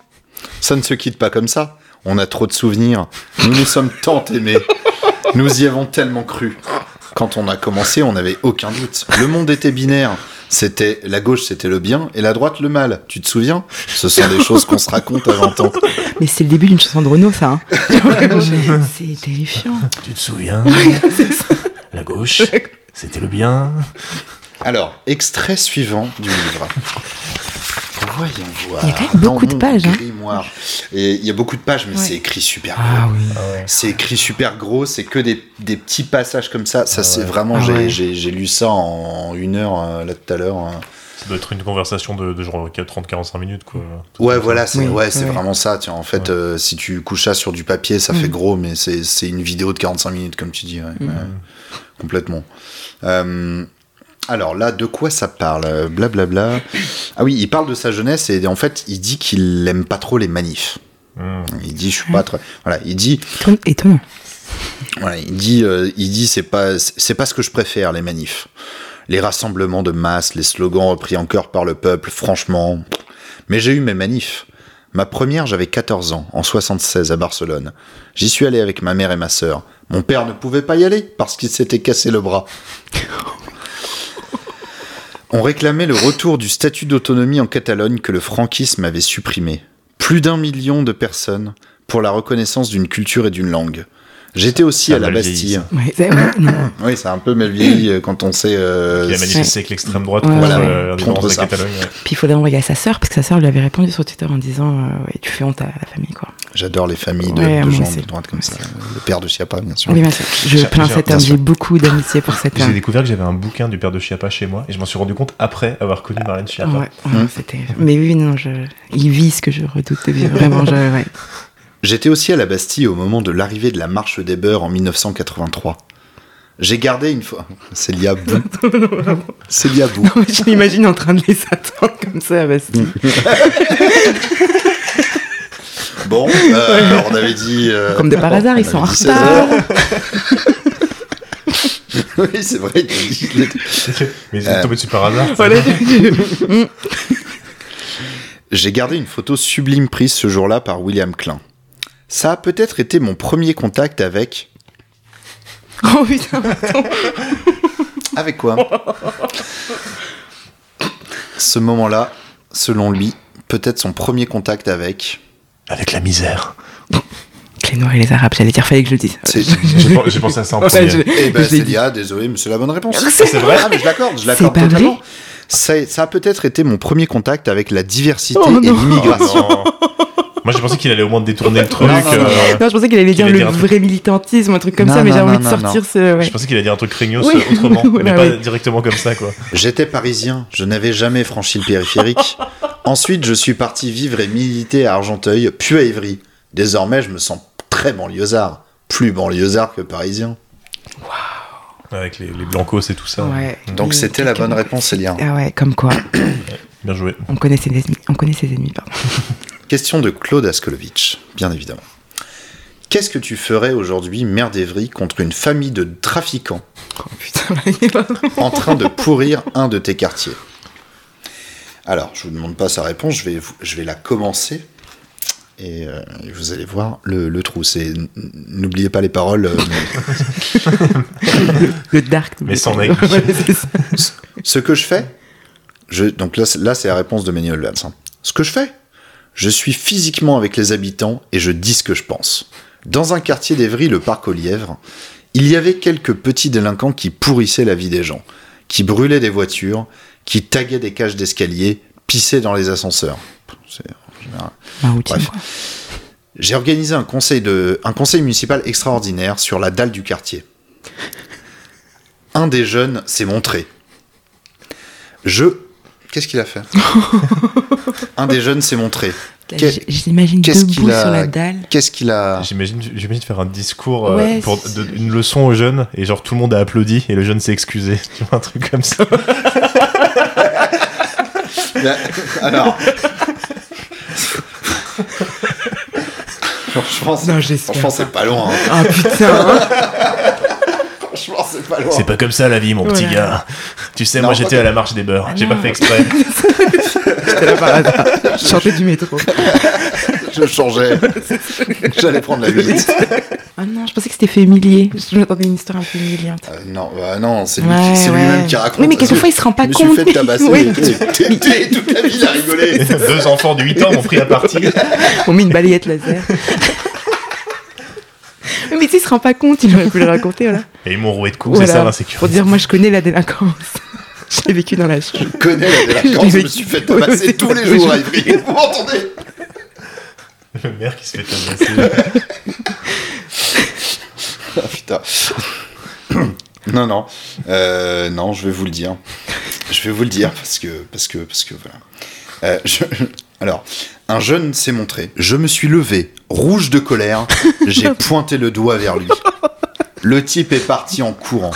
Ça ne se quitte pas comme ça. On a trop de souvenirs. Nous nous sommes tant aimés. Nous y avons tellement cru. Quand on a commencé, on n'avait aucun doute. Le monde était binaire. C'était la gauche, c'était le bien, et la droite, le mal. Tu te souviens? Ce sont des choses qu'on se raconte à 20 ans. Mais c'est le début d'une chanson de Renault, ça. hein. c'est terrifiant. Tu te souviens? La gauche, c'était le bien. Alors, extrait suivant du livre. Voyons voir. Il y a quand même beaucoup de pages, hein. Et il y a beaucoup de pages, mais Ouais. c'est écrit super gros. Ah oui. C'est écrit super gros, c'est que des, des petits passages comme ça. Ça, c'est vraiment. Ah j'ai- ouais. j'ai j'ai lu ça en une heure, euh, là, tout à l'heure. euh. Ça doit être une conversation de, de genre 30-45 minutes, quoi. Ouais, voilà, c'est Oui, ouais, c'est vraiment ça. Tiens, en fait, euh, si tu couches ça sur du papier, ça Mm. fait gros, mais c'est une vidéo de 45 minutes, comme tu dis. ouais, ouais, complètement. Euh, alors là, de quoi ça parle Euh, Blablabla. Ah oui, il parle de sa jeunesse et en fait, il dit qu'il aime pas trop les manifs. Hmm. Il dit, je suis pas très. Voilà, il dit, Éton- Étonnant. Voilà, il dit, euh, il dit, c'est pas, c'est pas ce que je préfère les manifs, les rassemblements de masse, les slogans repris en chœur par le peuple. Franchement, mais j'ai eu mes manifs. Ma première, j'avais 14 ans, en 76 à Barcelone. J'y suis allé avec ma mère et ma sœur. Mon père ne pouvait pas y aller parce qu'il s'était cassé le bras. On réclamait le retour du statut d'autonomie en Catalogne que le franquisme avait supprimé. Plus d'un million de personnes pour la reconnaissance d'une culture et d'une langue. J'étais aussi à la Bastille. c'est-. Oui, c'est un peu mal vieilli euh, quand on sait. euh, Il a manifesté avec l'extrême droite Ouais, contre ouais. euh, Contre de la ça. Catalogne. Puis il faudrait envoyer à sa sœur, parce que sa sœur lui avait répondu sur Twitter en disant euh, ouais, Tu fais honte à la famille, quoi. J'adore les familles de, Ouais, de moi gens de droite comme ça. Le père de Chiappa, bien sûr. Oui, bien sûr. Je J'ai- plains j'ai- cet homme, j'ai beaucoup d'amitié pour cet J'ai homme. découvert que j'avais un bouquin du père de Chiappa chez moi et je m'en suis rendu compte après avoir connu Marlène ouais, c'était. Mais oui, non, je... il vit ce que je redoute de vivre. Vraiment, je. J'étais aussi à la Bastille au moment de l'arrivée de la marche des beurs en 1983. J'ai gardé une fois. C'est Liabou. C'est Liabou. Non, mais je l'imagine en train de les attendre comme ça à Bastille. Bon, euh, alors on avait dit. euh, Comme de par hasard, ils on sont en retard. 16 heures. oui, c'est vrai. Mais Euh. c'est tombé dessus par hasard. J'ai gardé une photo sublime prise ce jour-là par William Klein. Ça a peut-être été mon premier contact avec. Oh putain, Avec quoi? Ce moment-là, selon lui, peut-être son premier contact avec. Avec la misère. les Noirs et les Arabes, j'allais dire, fallait que je le dise. C'est J'ai pen- j'ai pensé à ça en premier. Eh ben. Célia, désolé, mais c'est la bonne réponse. C'est vrai Ah, mais je l'accorde, je l'accorde totalement. Ça, ça a peut-être été mon premier contact avec la diversité Oh et l'immigration. Non. Moi j'ai pensé qu'il allait au moins détourner le truc. Non, non, non, euh, Non, je pensais qu'il allait dire allait le dire un truc. vrai militantisme, un truc comme Non, ça, mais j'ai non, envie de non, sortir ce. ouais. Je pensais qu'il allait dire un truc craignos Oui. autrement, mais pas directement comme ça quoi. J'étais parisien, je n'avais jamais franchi le périphérique. Ensuite, je suis parti vivre et militer à Argenteuil, puis à Évry. Désormais, je me sens très banlieusard. Plus banlieusard que parisien. Avec les, les blancos et tout ça. Ouais. Donc c'était la bonne réponse, Célia. Ah ouais, comme quoi. Bien joué. On connaît ses ennemis. On connaît ses ennemis, pardon. Question de Claude Askolovitch, bien évidemment. Qu'est-ce que tu ferais aujourd'hui, maire d'Evry, contre une famille de trafiquants Oh putain, là, il est pas vraiment- en train de pourrir un de tes quartiers? Alors, je vous demande pas sa réponse, je vais, vous- je vais la commencer. Et euh, vous allez voir le, le trou. C'est n'oubliez pas les paroles. euh, Le dark. Mais sans ça. Ce que je fais, je, donc là, c'est- là c'est la réponse de Manuel Valls. hein. Ce que je fais, je suis physiquement avec les habitants et je dis ce que je pense. Dans un quartier d'Evry, le parc aux Lièvres, il y avait quelques petits délinquants qui pourrissaient la vie des gens, qui brûlaient des voitures, qui taguaient des cages d'escalier, pissaient dans les ascenseurs. C'est en général. Bref. quoi. J'ai organisé un conseil, de, un conseil municipal extraordinaire sur la dalle du quartier. Un des jeunes s'est montré. Je. Qu'est-ce qu'il a fait Un des jeunes s'est montré. Là, Qu'est- j- Je l'imagine Qu'est-ce debout qu'il a sur la dalle. Qu'est-ce qu'il a J'imagine, j'imagine faire un discours, euh, Ouais, pour de- une leçon aux jeunes, et genre tout le monde a applaudi, et le jeune s'est excusé. Tu vois, un truc comme ça. Alors. franchement, c'est, Non, j'espère franchement, c'est pas loin. hein. Ah putain. C'est pas loin. C'est pas comme ça la vie, mon petit gars. Tu sais, Non, moi j'étais à la marche des beurs. Ah J'ai non. pas fait exprès. J'étais là par hasard. Je chantais du métro. Je changeais. J'allais prendre la 8. Ah non, je pensais que c'était fait humilier. Je m'attendais à une histoire un peu humiliante. Euh, non, bah non, c'est lui, Ouais, c'est ouais. lui-même qui raconte. Oui, mais quelquefois, il se rend pas Je me compte. suis fait tabasser. Ouais. et toute la ville a rigolé. Deux enfants de 8 ans m'ont pris à partie. On met une balayette laser. Mais tu sais, il se rend pas compte, il aurait pu le raconter, voilà. Et ils m'ont roué de coups, c'est ça l'insécurité. Pour dire, moi, je connais la délinquance. Je l'ai vécu dans la chute. Je connais la délinquance, je me suis fait tabasser tous les jours oui. à Ivry. Vous m'entendez? Le maire qui se fait tabasser. Ah, putain. non, non. Euh, non, je vais vous le dire. Je vais vous le dire parce que. Parce que. Parce que voilà. Euh, je- Alors, un jeune s'est montré. Je me suis levé, rouge de colère. J'ai pointé le doigt vers lui. Le type est parti en courant,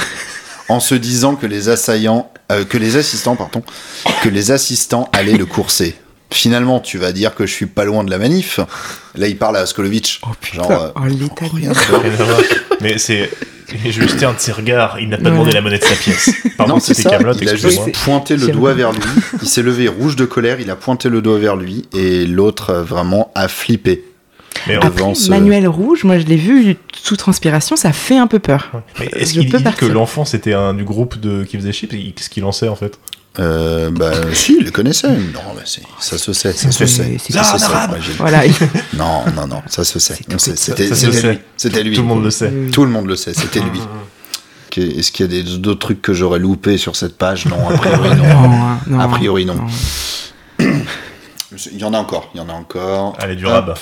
en se disant que les assaillants, euh, que les assistants, pardon, que les assistants allaient le courser. Finalement, tu vas dire que je suis pas loin de la manif. Là, il parle à Askolovitch. Genre, euh, oh, l'état de rien merde. à voir. Rien à voir. Mais c'est. Juste un de ses regards, il n'a pas demandé Ouais. la monnaie de sa pièce. Pardon, non, c'est c'était ça. Camelot, il a juste pointé le doigt vers lui. Il s'est levé rouge de colère. Il a pointé le doigt vers lui et l'autre euh, vraiment a flippé. Mais, en- Après, ce- Manuel Rouge, moi, je l'ai vu sous transpiration, ça fait un peu peur. mais est-ce qu'il dit que l'enfant c'était un du groupe de qui faisait chips et Qu'est-ce qu'il en sait en fait? Euh, bah si, il le connaissait. Non, c'est- ça se sait, ça se sait. c'est Ça se sait. Voilà. Non, non, non, ça se sait. C'était lui. C'était lui. Tout le monde le sait. Tout le monde le sait. C'était lui. Que- Est-ce qu'il y a des- d'autres trucs que j'aurais loupé sur cette page? Non, a priori non. Non, hein, non. A priori non. Il y en a encore. Il y en a encore. Allez, du Hop. rab.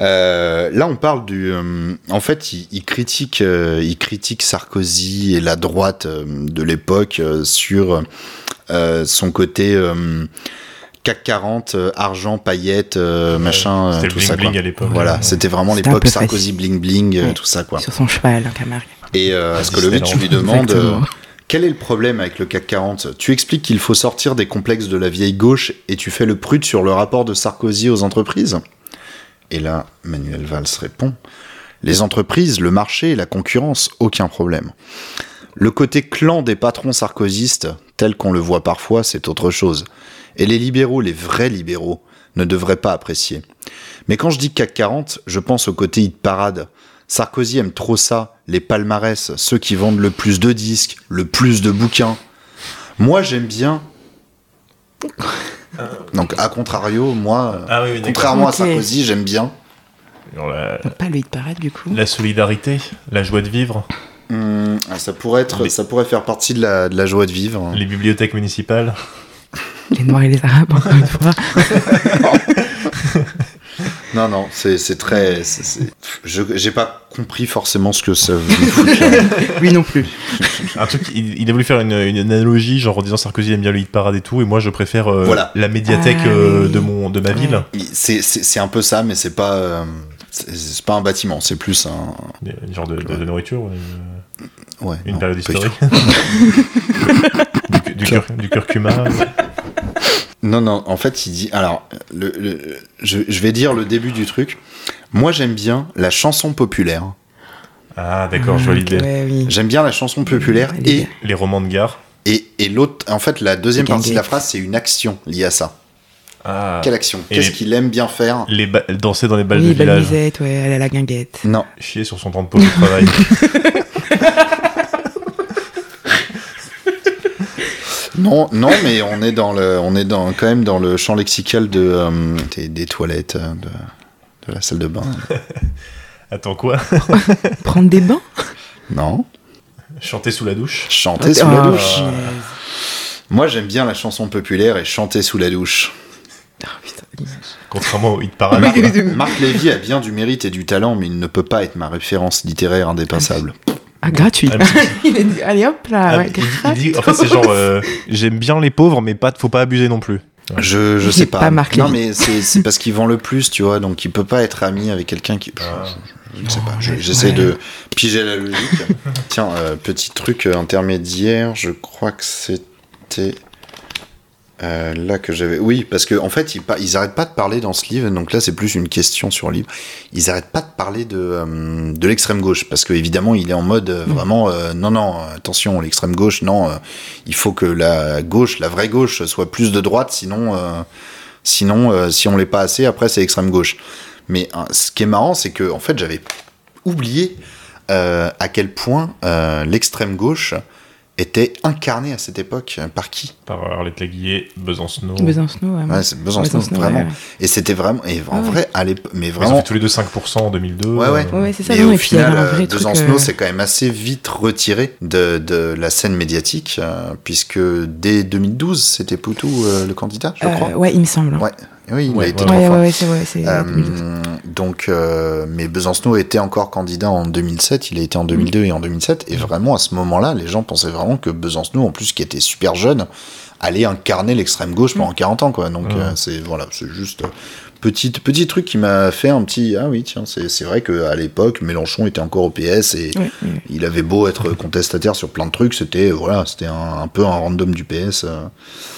Euh, là, on parle du. euh, en fait, il, il critique, euh, il critique Sarkozy et la droite euh, de l'époque euh, sur euh, son côté euh, CAC 40, euh, argent, paillettes, euh, machin, euh, le tout ça. bling-bling quoi. à l'époque. Voilà, Ouais. c'était vraiment l'époque Sarkozy facile. bling bling, euh, Ouais. tout ça quoi. Sur son cheval, hein, Camargue. Et euh, Ah, Askolovitch Disneyland. lui demande Exactement. euh, quel est le problème avec le CAC 40 Tu expliques qu'il faut sortir des complexes de la vieille gauche et tu fais le prude sur le rapport de Sarkozy aux entreprises Et là, Manuel Valls répond Les entreprises, le marché et la concurrence, aucun problème. Le côté clan des patrons sarkozystes, tel qu'on le voit parfois, c'est autre chose. Et les libéraux, les vrais libéraux, ne devraient pas apprécier. Mais quand je dis CAC 40, je pense au côté hit parade. Sarkozy aime trop ça, les palmarès, ceux qui vendent le plus de disques, le plus de bouquins. Moi, j'aime bien. Donc, à contrario, moi, Ah oui, contrairement à Sarkozy, j'aime bien. La, pas le hit parade, du coup. la solidarité, la joie de vivre, Hum, ah, ça pourrait être, Les- ça pourrait faire partie de la, de la joie de vivre. les bibliothèques municipales. Les Noirs et les Arabes, encore une fois. Non, non, c'est c'est très. c'est- c'est- Je j'ai pas compris forcément ce que ça là. Lui non plus. Un truc, il, il a voulu faire une, une analogie, genre en disant Sarkozy aime bien le hit parade et tout, et moi je préfère euh, Voilà. la médiathèque Ah, euh, oui. de mon de ma ville. Ouais. C'est- C'est c'est un peu ça, mais c'est pas. euh, c'est pas un bâtiment, c'est plus un. Genre de, de- de nourriture, une, Ouais. une non, période historique. du, du, cur- du curcuma. Non, non, en fait, il dit. Alors, le, le- je, je vais dire le début du truc. Moi, j'aime bien la chanson populaire. Ah, d'accord, je vois Ok, l'idée. Ouais, oui. J'aime bien la chanson populaire est et. Les romans de gare. et, et l'autre. En fait, la deuxième partie de la phrase, c'est une action liée à ça. Ah, Quelle action Qu'est-ce qu'il aime bien faire les ba- danser dans les balles Oui, de belle village. musette, ouais, elle a la guinguette. Non. Chier sur son temps de pause de travail. Non, non, mais on est dans le, on est dans quand même dans le champ lexical de euh, des, des toilettes, euh, de, de la salle de bain. Attends quoi? Prendre des bains? Non, Chanter sous la douche? Chanter sous la Oh, douche. Moi, j'aime bien la chanson populaire et chanter sous la douche. Ah, putain. Contrairement au hit parade. Marc Lévy a bien du mérite et du talent, mais il ne peut pas être ma référence littéraire indépassable. Ah, gratuit. Ah, Il dit, allez hop là, Ah, ouais, il, il dit, en fait, c'est genre, euh, j'aime bien les pauvres, mais pas, faut pas abuser non plus. Je, je sais pas. pas Marc non, mais c'est parce qu'il vend le plus, tu vois, donc il peut pas être ami avec quelqu'un qui. Ah. Je, je sais pas. je- J'essaie Ouais. de piger la logique. Tiens, euh, petit truc intermédiaire, je crois que c'était. Euh, là que j'avais. Oui, parce que en fait, ils, ils arrêtent pas de parler dans ce livre. Donc là, c'est plus une question sur le livre. Ils arrêtent pas de parler de euh, de l'extrême gauche, parce que évidemment, il est en mode euh, vraiment euh, non, non, attention, l'extrême gauche, non, il faut que la gauche, la vraie gauche, soit plus de droite, sinon, sinon, si on l'est pas assez, après c'est extrême gauche. Mais hein, ce qui est marrant, c'est que en fait, j'avais oublié à quel point l'extrême gauche était incarnée à cette époque euh, par qui? Par Arlette Laguillet, Besancenot. Besancenot, ouais. Ouais, c'est Besançon, Besançon, vraiment. ouais. Et c'était vraiment, et en Ah ouais. vrai, à l'époque, mais Ils ont vraiment. fait tous les deux 5% en 2002. Ouais, ouais. euh, Ouais, c'est ça, Et non, au et final, euh, Besancenot euh, s'est quand même assez vite retiré de, de la scène médiatique, euh, puisque dès 2012, c'était Poutou euh, le candidat, je euh, crois. ouais, il me semble. Ouais, oui, il a été ouais, trois ouais, fois. ouais, ouais, c'est ouais, c'est Euh, 2012. donc, euh, mais Besancenot était encore candidat en 2007, il a été en 2002 et en 2007, et vraiment à ce moment-là, les gens pensaient vraiment que Besancenot, en plus qui était super jeune, allait incarner l'extrême gauche pendant 40 ans, quoi. Donc, Mm. euh, c'est voilà, c'est juste euh, petit petit truc qui m'a fait un petit ah oui tiens, c'est c'est vrai que à l'époque Mélenchon était encore au PS et il avait beau être contestataire sur plein de trucs, c'était voilà, c'était un, un peu un random du PS. euh.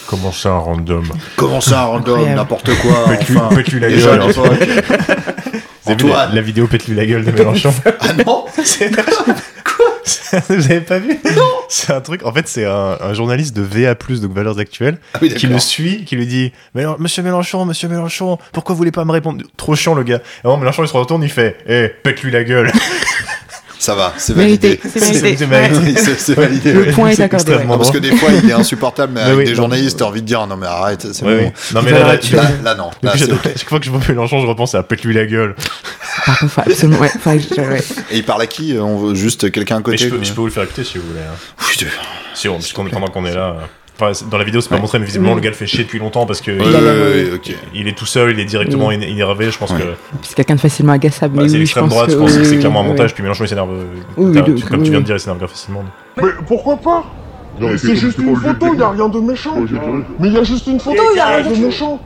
Comment ça, un random? Comment ça, un random, n'importe quoi. Pète-lui enfin, la gueule. vu la, Antoine. la vidéo Pète-lui la gueule de Mélenchon? Ah non Vous avez pas vu Non. C'est un truc, en fait, c'est un, un journaliste de VA, donc Valeurs Actuelles, Ah oui, qui le suit, qui lui dit Monsieur Mélenchon, Monsieur Mélenchon, pourquoi vous voulez pas me répondre? Trop chiant le gars. Et alors Mélenchon il se retourne, il fait Eh, pète-lui la gueule Ça va, c'est validé. c'est validé. Ouais. Le point est C'est accordé. extrêmement ouais. Non, parce que des fois, il est insupportable, mais avec oui, des non. journalistes, t'as envie de dire non, mais arrête, c'est bon. oui. Non, mais là, là, Actuelles. Là, là, non. Là, chaque fois que je vois Mélenchon, je repense à Pète-lui la gueule. Par contre, absolument. Ouais. Et il parle à qui On veut juste quelqu'un à Mais côté je peux, quoi. je peux vous le faire écouter si vous voulez. hein. Oui, tu- Si, on, pendant qu'on est là. Enfin, dans la vidéo, c'est pas montré, mais visiblement, le gars le fait chier depuis longtemps parce que Ouais, il, ouais, ouais, ok. il est tout seul, il est directement énervé. Je pense Ouais. que Puis c'est quelqu'un de facilement agaçable. bah, mais c'est oui, l'extrême droite. Je pense que c'est oui, clairement un oui. montage. Puis Mélenchon, il s'énerve. euh, Oui, t'as- oui, tu- comme tu viens de dire, il s'énerve facilement. Mais pourquoi pas C'est juste une photo, il a rien de méchant. Mais il y a juste une photo, il y a rien de méchant.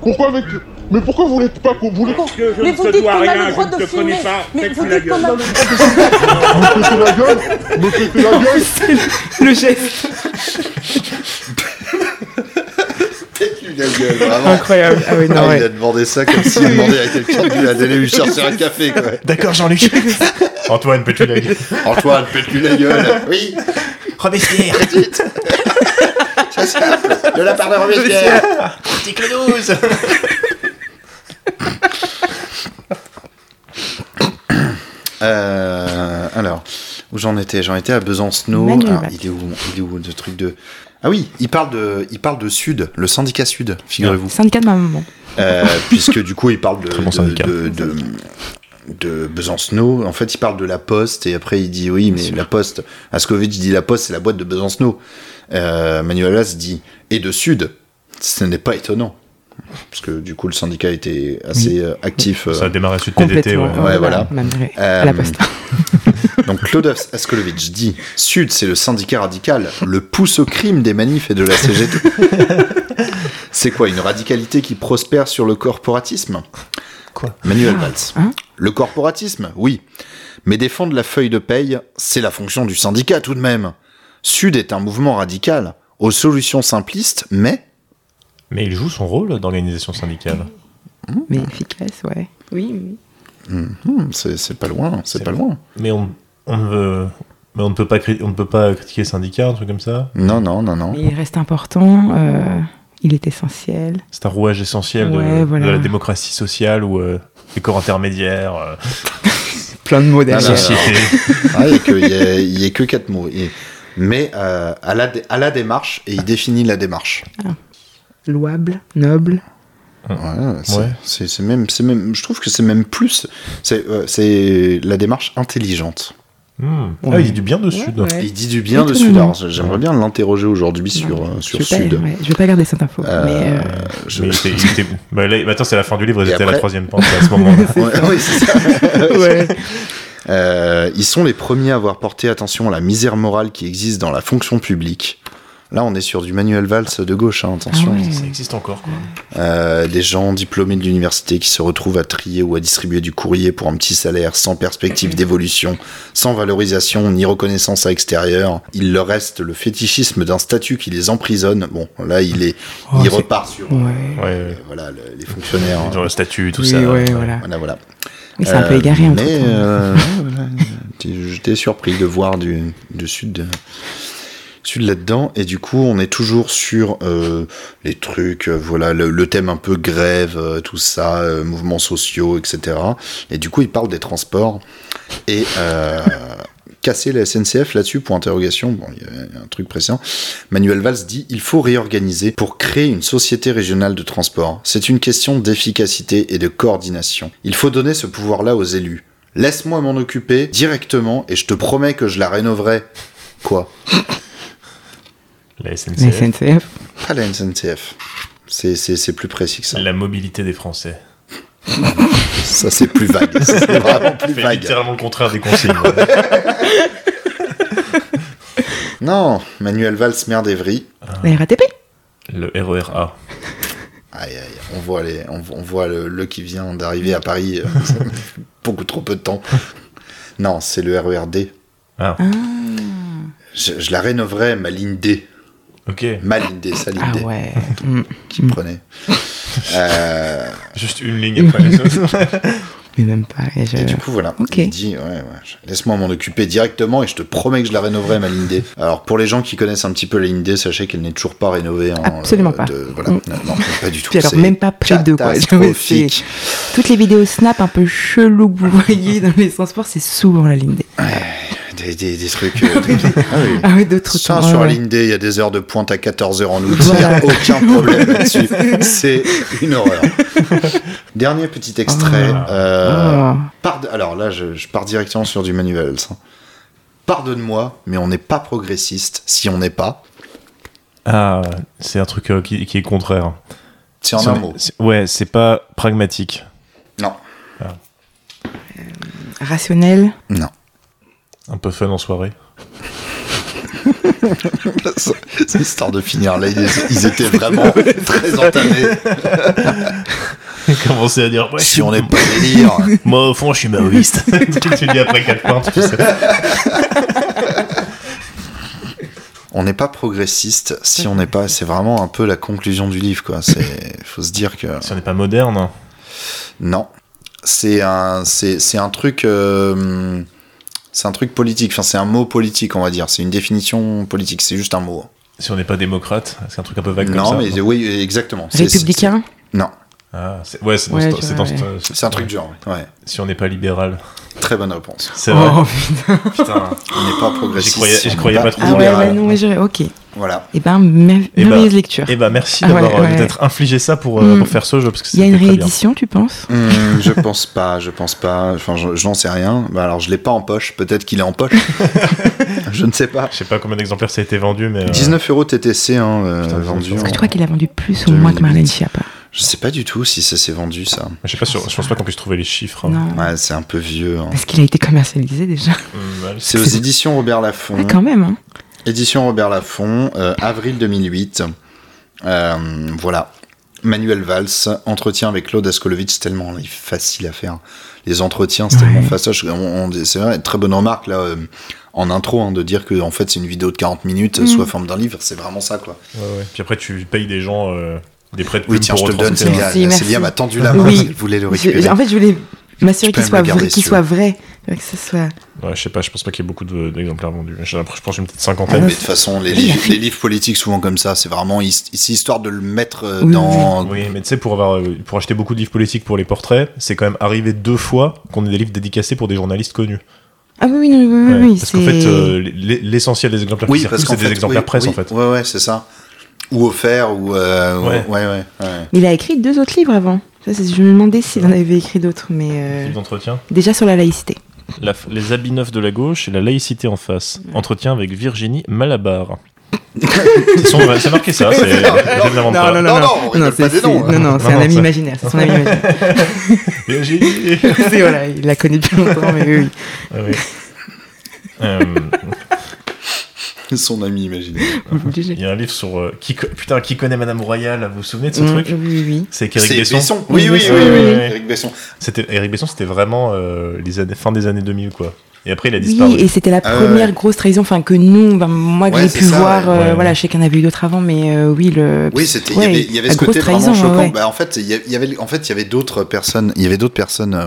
Pourquoi avec Mais pourquoi vous voulez pas vous voulez pas Mais vous dites qu'on a le droit de filmer. Mais vous dites qu'on a me péter la gueule Me la gueule Le geste. La gueule, vraiment. Incroyable. Ah oui, Ah, Il ouais. a demandé ça comme s'il demandait à quelqu'un de- d'aller lui chercher un café, quoi. D'accord, Jean-Luc. Antoine, peux-tu la gueule Antoine, pète-lui la gueule. Oui, Robespierre. De la part de Robespierre. Article 12 Euh, alors, où j'en étais? J'en étais à Besancenot. Alors, Valls. il est où? Il est où le truc de Ah oui, il parle de, il parle de Sud, le syndicat Sud, figurez-vous. Syndicat de ma maman. Euh, puisque du coup, il parle de, Très bon de, syndicat. de, de, de Besancenot. En fait, il parle de la Poste et après il dit oui, mais la Poste. Askovitch dit la Poste, c'est la boîte de Besancenot. Euh, Manuel Valls dit et de Sud. Ce n'est pas étonnant. Parce que du coup, le syndicat était assez euh, actif. euh, Ça a démarré Sud PDT, ouais. Ouais, voilà. Vrai. Euh, À la poste. Donc Claude Askolovitch dit Sud, c'est le syndicat radical, le pouce au crime des manifs et de la CGT. c'est quoi Une radicalité qui prospère sur le corporatisme? Quoi? Manuel Ah, Valls. hein? Le corporatisme, oui. Mais défendre la feuille de paye, c'est la fonction du syndicat tout de même. Sud est un mouvement radical, aux solutions simplistes, mais Mais il joue son rôle d'organisation syndicale. Mais efficace, ouais. Oui, oui. hmm, c'est c'est pas loin, c'est pas loin. Mais on, on ne veut- mais on ne peut pas cri- on ne peut pas critiquer le syndicat, un truc comme ça? Non, non, non, non. Mais il reste important. euh, il est essentiel. C'est un rouage essentiel de, Ouais, voilà. de la démocratie sociale ou euh, des corps intermédiaires, euh, Plein de mots Ah, derrière. société. Ah, il y a que- a- quatre mots. Et- mais euh, à, la, dé- à la démarche, et il définit la démarche. Louable, noble. Ouais, c'est, Ouais. c'est- c'est même, c'est même, je trouve que c'est même plus. C'est, euh, c'est la démarche intelligente. Hmm. Ah, il dit du bien de Sud. Ouais. Il dit du bien de. Sud. J'aimerais bien l'interroger aujourd'hui sur, euh, je, sur vais Sud. pas, ouais, je vais pas garder cette info. Euh, mais euh, je- Mais il était, il était- bah, là, maintenant c'est la fin du livre, Et c'était à la troisième pente à ce moment-là. Euh, ils sont les premiers à avoir porté attention à la misère morale qui existe dans la fonction publique. Là, on est sur du Manuel Valls de gauche, hein, attention. Ah. Ça existe encore, quoi. Euh, des gens diplômés de l'université qui se retrouvent à trier ou à distribuer du courrier pour un petit salaire, sans perspective d'évolution, sans valorisation ni reconnaissance à l'extérieur. Il leur reste le fétichisme d'un statut qui les emprisonne. Bon, là, il est, Oh, il repart sur Ouais. Euh, ouais. voilà le- les fonctionnaires. hein. Dans le statut, tout Oui, ça. ouais, voilà. Voilà, voilà. Oui, c'est un peu Euh, égaré en tout Mais cas. euh, ouais, voilà, j'étais- j'étais surpris de voir du, du sud. de- Sud là-dedans. Et du coup on est toujours sur euh, les trucs euh, voilà le, thème un peu grève euh, tout ça mouvements sociaux etc et du coup il parle des transports. Et casser la SNCF là-dessus pour interrogation. Bon il y a un truc précédent Manuel Valls dit il faut réorganiser pour créer une société régionale de transport. C'est une question d'efficacité et de coordination. Il faut donner ce pouvoir là aux élus. Laisse-moi m'en occuper directement et je te promets que je la rénoverai. Quoi? La La SNCF. SNCF. Pas la SNCF. C'est, c'est, c'est plus précis que ça. La mobilité des Français. Ça, c'est plus vague. C'est vraiment plus Fait vague. littéralement le contraire des consignes. Non, Manuel Valls, maire d'Evry. La RATP. le RERA. Aïe, aïe, on voit, les, on, on voit le, le qui vient d'arriver à Paris. euh, beaucoup trop peu de temps. Non, c'est le RERD. Ah, Je, je la rénoverai, ma ligne D. ok. Ma ligne D, sa ligne Ah ouais. Mm. Qui prenait. Euh, Juste une ligne après les autres. Mais même pas. et je- Et du coup, voilà. Ok. Il dit, ouais, ouais, laisse-moi m'en occuper directement et je te promets que je la rénoverai, ma ligne D. Alors, pour les gens qui connaissent un petit peu la ligne D, sachez qu'elle n'est toujours pas rénovée. En, Absolument euh, pas. de- voilà. Mm. Non, non, pas du tout. Puis alors même pas près de quoi. Toutes les vidéos Snap un peu chelou que vous voyez dans les transports, c'est souvent la ligne D. Des, des, des trucs. euh, des- ah oui. Ah oui, d'autres Ça, temps. sur ouais, la ouais. ligne D, il y a des heures de pointe à 14h en août. Il n'y a aucun problème là-dessus. C'est une horreur. Dernier petit extrait. Ah. euh, Oh. par- alors là, je, je pars directement sur du manuel. Pardonne-moi, mais on n'est pas progressiste si on n'est pas. Ah, c'est un truc euh, qui, qui est contraire. C'est en Si un est- mot. Ouais, c'est pas pragmatique. Non, Rationnel? non. Un peu fun en soirée. C'est histoire de finir là. Ils, ils étaient vraiment très entamés. Commencer à dire, ouais, Si on n'est pas délire. moi au fond, je suis maoïste. tu dis après 4 points, tu sais. On n'est pas progressiste si on n'est pas. C'est vraiment un peu la conclusion du livre, quoi. C'est, faut se dire que. Si on n'est pas moderne. Non. C'est un, c'est, c'est un truc. euh, c'est un truc politique. Enfin, c'est un mot politique, on va dire. C'est une définition politique. C'est juste un mot. Si on n'est pas démocrate, c'est un truc un peu vague non, comme ça. mais oui, exactement. C'est- Républicain. Non, Ah, c'est- ouais, c'est dans Ouais, dans un truc du genre. Ouais. Si on n'est pas libéral. Très bonne réponse. C'est vrai. Oh putain. Putain. On n'est pas progressiste. J'y croyais- j'y croyais pas trop. Ah ouais, bah non, mais je... ok. Voilà. Et ben, mer- Eh ben, merveilleuse lecture. Et bah merci Ah ouais, d'avoir euh, ouais. peut-être infligé ça pour, euh, Mm. pour faire ce jeu parce que Il y a une réédition, tu penses Hum, je pense pas, je pense pas. Enfin, je, je n'en sais rien. Bah, alors, je l'ai pas en poche. Peut-être qu'il est en poche. je ne sais pas. Je sais pas combien d'exemplaires ça a été vendu, mais. euh, 19 euros TTC hein, euh, Putain, vendu. Est-ce Est-ce en- que tu crois qu'il a vendu plus ou moins que Marlène Schiappa Je sais pas du tout si ça s'est vendu ça. Je sais pas je pense pas qu'on puisse trouver les chiffres. Non. Ouais, c'est un peu vieux. hein. Parce qu'il a été commercialisé déjà. Ouais, C'est aux éditions Robert Laffont. Ah, quand même, hein. Édition Robert Laffont, euh, avril 2008. Euh, voilà. Manuel Valls, entretien avec Claude Askolovitch, c'est tellement facile à faire. Les entretiens, c'est tellement Ouais. fastoche. On- on- C'est vrai, très bonne remarque là, euh, en intro, hein, de dire que en fait c'est une vidéo de 40 minutes Mm. sous la forme d'un livre, c'est vraiment ça quoi. ouais, ouais. Puis après, tu payes des gens euh, des prêts de Oui, tiens, je pour te le donne. Célia. Merci, Célia merci. m'a tendu la main, Oui. elle voulait le Je- récupérer. en fait, je voulais m'assurer qu'il soit, vrai, qu'il soit vrai. Que ce soit... Ouais, je sais pas, je pense pas qu'il y ait beaucoup de- d'exemplaires vendus. L'impression- Je pense que j'ai peut-être Ouais, cinquantaine. mais de toute façon, les, livres, les livres politiques, souvent comme ça, c'est vraiment c'est histoire de le mettre euh, dans. Oui, mais tu sais, pour, avoir, euh, pour acheter beaucoup de livres politiques pour les portraits, c'est quand même arrivé deux fois qu'on ait des livres dédicacés pour des journalistes connus. Ah oui, oui, oui, oui, Ouais, oui, parce qu'en fait, euh, l'essentiel des exemplaires Oui, qui circulent, c'est des fait, exemplaires oui, presse, oui, en fait. Ouais, ouais, c'est ça. Ou offert, ou. euh, Ouais. ouais, ouais, ouais. Il a écrit deux autres livres avant. Je me demandais s'il en avait écrit d'autres, mais euh, d'entretien. déjà sur la laïcité. La- les habits neufs de la gauche et la laïcité en face. Entretien avec Virginie Malabar. c'est marqué ça, c'est, pas. non, non, pas des c'est- noms, hein. non, non, c'est Non, un non, ami ça- imaginaire. C'est son ami imaginaire. Virginie C'est- voilà, il l'a connu depuis longtemps, mais oui, oui. Ah oui. Euh, Son ami imaginaire. Il y a un livre sur euh, qui putain qui connaît Madame Royale. Vous vous souvenez de ce Mm, truc Oui, oui, oui. C'est qu'Éric C'est Besson. Besson. Oui, oui, oui, oui, oui. Éric Besson. C'était Eric Besson, c'était vraiment euh, les années, fin des années 2000 quoi. Et après il a disparu. Oui, et c'était la Ah première grosse trahison, enfin que nous, ben, moi que Ouais, j'ai pu ça, voir, ouais. euh, Ouais. voilà, je sais qu'il y en avait eu d'autres avant, mais euh, oui, le. Oui, c'était. Ouais, il y avait, il y avait la ce côté grosse vraiment trahison, choquant. ouais. Bah, en fait, il y avait, en fait, il y avait d'autres personnes. Il y avait d'autres personnes, euh,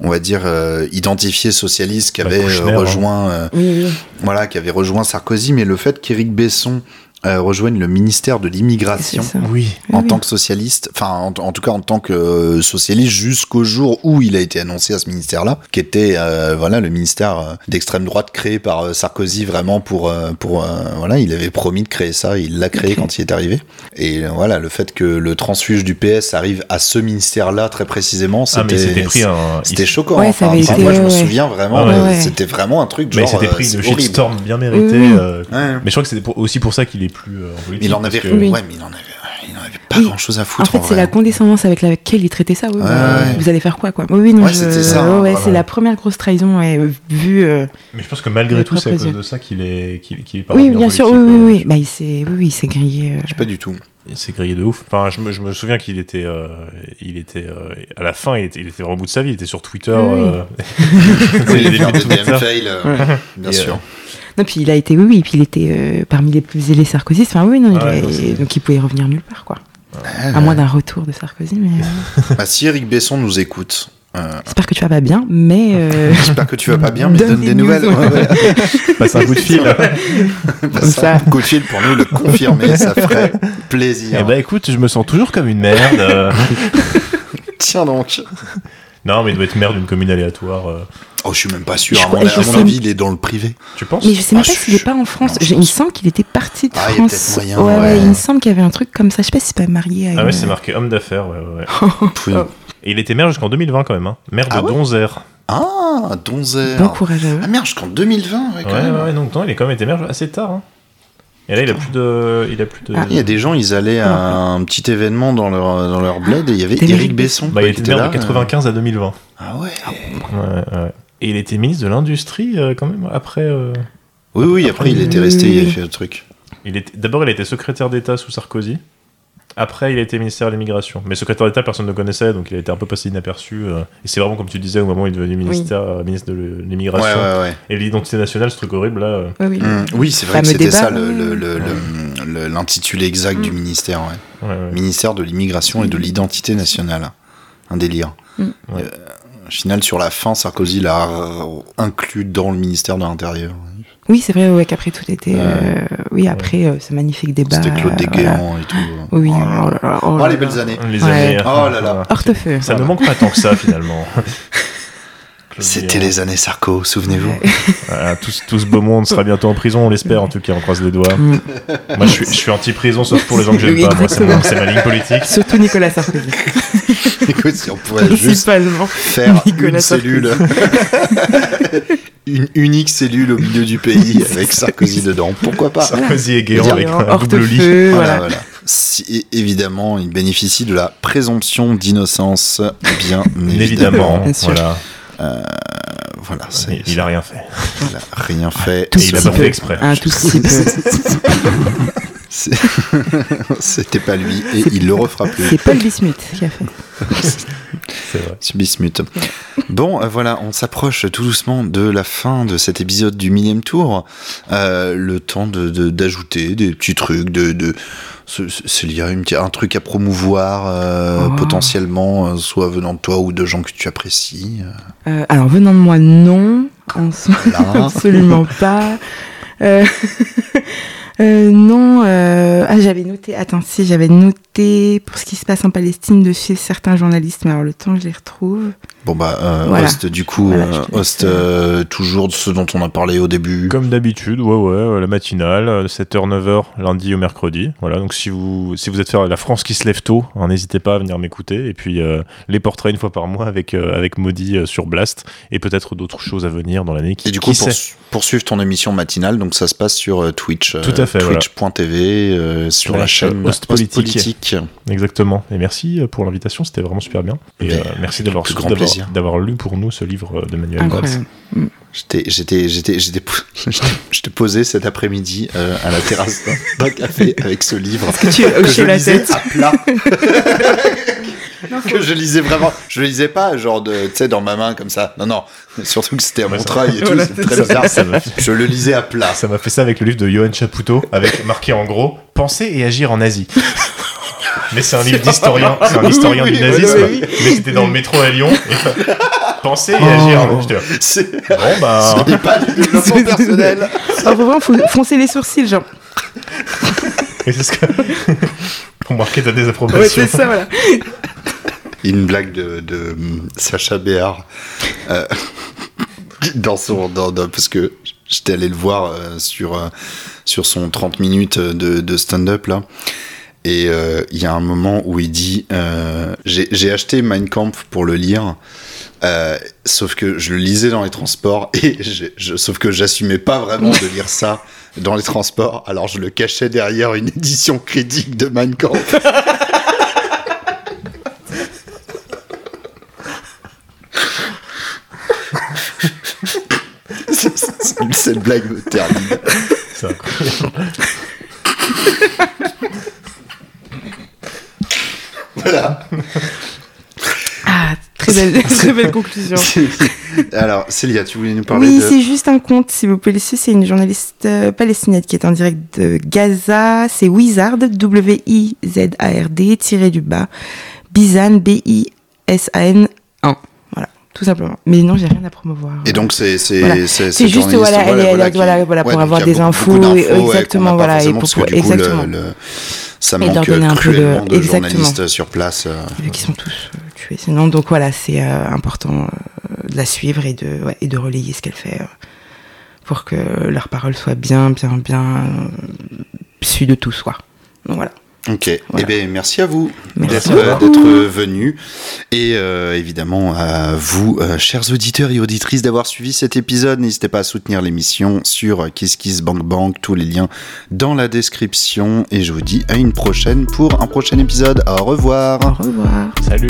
on va dire euh, identifiées socialistes qui Bah, avaient Kouchner, hein. rejoint, euh, Oui, oui. voilà, qui avaient rejoint Sarkozy. Mais le fait qu'Éric Besson euh, rejoigne le ministère de l'immigration. Oui. En Oui, tant que socialiste, enfin en, en tout cas en tant que euh, socialiste jusqu'au jour où il a été annoncé à ce ministère-là, qui était euh, voilà le ministère euh, d'extrême droite créé par euh, Sarkozy vraiment pour euh, pour euh, voilà il avait promis de créer ça, il l'a créé quand il est arrivé et euh, voilà le fait que le transfuge du PS arrive à ce ministère-là très précisément, Ah mais c'était c'était pris un. c'était choquant. Ouais, ça Enfin, été, moi je me ouais, souviens vraiment, ouais. c'était vraiment un truc Mais genre. c'était euh, pris c'est de shitstorm bien mérité. Euh. Mais je crois que c'était pour- aussi pour ça qu'il est plus euh, en politique. Il en avait, parce que- Oui. ouais, mais il en avait, il en avait pas Oui. grand chose à En foutre. fait, c'est la condescendance avec laquelle il traitait ça. Oui, Ouais, bah, ouais. Vous allez faire quoi, quoi? Oui, oui, non, Ouais, je- c'était ça, ouais, hein, ouais, voilà. c'est la première grosse trahison, ouais, euh, vue. euh, Mais je pense que malgré tout, c'est à cause de ça qu'il est, qu'il, qu'il est pas Oui, en bien sûr, oui, oui, quoi. oui. Bah, il s'est, oui, il grillé. euh, Je sais pas du tout. Il s'est grillé de ouf. Enfin, je me, je me souviens qu'il était, euh, il était, euh, à la fin, il était, il était vraiment au bout de sa vie. Il était sur Twitter. Oui, euh, fail, euh, bien Et, sûr. Non, puis il a été, oui, oui, puis il était euh, parmi les plus zélés sarkozystes. Enfin, oui, non, il ouais, a- non, c'est- donc il pouvait revenir nulle part, quoi. Ah, À moins d'un retour de Sarkozy, mais euh, Bah, si Eric Besson nous écoute, euh, j'espère que tu vas pas bien, mais. euh, j'espère que tu vas pas bien, mais donne, Donne des, des nouvelles. Ouais, ouais. passe un coup de fil. Passe ça. un coup de fil pour nous le confirmer, ça ferait plaisir. Eh ben, écoute, je me sens toujours comme une merde. Tiens donc. non, mais il doit être maire d'une commune aléatoire. Euh. Oh, je suis même pas sûr. Je À mon, je à mon avis, il est dans le privé. Tu penses Mais je sais même Ah, pas je- s'il est pas en France. non, je J'ai- il me semble qu'il était parti de Ah, il y a France. peut-être moyen, ouais, ouais, ouais. il me semble qu'il y avait un truc comme ça. Je sais pas si c'est pas marié à. Ah une- ouais, c'est marqué homme d'affaires. Ouais, ouais, ouais. Oui. Et il était maire jusqu'en 2020 quand même. Hein. Maire de Ah ouais Donzère. Ah, Donzer. Bon courage à eux. Ah merde, jusqu'en 2020, ouais, quand Ouais, même. ouais, donc non, il est quand même été maire assez tard. hein. Et là, il a plus de, il a plus de. Ah. Il y a des gens, ils allaient à un petit événement dans leur, dans leur bled et il y avait Eric Besson. Bah, il qui était maire là, de 95 à 2020. euh, Ah ouais. Ouais, ouais. Et il était ministre de l'industrie euh, quand même après. euh, Oui, oui, après il était resté, il a fait le truc. Il était d'abord il a été secrétaire d'État sous Sarkozy. Après, il a été ministère de l'immigration. Mais secrétaire d'État, personne ne le connaissait, donc il a été un peu passé inaperçu. euh, et c'est vraiment comme tu disais au moment où il est devenu ministère, euh, ministre de l'immigration Ouais, ouais, ouais. et de l'identité nationale, ce truc horrible là. euh, Ouais, oui. Oui, c'est vrai que c'était ça l'intitulé exact du ministère. ouais. ouais, ouais. Ministère de l'immigration et de l'identité nationale. Un délire. Mm. Au final, sur la fin, Sarkozy l'a euh, inclus dans le ministère de l'Intérieur. Oui, c'est vrai, ouais, qu'après tout était. Ouais. euh, oui, après euh, ce magnifique débat. C'était Claude Desguéant et tout. Oui, Oh là là. oh là là, oh Oh, là les belles années. Les Ouais. années. Oh là là. Hortefeux. Ça ne manque pas tant que ça finalement. C'était les années Sarko, souvenez-vous. Voilà, tout, ce- tout ce beau monde sera bientôt en prison, on l'espère en tout cas, on croise les doigts. Mm. Moi je suis, je suis anti-prison sauf pour les gens que j'aime Oui, pas, moi c'est ma ligne politique. Surtout Nicolas Sarkozy. Écoute, si on pourrait juste faire Nicolas une Sarkozy. cellule, une unique cellule au milieu du pays avec Sarkozy dedans. Pourquoi pas? Sarkozy et Guéant avec un double lit. Voilà, voilà. voilà. Si, évidemment, il bénéficie de la présomption d'innocence, bien évidemment. Évidemment, Bien sûr. Voilà. Voilà, c'est, Il, il a rien fait. il a rien fait. Tout Et il a pas fait exprès. Un tout petit peu. C'était pas lui et il le refera plus. C'est Paul Bismuth qui a fait. C'est vrai. C'est Bismuth. Bon, euh, voilà, on s'approche tout doucement de la fin de cet épisode du millième tour. Euh, le temps de de- d'ajouter des petits trucs, de, de s'il y a une, un truc à promouvoir euh, Oh. potentiellement, euh, soit venant de toi ou de gens que tu apprécies. euh, Euh, alors, venant de moi, non. En so- Voilà. Absolument pas. Euh, non. euh, Ah, j'avais noté. Attends, si, j'avais noté pour ce qui se passe en Palestine de chez certains journalistes, mais alors le temps, je les retrouve. Bon bah, euh, Voilà. Host, du coup, Voilà, euh, Host, euh, toujours de ce dont on a parlé au début. Comme d'habitude, ouais, ouais, euh, la matinale, 7h, 9h, lundi au mercredi. Voilà, donc si vous, si vous êtes faire la France qui se lève tôt, hein, n'hésitez pas à venir m'écouter. Et puis, euh, les portraits une fois par mois avec, euh, avec Maudit euh, sur Blast. Et peut-être d'autres choses à venir dans l'année. Qui, Et du coup, pour, poursuivre ton émission matinale, donc ça se passe sur euh, Twitch. euh, Tout à fait, voilà. Twitch.tv, euh, sur la chaîne Host Host Politique. Exactement. Et merci euh, pour l'invitation, c'était vraiment super bien. Et Mais euh, merci d'avoir d'avoir- plaisir. d'avoir lu pour nous ce livre de Manuel Valls. Mm. J'étais, j'étais, j'étais, j'étais, j'étais posé cet après-midi euh, à la terrasse d'un café avec ce livre que, tu que je la lisais tête. à plat. que je lisais vraiment. Je lisais pas genre de, tu sais, dans ma main comme ça. Non, non. Surtout que c'était à Montreuil et tout. c'est très bizarre. Ça je le lisais à plat. Ça m'a fait ça avec le livre de Johan Chapoutot, avec marqué en gros "Penser et agir en Asie". Mais c'est un livre d'historien, c'est un historien du nazisme. Mais c'était dans le métro à Lyon. Penser et agir. Oh. C'est... Bon bah. Ce n'est pas du développement personnel. Ah, faut vraiment froncer les sourcils, genre. Et c'est ce que. Pour marquer ta désapprobation. Ouais, c'est ça, voilà. Une blague de, de Sacha Béard. Euh, dans son. Dans, parce que j'étais allé le voir euh, sur, euh, sur son 30 minutes de, de stand-up, là. Et euh, il y a un moment où il dit euh, J'ai acheté Mein Kampf pour le lire, euh, sauf que je le lisais dans les transports, et je, sauf que j'assumais pas vraiment de lire ça dans les transports, alors je le cachais derrière une édition critique de Mein Kampf. Cette blague me termine. C'est incroyable. Voilà. Ah, très belle, très belle conclusion. Alors, Célia, tu voulais nous parler oui, de... c'est juste un conte, si vous pouvez le suivre. C'est une journaliste euh, palestinienne qui est en direct de Gaza. C'est Wizard, W-I-Z-A-R-D, tiré du bas. Bizan, B-I-S-A-N 1. Voilà, tout simplement. Mais non, j'ai rien à promouvoir. Et donc, c'est voilà. c'est juste, voilà, elle, elle, voilà, pour avoir des infos. exactement, voilà. Et pour, exactement. Le, le ça manque un cruellement peu de, journalistes sur place. Euh. Vu qu'ils sont tous euh, tués sinon. Donc voilà, c'est euh, important de la suivre et de, ouais, et de relayer ce qu'elle fait pour que leur parole soit bien, bien, bien su de tous. Quoi. Donc voilà. Ok, eh bien, merci à vous d'être venu et euh, évidemment à vous, euh, chers auditeurs et auditrices, d'avoir suivi cet épisode. N'hésitez pas à soutenir l'émission sur KissKissBankBank, tous les liens dans la description et je vous dis à une prochaine pour un prochain épisode. Au revoir. Au revoir. Salut.